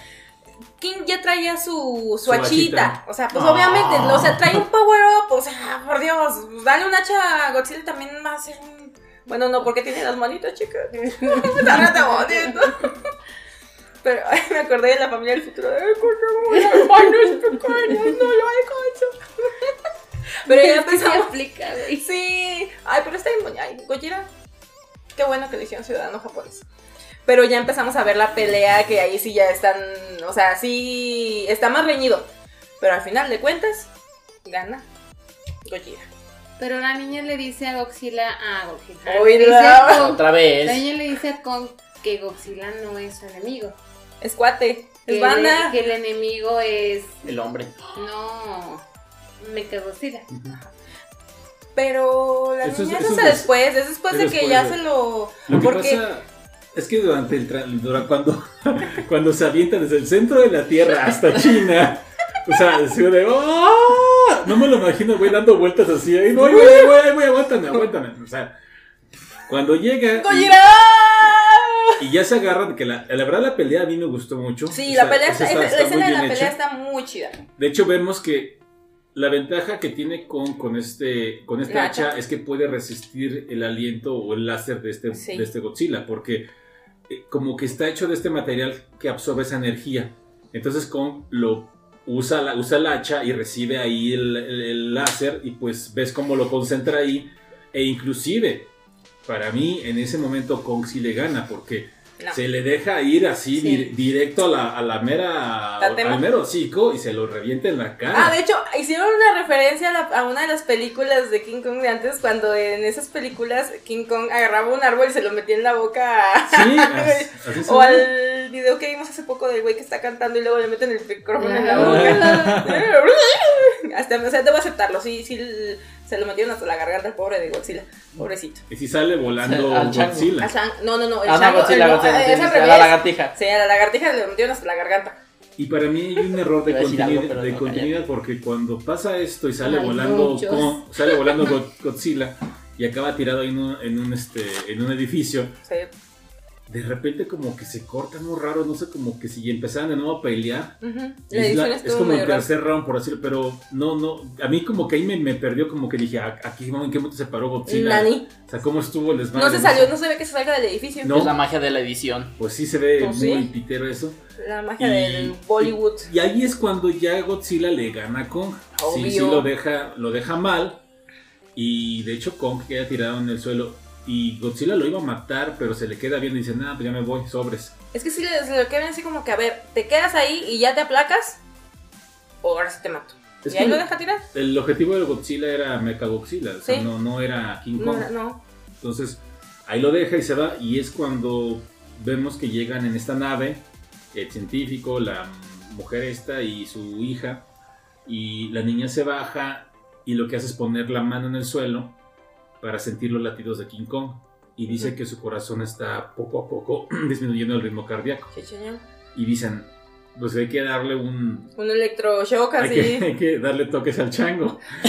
King ya traía su, su
Su
hachita.
hachita.
O sea, pues
Ah.
obviamente, o sea, trae un power up. O sea, por Dios, dale un hacha a Godzilla también va a ser un. Bueno, no, porque tiene las manitas chicas. Está re bonito. Pero ay, me acordé de la familia del futuro. Ay, con las manos pequeñas, no lo alcanzo. Pero ya empezamos. Sí. Ay, pero está bien. Ay, Gojira. Qué bueno que le hicieron ciudadano japonés. Pero ya empezamos a ver la pelea que ahí sí ya están. O sea, sí está más reñido. Pero al final de cuentas, gana Gojira.
Pero la niña le dice a Godzilla. A Godzilla. Dice a Kong-
Otra
La
vez.
niña le dice a Kong que Godzilla no es su enemigo.
Es cuate.
Que,
Es banda.
el, que el enemigo es.
El hombre.
No. Mechagodzilla.
Pero la
Eso es- eso
es
es
después. Es después
es
de que
después
ya se lo.
Lo que
porque
pasa es que durante el tra- dura- cuando, cuando se avienta desde el centro de la Tierra hasta China, o sea, así de ¡ah! No me lo imagino, güey, dando vueltas así, ahí voy, voy, voy, aguántame, aguántame. O sea, cuando llega y, y ya se agarran, que la, la verdad la pelea a mí me gustó mucho.
Sí,
O sea,
la pelea está,
está-
la escena de la pelea
hecha.
está muy chida.
De hecho, vemos que la ventaja que tiene con, con este, con
La
hacha es que puede resistir el aliento o el láser de este,
Sí.
de este Godzilla, porque eh, como que está hecho de este material que absorbe esa energía. Entonces Kong lo usa, la, usa el hacha y recibe ahí el, el- el láser y pues ves cómo lo concentra ahí. E inclusive, para mí, en ese momento Kong sí le gana, porque
No.
se le deja ir así
Sí.
dir- directo a la, a la mera
Tatema.
al mero hocico y se lo revienta en la cara.
Ah, de hecho, hicieron una referencia a, la- a una de las películas de King Kong de antes, cuando en esas películas King Kong agarraba un árbol y se lo metía en la boca.
Sí, así, así se
o al video que vimos hace poco del güey que está cantando y luego le meten el micrófono en la
Ah.
boca. hasta, o sea, debo aceptarlo, sí, sí, se lo metieron hasta la garganta al pobre de Godzilla, pobrecito.
Y si sale volando
Al.
Godzilla.
Al no, no, no, el
Ah, no,
chango,
Godzilla,
el- no,
Godzilla,
es al
sí, sí,
revés.
La lagartija.
Sí, a la lagartija le metieron hasta la garganta.
Y para mí hay un error de
a algo, no,
continuidad porque cuando pasa esto y sale
Ay,
volando. Kong- sale volando Go- Godzilla y acaba tirado en un, en un este en un edificio,
Sí.
De repente como que se corta muy raro, no sé, como que si empezaran de nuevo a pelear.
La
Es, la- como el tercer round, por decirlo, pero no, no, a mí como que ahí me, me perdió, como que dije, "Ah, aquí en qué momento se paró Godzilla.
Nani.
O sea, cómo estuvo el desmadre.
No se salió, no se ve que se salga del edificio.
No.
Es la magia de la edición.
Pues sí se ve
Pues
muy
sí.
pitero eso.
La magia
Y-
del Bollywood.
Y ahí es cuando ya Godzilla le gana a Kong. Sí, sí lo deja, lo deja mal. Y de hecho Kong queda tirado en el suelo. Y Godzilla lo iba a matar, pero se le queda viendo y dice, nada, pues ya me voy, sobres.
Es que sí le, se lo quedan así como que, a ver, ¿te quedas ahí y ya te aplacas? O ahora sí te mato.
Es
y ahí lo deja tirar.
el objetivo de Godzilla era Mecha Godzilla, o sea,
Sí.
no, no era King
No,
Kong.
no.
Entonces, ahí lo deja y se va. Y es cuando vemos que llegan en esta nave el científico, la mujer esta y su hija. Y la niña se baja y lo que hace es poner la mano en el suelo para sentir los latidos de King Kong. Y dice que su corazón está poco a poco disminuyendo el ritmo cardíaco.
Sí, señor.
Y dicen, pues hay que darle un...
Un electroshock
Hay
así.
que, hay que darle toques al chango.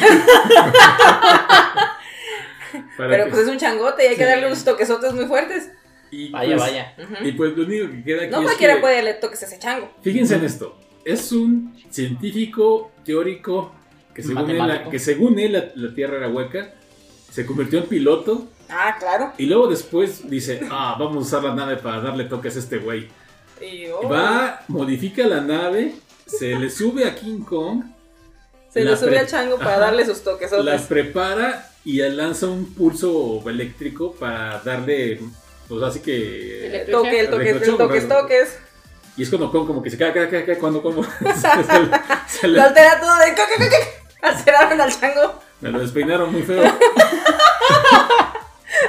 Pero
que-
pues es un changote y hay que
Sí.
darle unos toquesotes muy fuertes.
y,
Vaya,
pues,
vaya.
Ujú.
Y pues lo único que queda aquí
No
es
cualquiera
que-
puede darle toques a ese chango.
Fíjense en esto. Es un científico teórico que según, él, la, que según él la, la Tierra era hueca. Se convirtió en piloto.
Ah, claro.
Y luego después dice, ah, vamos a usar la nave para darle toques a este güey.
Y,
Y
oh,
Va, modifica la nave, se le sube a King Kong
Se
La
lo sube al chango para
Ajá.
darle sus toques.
las prepara y lanza un pulso eléctrico para darle, pues así que...
Electro-
Toque, el toque, el toques, toques.
Y es cuando Kong como que se cae, cae, cae, cae, cuando como se, le,
altera todo de coque, coque. Alteraron al chango.
Me lo despeinaron muy feo.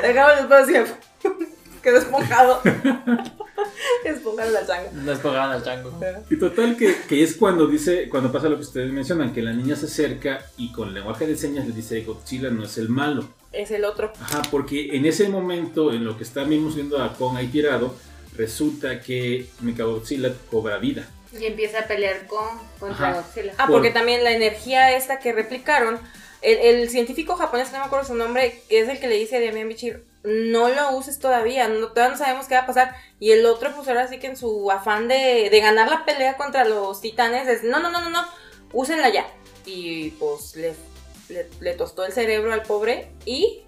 Dejaron el así. Quedó esponjado. Esponjaron al chango.
Nos pagaban al chango.
Y total que, que es cuando dice, cuando pasa lo que ustedes mencionan, que la niña se acerca y con lenguaje de señas le dice Godzilla no es el malo.
Es el otro.
Ajá, porque en ese momento, en lo que estamos viendo a Kong ahí tirado, resulta que Mechagodzilla cobra vida.
Y empieza a pelear con, contra
Ajá.
Godzilla.
Ah,
Por-
porque también la energía esta que replicaron, el, científico japonés, no me acuerdo su nombre, que es el que le dice a Damian Bichir, no lo uses todavía, no, todavía no sabemos qué va a pasar. Y el otro, pues ahora sí que en su afán de, de ganar la pelea contra los titanes, es, no, no, no, no, no, úsenla ya. Y pues le tostó el cerebro al pobre y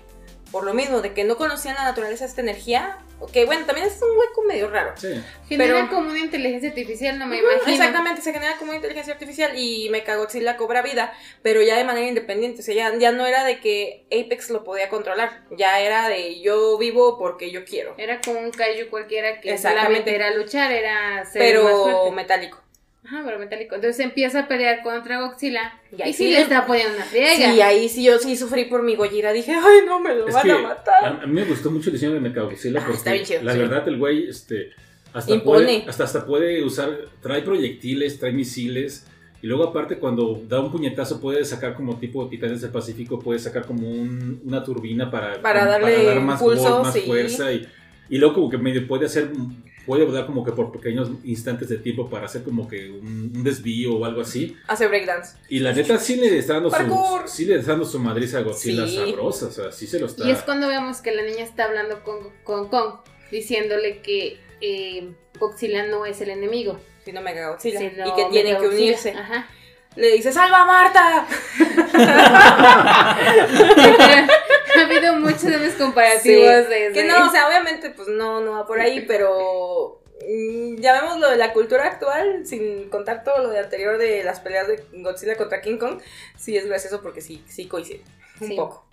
por lo mismo, de que no conocían la naturaleza de esta energía, que bueno, también es un hueco medio raro.
Sí.
Genera
pero-
como una inteligencia artificial, no me imagino.
Exactamente, se genera como una inteligencia artificial y Mechagodzilla cobra vida, pero ya de manera independiente. O sea, ya, ya no era de que Apex lo podía controlar, ya era de yo vivo porque yo quiero.
Era como un kaiju cualquiera que
Exactamente.
solamente era luchar, era ser
Pero metálico.
Ajá, pero metálico. Entonces empieza a pelear contra Godzilla.
Y ahí
Y, sí
sí
le está poniendo una friega.
Sí, ahí sí yo sí sufrí por mi Gojira. Dije, ay, no, me lo
Es
van
que
a matar.
a mí me gustó mucho el diseño de Mechagodzilla
Ah,
porque
está bien chido,
la
sí.
verdad el güey este, hasta,
Impone.
puede, hasta, hasta puede usar, trae proyectiles, trae misiles. Y luego aparte cuando da un puñetazo puede sacar como tipo Titanes del Pacífico, puede sacar como un- una turbina para,
Para
como
darle
dar más,
impulso,
gol, más
sí.
fuerza. Y, y luego como que medio puede hacer, puede dar como que por pequeños instantes de tiempo para hacer como que un, un desvío o algo así.
Hace breakdance.
Y la neta sí le está dando
Parkour.
su, sí le está dando su madriz a Godzilla
Sí.
sabrosa, o sea, sí se lo está...
Y es cuando vemos que la niña está hablando con, con Kong, diciéndole que eh, Godzilla no es el enemigo.
Si no Mechagodzilla.
sino
y que tienen que unirse.
Ajá.
Le dice, ¡salva a Marta!
ha habido muchos memes comparativos
Sí,
desde...
Que no, o sea, obviamente, pues no, no va por ahí, pero mm, llamémoslo de la cultura actual, sin contar todo lo de anterior de las peleas de Godzilla contra King Kong, sí es gracioso porque sí, sí coincide, un
Sí.
poco.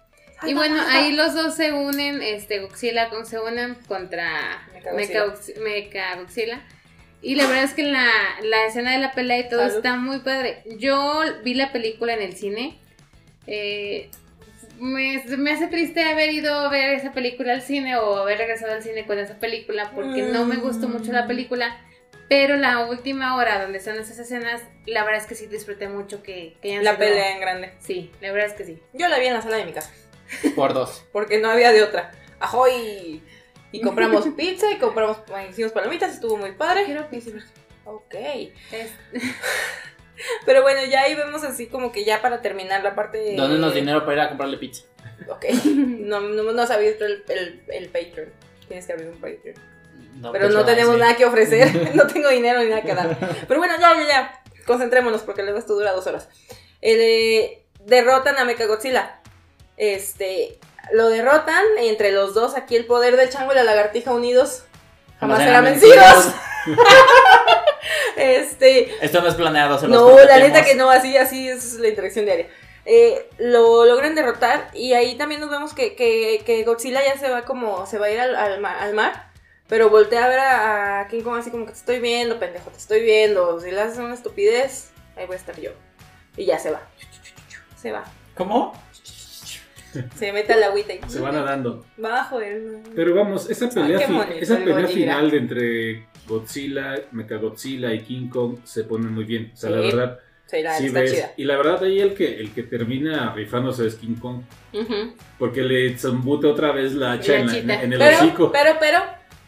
Y bueno, ahí los dos se unen, este, Godzilla con se unen contra.
Mechagodzilla.
Mechagodzilla. Y la verdad es que la, la escena de la pelea y todo
Salud.
está muy padre. Yo vi la película en el cine. Eh, me, me hace triste haber ido a ver esa película al cine o haber regresado al cine con esa película porque no me gustó mucho la película. Pero la última hora donde están esas escenas, la verdad es que sí disfruté mucho que, que hayan
La
sido-
pelea en grande.
Sí, la verdad es que sí.
Yo la vi en la sala de mi casa,
Por dos.
porque no había de otra. ¡Ajoy! Y compramos pizza y compramos, hicimos palomitas, estuvo muy padre.
Quiero pizza.
Ok.
Es-
Pero bueno, ya ahí vemos así como que ya para terminar la parte...
Dónenos dinero para ir a comprarle pizza.
Ok. No, no, no has abierto el, el, el Patreon. Tienes que abrir un Patreon.
No,
Pero
de
no tenemos
sí.
nada que ofrecer. no tengo dinero ni nada que dar. Pero bueno, ya, ya, ya. Concentrémonos porque luego esto dura dos horas. Eh, derrotan a Mechagodzilla. Este. Lo derrotan entre los dos. Aquí el poder del chango y la lagartija unidos. Jamás serán vencidos. Este.
Esto no es planeado, se
No, la neta que no, así, así es la interacción diaria. Eh, lo logran derrotar y ahí también nos vemos que, que, que Godzilla ya se va como, se va a ir al, al ma- al mar, pero voltea a ver a, a King Kong así como que te estoy viendo, pendejo, te estoy viendo, si le haces una estupidez, ahí voy a estar yo. Y ya se va. Se va.
¿Cómo?
Se mete al agüita y
Se van nadando.
bajo él.
Pero vamos, esa pelea,
bonito
esa
el
pelea final de entre Godzilla, Mechagodzilla y King Kong se pone muy bien. O sea, la verdad,
Sí, la
sí ves.
chida.
Y la verdad, ahí el que, el que termina rifándose es King Kong. Porque le zambuta otra vez la hacha en, en el
Pero,
hocico.
pero, pero,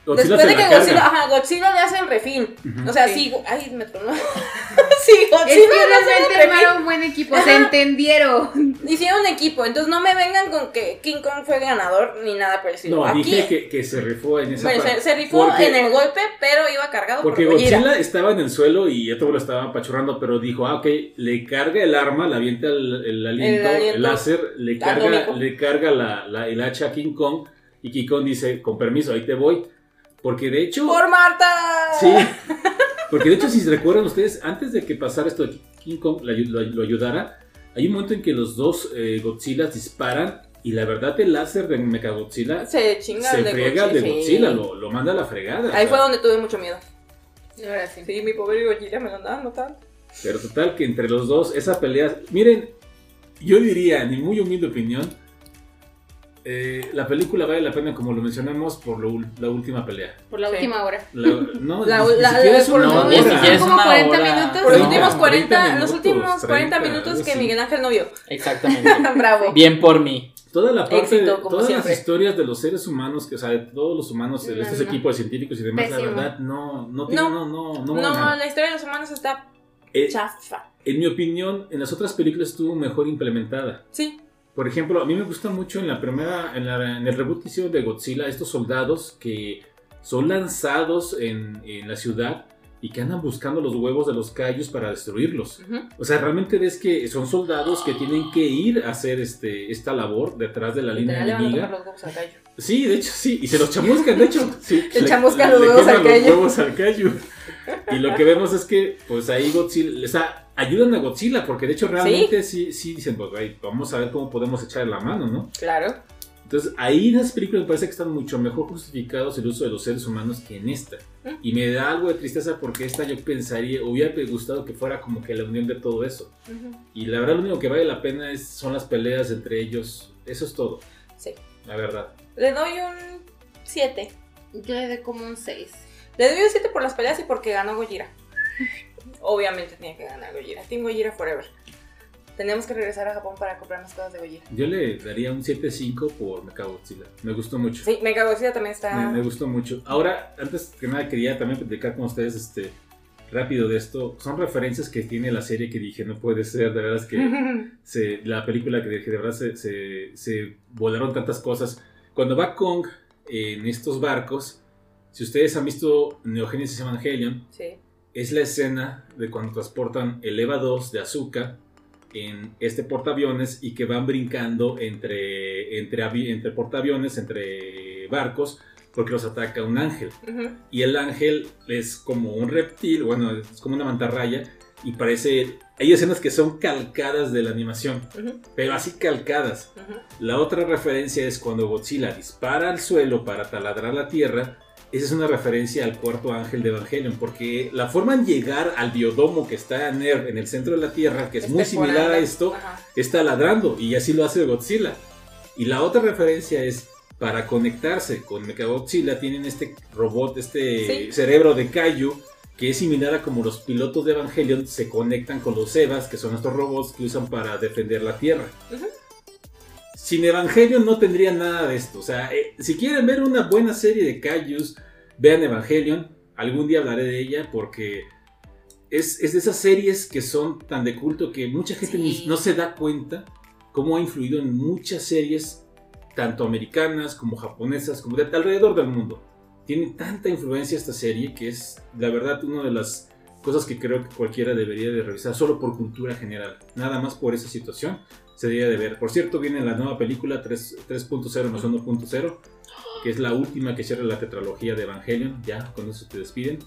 Godzilla
después de que. Godzilla, ajá, Godzilla le hacen refil.
Ujú.
O sea,
Sí.
sí, ay, me tronó. sí,
Es
Godzilla
que
le hacen
realmente
refil.
un buen equipo, se entendieron.
Hicieron equipo, entonces no me vengan con que King Kong fue ganador ni nada por el estilo.
No,
Aquí,
dije que, que se rifó en esa
bueno, se,
parte.
se rifó
Porque-
en el golpe, pero iba cargado
Porque
por Gojira.
Godzilla estaba en el suelo y otro lo estaba apachurrando, pero dijo, ah, ok, le carga el arma, le avienta el, el aliento, el,
aliento
láser, le carga, le carga la, la- el hacha a King Kong y King Kong dice, con permiso, ahí te voy. Porque de hecho...
¡Por Marta!
Sí, porque de hecho si recuerdan ustedes, antes de que pasara esto de King Kong lo, ayu- lo- lo ayudara, hay un momento en que los dos eh, Godzilla disparan y la verdad el láser de Mechagodzilla se,
Se chinga
se
el de
friega al de
Godzilla,
Godzilla,
sí.
lo, lo manda a la fregada.
Ahí
o
fue
sea,
donde tuve mucho miedo.
Ahora sí.
Sí, mi pobre Godzilla me lo andaba notando.
Pero total que entre los dos, esa pelea, miren, yo diría, en mi muy humilde opinión, eh, la película vale la pena como lo mencionamos por lo ul- la última pelea.
Por la
Sí.
última hora.
La- no,
La-
ni, ni
la-
siquiera es una hora.
ni siquiera es
Como
una
40
hora.
minutos.
Por los
30,
últimos 40,
40
los últimos
minutos,
40
30,
minutos que
así.
Miguel Ángel no vio.
Exactamente.
Bravo.
Bien por mí.
Toda la parte,
Éxito,
de, todas
siempre.
las historias de los seres humanos, que, o sea, de todos los humanos, de
No,
estos
no.
equipos de científicos y demás,
Pésimo.
la verdad, no, no, tiene-
No.
no, no, no,
No, la historia de los humanos está
Eh,
chafa.
en mi opinión, en las otras películas estuvo mejor implementada.
Sí.
Por ejemplo, a mí me gusta mucho en la primera, en, la- en el reboot que hicieron de Godzilla, estos soldados que son lanzados en, en la ciudad y que andan buscando los huevos de los callos para destruirlos.
Ujú.
O sea, realmente ves que son soldados que tienen que ir a hacer este, esta labor detrás de la línea enemiga.
los huevos al gallo.
Sí, de hecho, sí. Y se los chamuscan, de hecho. Sí,
Le chamuscan los huevos al
los
callo.
huevos al callo. Y lo que vemos es que, pues ahí Godzilla, o sea, ayudan a Godzilla, porque de hecho realmente sí, sí, dicen, pues güey, vamos a ver cómo podemos echar la mano, ¿no?
Claro.
Entonces, ahí en esas películas me parece que están mucho mejor justificados el uso de los seres humanos que en esta.
Mm.
Y me da algo de tristeza porque esta yo pensaría, hubiera gustado que fuera como que la unión de todo eso.
Ujú.
Y la verdad lo único que vale la pena es, son las peleas entre ellos. Eso es todo,
Sí.
la verdad.
Le doy un 7.
Yo le doy como un 6.
Le doy un 7 por las peleas y porque ganó Gojira. Obviamente tenía que ganar Gojira. Team Gojira Forever. Tenemos que regresar a Japón para comprar más cosas de Gojira.
Yo le daría un 7.5 por Mechagodzilla. Me gustó mucho.
Sí, Mega Godzilla también está.
Me, me gustó mucho. Ahora, antes que nada, quería también platicar con ustedes este, rápido de esto. Son referencias que tiene la serie que dije, no puede ser, de verdad es que se- la película que dije, de verdad se, se, se volaron tantas cosas. Cuando va Kong en estos barcos, si ustedes han visto Neogénesis Evangelion,
sí.
Es la escena de cuando transportan el EVA 2 de azúcar en este portaaviones y que van brincando entre, entre, avi- entre portaaviones, entre barcos, porque los ataca un ángel. Y el ángel es como un reptil, bueno, es como una mantarraya, y parece... Hay escenas que son calcadas de la animación, pero así calcadas. La otra referencia es cuando Godzilla dispara al suelo para taladrar la tierra. Esa es una referencia al cuarto ángel de Evangelion, porque la forma en llegar al biodomo que está en el, en el centro de la tierra, que es muy similar a esto,
Ajá.
está ladrando y así lo hace Godzilla. Y la otra referencia es para conectarse con Mechagodzilla tienen este robot, este
Sí.
cerebro de Kaiju que es similar a como los pilotos de Evangelion se conectan con los Evas, que son estos robots que usan para defender la Tierra. Sin Evangelion no tendría nada de esto. O sea, eh, si quieren ver una buena serie de Kaijus, vean Evangelion. Algún día hablaré de ella porque es, es de esas series que son tan de culto que mucha gente
Sí.
no se da cuenta cómo ha influido en muchas series, tanto americanas como japonesas, como de alrededor del mundo. Tiene tanta influencia esta serie que es, la verdad, una de las cosas que creo que cualquiera debería de revisar, solo por cultura general. Nada más por esa situación se debería de ver. Por cierto, viene la nueva película 3 3.0 más 1.0, que es la última que cierra la tetralogía de Evangelion. Ya, con eso te despiden.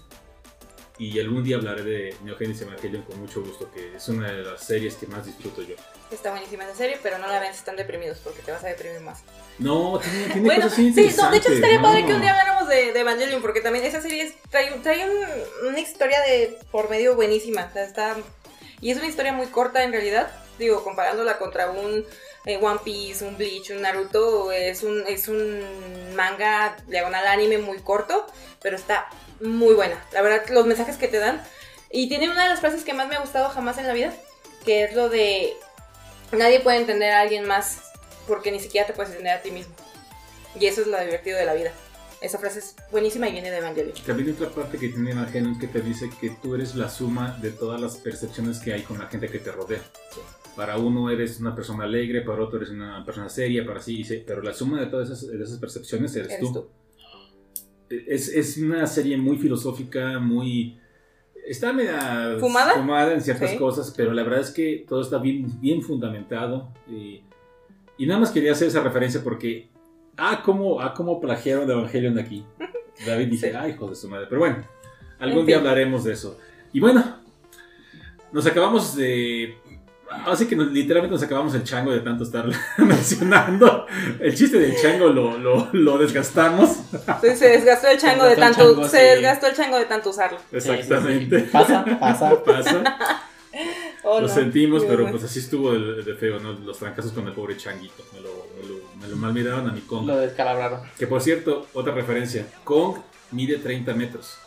Y algún día hablaré de Neogénesis Evangelion con mucho gusto, que es una de las series que más disfruto yo.
Está buenísima esa serie, pero no la vean si están deprimidos porque te vas a deprimir más.
No, tiene, tiene
Bueno,
cosas
sí, no, de hecho estaría padre
no.
que un día habláramos de, de Evangelion porque también esa serie es- trae, trae un- una historia de por medio buenísima. O sea, está, y es una historia muy corta en realidad. Digo, comparándola contra un eh, One Piece, un Bleach, un Naruto, es un, es un manga diagonal anime muy corto, pero está muy buena. La verdad, los mensajes que te dan. Y tiene una de las frases que más me ha gustado jamás en la vida, que es lo de nadie puede entender a alguien más porque ni siquiera te puedes entender a ti mismo. Y eso es lo divertido de la vida. Esa frase es buenísima y viene de Evangelion.
También hay otra parte que tiene Evangelion que te dice que tú eres la suma de todas las percepciones que hay con la gente que te rodea.
Sí.
Para uno eres una persona alegre, para otro eres una persona seria, para sí, sí, pero la suma de todas esas, de esas percepciones eres,
Eres
tú.
tú.
Es, es una serie muy filosófica, muy... Está media
¿Fumada?
en ciertas
Sí.
cosas, pero la verdad es que todo está bien, bien fundamentado. Y, y nada más quería hacer esa referencia porque... Ah, cómo, ah, cómo plagiaron de Evangelion aquí. David dice,
Sí.
ay, hijo de su madre. Pero bueno, algún
En
día hablaremos de eso. Y bueno, nos acabamos de... Así que nos- literalmente nos acabamos el chango de tanto estar mencionando. El chiste del chango lo, lo, lo desgastamos.
Sí, se desgastó el chango de
el
tanto,
chango,
se
sí.
desgastó el chango de tanto usarlo.
Exactamente.
Sí, sí, sí. Pasa, pasa.
Pasa.
Oh,
lo
no.
sentimos, pero pues así estuvo de, de feo, ¿no? Los trancazos con el pobre changuito. Me lo, me lo, me lo malmiraron a mi Kong.
Lo descalabraron.
Que por cierto, otra referencia. Kong mide 30 metros.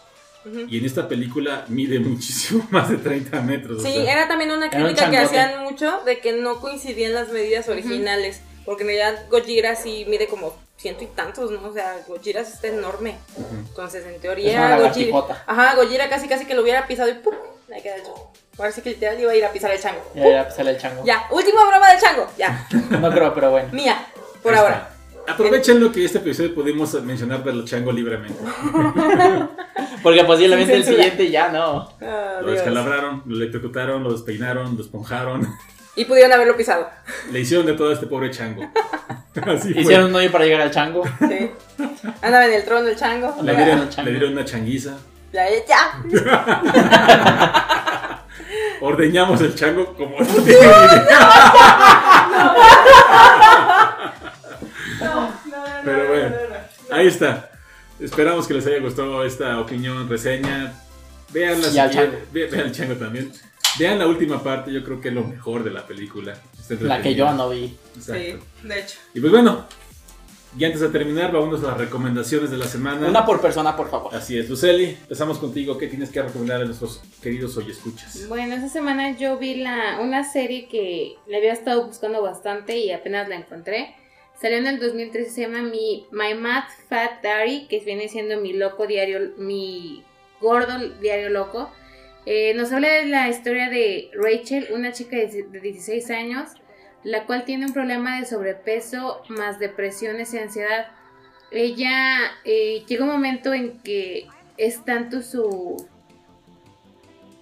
Ujú.
Y en esta película mide muchísimo más de 30 metros. o
Sí,
sea,
era también una
Era un
crítica que hacían mucho de que no coincidían las medidas originales. Porque en realidad Gojira sí mide como ciento y tantos, ¿no? O sea, Gojira está enorme.
ujú.
Entonces, en
Es una
teoría, Gojira. Ajá, Gojira casi casi que lo hubiera pisado y ¡pum! Ahí queda. Ahora sí que literal iba a ir a pisar el chango.
Ya, ya, sale el chango.
Ya, última broma del chango. Ya,
No creo, pero bueno.
mía, por
Ahí
ahora.
está. Aprovechenlo que este episodio pudimos mencionar del chango libremente.
Porque posiblemente
Sin
el siguiente ya no.
Ah,
Lo
Dios.
descalabraron, lo electrocutaron, lo despeinaron, lo esponjaron.
Y pudieron haberlo pisado.
Le hicieron de todo a este pobre chango. Así fue.
Hicieron un hoyo para llegar al chango.
Sí. Andaba en el trono el chango.
Le dieron,
el chango.
le dieron una changuiza.
Ya, ya.
Ordeñamos el chango como no tienen idea. Pero bueno, ahí está. Esperamos que les haya gustado esta opinión, reseña. Vean la
chango.
ve- vean el chango también. Vean la última parte, yo creo que es lo mejor de la película.
La que yo no vi.
Exacto.
Sí, de hecho.
Y pues bueno, y antes de terminar, vamos a las recomendaciones de la semana.
Una por persona, por favor.
Así es, Luceli, empezamos contigo. ¿Qué tienes que recomendar a nuestros queridos hoy escuchas?
Bueno, esta semana yo vi la, una serie que le había estado buscando bastante y apenas la encontré. Salió en el 2013, se llama mi, My Mad Fat Diary, que viene siendo mi loco diario, mi gordo diario loco. Eh, nos habla de la historia de Rachel, una chica de de 16 años, la cual tiene un problema de sobrepeso más depresiones y ansiedad. Ella eh, llega un momento en que es tanto su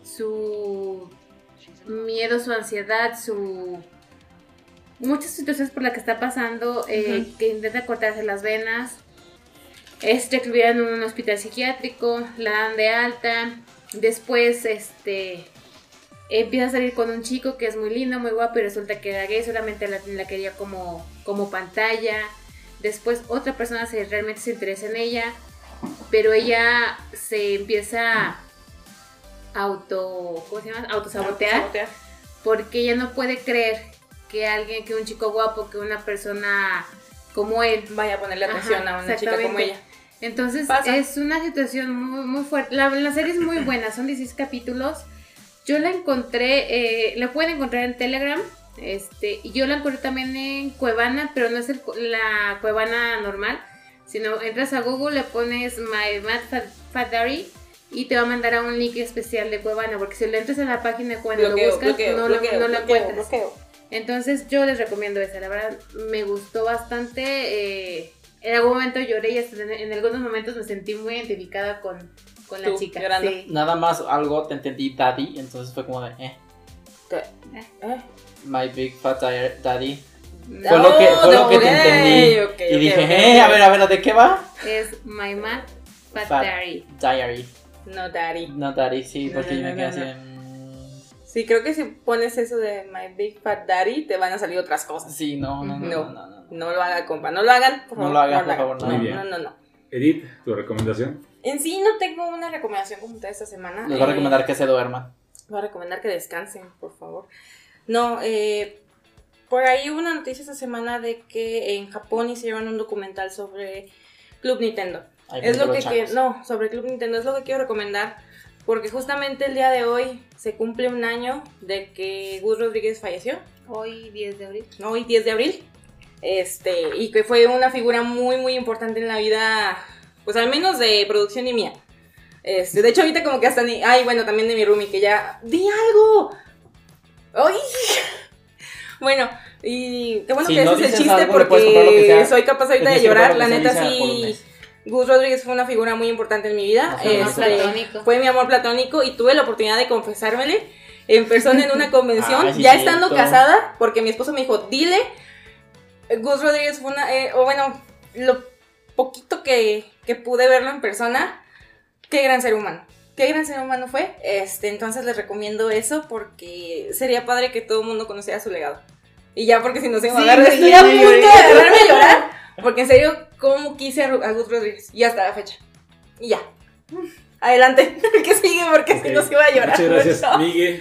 su miedo, su ansiedad, su muchas situaciones por las que está pasando, eh, que intenta cortarse las venas, es recluida en un hospital psiquiátrico, la dan de alta, después este empieza a salir con un chico que es muy lindo, muy guapo y resulta que era gay, solamente la, la quería como, como pantalla, después otra persona se, realmente se interesa en ella, pero ella se empieza a auto, ¿cómo se llama? Autosabotear
Sabotear.
porque ella no puede creer que alguien, que un chico guapo, que una persona como él.
Vaya a ponerle atención
Ajá,
a una chica como ella.
Entonces
Pasa.
es una situación muy, muy fuerte. La, la serie es muy buena, son 16 capítulos. Yo la encontré, eh, la pueden encontrar en Telegram. Este, y yo la encontré también en Cuevana, pero no es el cu- la Cuevana normal, sino entras a Google, le pones My Mad Fat, Fat Diary y te va a mandar a un link especial de Cuevana, porque si le entras a la página de Cuevana y lo buscas,
bloqueo,
no,
bloqueo,
lo, no lo
bloqueo,
encuentras. Entonces yo les recomiendo esa, la verdad me gustó bastante. eh, en algún momento lloré y hasta en, en algunos momentos me sentí muy identificada con, con la
Tú,
chica. sí.
Nada más algo te entendí daddy, entonces fue como de, eh,
¿Qué? ¿Eh?
my big fat di- daddy.
No,
Fue lo que, fue lo que te entendí. y dije, eh, a ver, a ver, ¿de qué va?
Es My Mad Fat
Fat.
Diary.
Diary.
No, Daddy.
No daddy, sí, porque
no,
yo me
no,
quedé
no,
así.
No. Sí, creo que si pones eso de My Big Fat Daddy, te van a salir otras cosas.
Sí, no, no, no,
No.
no, no, no.
No lo hagan, compa. No lo hagan, por
No
favor.
lo hagan,
no
por favor, no.
Muy bien.
No, no, no.
Edith, tu recomendación.
En sí no tengo una recomendación como tal esta semana.
Les voy a
Eh,
recomendar que se duerman.
Voy a recomendar que descansen, por favor. No, eh, por ahí hubo una noticia esta semana de que en Japón hicieron un documental sobre Club Nintendo. Es lo que quiero, no, sobre Club Nintendo es lo que quiero recomendar porque justamente el día de hoy se cumple un año de que Gus Rodríguez falleció,
Hoy 10 de abril.
¿no? hoy 10 de abril, este, y que fue una figura muy muy importante en la vida, pues al menos de producción y mía. Este, de hecho ahorita como que hasta ni, ay bueno también de mi roomie que ya, di algo, ay, bueno. Y qué bueno
Si
que
no
ese es el chiste
algo,
porque soy capaz ahorita de llorar. La neta sí. Gus Rodríguez fue una figura muy importante en mi vida.
Fue mi amor
Este,
platónico.
fue mi amor platónico y tuve la oportunidad de confesármele en persona en una convención,
Ay, sí,
ya
cierto.
estando casada, porque mi esposo me dijo, dile, Gus Rodríguez fue una, eh, o bueno, lo poquito que, que pude verlo en persona, qué gran ser humano. qué gran ser humano fue. Este, entonces les recomiendo eso porque sería padre que todo el mundo conociera su legado. Y ya, porque si no se me a
Sí,
agarrar, estoy a punto de
lloré.
agarrarme a llorar. Porque en serio, ¿cómo quise a, Gus Rodríguez? Y hasta la fecha. Y ya. Adelante, que sigue porque si
Ok.
no se va a llorar.
Muchas gracias,
mucho.
Miguel.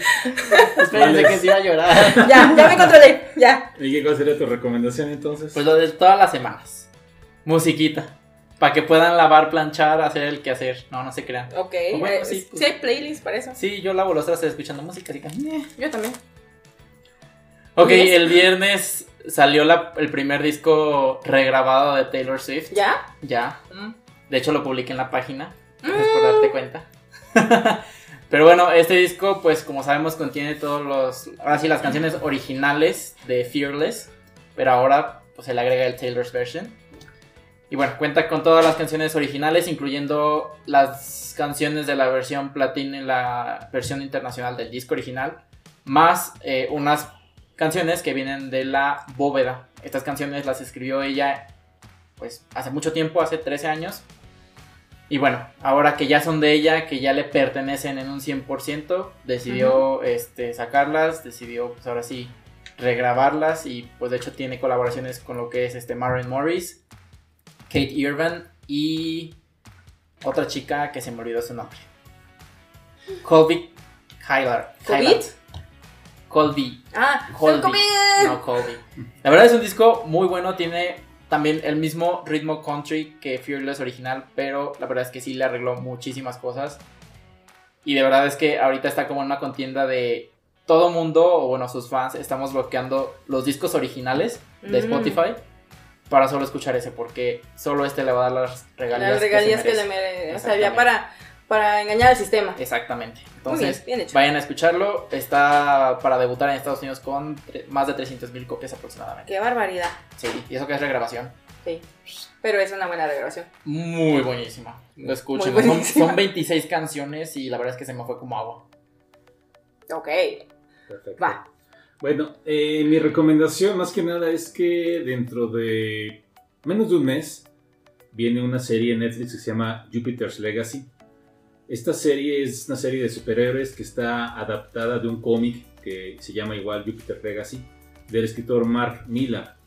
Espérense que se iba a llorar.
Ya, ya me controlé, ya.
Miguel, ¿cuál sería tu recomendación entonces?
Pues lo de todas las semanas. Musiquita. Para que puedan lavar, planchar, hacer el quehacer. No, no se crean.
Ok,
bueno,
eh,
sí,
sí,
pues.
hay playlists para eso.
Sí, yo lavo los trastes escuchando música, así que... eh.
Yo también.
Ok, el viernes salió la- el primer disco regrabado de Taylor Swift.
¿Ya?
Ya.
Mm.
De hecho, lo publiqué en la página. Gracias por darte cuenta. Pero bueno, este disco, pues como sabemos, contiene todos los. Ahora sí, las canciones originales de Fearless. Pero ahora, pues se le agrega el Taylor's version. Y bueno, cuenta con todas las canciones originales, incluyendo las canciones de la versión platina en la versión internacional del disco original. Más eh, unas canciones que vienen de la bóveda. Estas canciones las escribió ella pues hace mucho tiempo, hace 13 años. Y bueno, ahora que ya son de ella, que ya le pertenecen en un 100%, decidió este, sacarlas, decidió pues ahora sí regrabarlas y pues de hecho tiene colaboraciones con lo que es este Maren Morris, Kate Irvine y otra chica que se me olvidó su nombre. Colby Hylar.
¿Covid?
Colby.
Ah.
Colby. No, Colby. La verdad es un disco muy bueno, tiene también el mismo ritmo country que Fearless original, pero la verdad es que sí le arregló muchísimas cosas. Y de verdad es que ahorita está como en una contienda de todo mundo, o bueno, sus fans, estamos bloqueando los discos originales de
Mm.
Spotify para solo escuchar ese, porque solo este le va a dar las regalías,
Las regalías
que,
que,
se
le
merece.
O sea, ya para, para engañar al sistema.
Exactamente.
Muy bien,
Entonces,
bien hecho.
vayan a escucharlo. Está para debutar en Estados Unidos con más de 300 mil copias aproximadamente.
Qué barbaridad.
Sí, y eso que es regrabación.
Sí. Pero es una buena regrabación.
Muy buenísima. Lo escuchen. Son, son 26 canciones y la verdad es que se me fue como agua.
Ok.
Perfecto.
Va.
Bueno, eh, mi recomendación más que nada es que dentro de menos de un mes viene una serie en Netflix que se llama Jupiter's Legacy. Esta serie es una serie de superhéroes que está adaptada de un cómic que se llama igual Jupiter's Legacy del escritor Mark Millar.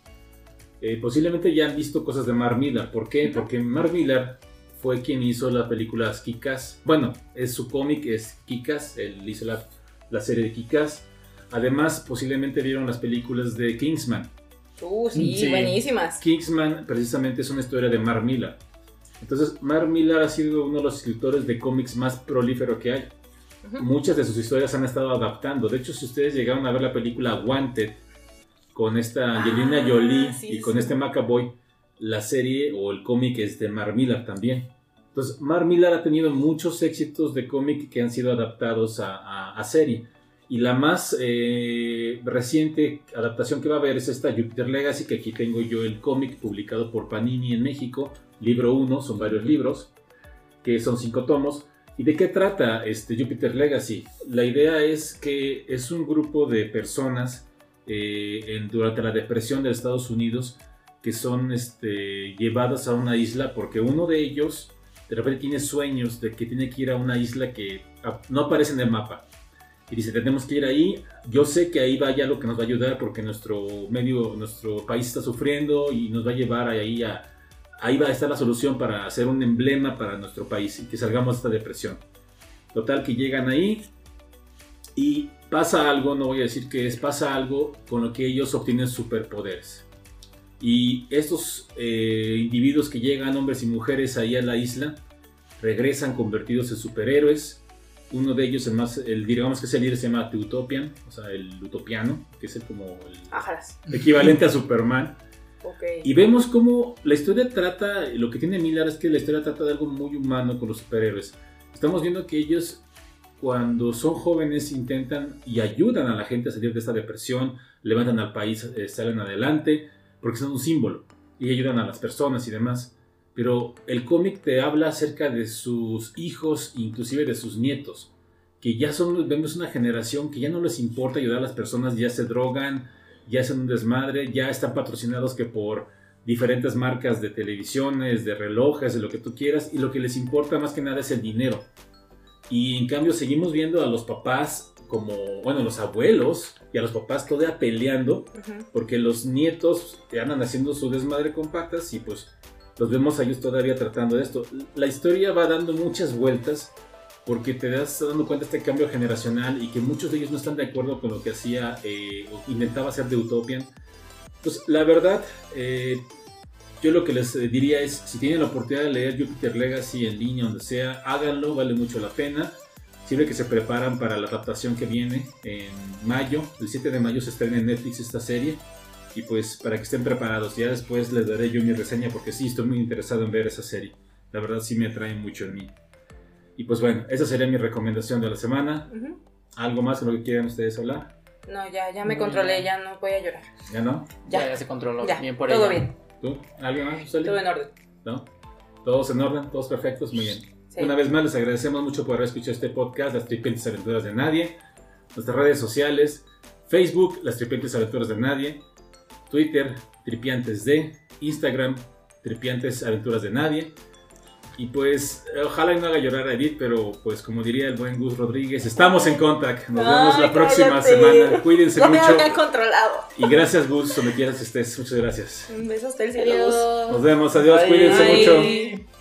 Eh, posiblemente ya han visto cosas de Mark Millar. ¿Por qué? Porque Mark Millar fue quien hizo las películas Kikas. Bueno, es su cómic, es Kikas. Él hizo la, la serie de Kikas. Además, posiblemente vieron las películas de Kingsman.
Uh, sí,
Sí.
buenísimas.
Kingsman precisamente es una historia de Mark Millar. Entonces, Mark Millar ha sido uno de los escritores de cómics más prolífero que hay.
Ujú.
Muchas de sus historias han estado adaptando. De hecho, si ustedes llegaron a ver la película Wanted con esta Angelina
Ah,
Jolie
sí,
y con
sí.
este McAvoy, la serie o el cómic es de Mark Millar también. Entonces, Mark Millar ha tenido muchos éxitos de cómic que han sido adaptados a, a- a serie. Y la más eh, reciente adaptación que va a haber es esta Jupiter Legacy, que aquí tengo yo el cómic publicado por Panini en México, libro 1, son varios libros, que son cinco tomos. ¿Y de qué trata este Jupiter Legacy? La idea es que es un grupo de personas eh, en- durante la depresión de Estados Unidos que son este, llevadas a una isla porque uno de ellos de repente tiene sueños de que tiene que ir a una isla que no aparece en el mapa. Y dice, tenemos que ir ahí. Yo sé que ahí vaya lo que nos va a ayudar porque nuestro medio, nuestro país está sufriendo y nos va a llevar ahí a... Ahí va a estar la solución para hacer un emblema para nuestro país y que salgamos de esta depresión. Total que llegan ahí y pasa algo, no voy a decir que es, pasa algo con lo que ellos obtienen superpoderes. Y estos eh, individuos que llegan, hombres y mujeres, ahí a la isla, regresan convertidos en superhéroes. Uno de ellos, el más, el, digamos que es el líder, se llama The Utopian, o sea, el utopiano, que es el, como el equivalente a Superman.
Ok.
Y vemos cómo la historia trata, lo que tiene Miller es que la historia trata de algo muy humano con los superhéroes. Estamos viendo que ellos cuando son jóvenes intentan y ayudan a la gente a salir de esta depresión, levantan al país, eh, salen adelante, porque son un símbolo y ayudan a las personas y demás. Pero el cómic te habla acerca de sus hijos, inclusive de sus nietos, que ya son, vemos una generación que ya no les importa ayudar a las personas, ya se drogan, ya hacen un desmadre, ya están patrocinados que por diferentes marcas de televisiones, de relojes, de lo que tú quieras, y lo que les importa más que nada es el dinero. Y en cambio seguimos viendo a los papás como, bueno, los abuelos y a los papás todavía peleando porque los nietos andan haciendo su desmadre con patas y pues los vemos a ellos todavía tratando de esto. La historia va dando muchas vueltas porque te das dando cuenta de este cambio generacional y que muchos de ellos no están de acuerdo con lo que hacía eh, o intentaba hacer de Utopian. Pues la verdad, eh, yo lo que les eh, diría es, si tienen la oportunidad de leer Jupiter Legacy en línea, donde sea, háganlo, vale mucho la pena. Sirve que se preparan para la adaptación que viene en mayo. El 7 de mayo se estrena en Netflix esta serie. Y pues para que estén preparados, ya después les daré yo mi reseña porque sí estoy muy interesado en ver esa serie. La verdad sí me atrae mucho en mí. Y pues bueno, esa sería mi recomendación de la semana.
Ujú.
¿Algo más de lo que quieran ustedes hablar?
No, ya, ya me
No,
controlé,
ya.
ya no voy a llorar.
¿Ya no?
Ya,
Ya,
ya se controló.
ya,
bien por
todo
ella.
bien,
¿Tú? ¿Alguien más? Suseli?
todo en orden.
¿No? ¿Todos en orden? ¿Todos perfectos? Muy bien.
Sí.
Una vez más les agradecemos mucho por haber escuchado este podcast, Las Tripientes Aventuras de Nadie. Nuestras redes sociales, Facebook, Las Tripientes Aventuras de Nadie, Twitter, Tripiantes de, Instagram, Tripiantes Aventuras de Nadie. Y pues, ojalá y no haga llorar a Edith, pero pues como diría el buen Gus Rodríguez, estamos en contact. Nos vemos
Ay,
la próxima
cállate.
semana. Cuídense
No me
mucho.
había controlado.
Y gracias Gus, donde quieras estés. Muchas gracias.
Un beso hasta el cielo.
Nos vemos, adiós,
Bye.
cuídense
Bye.
mucho.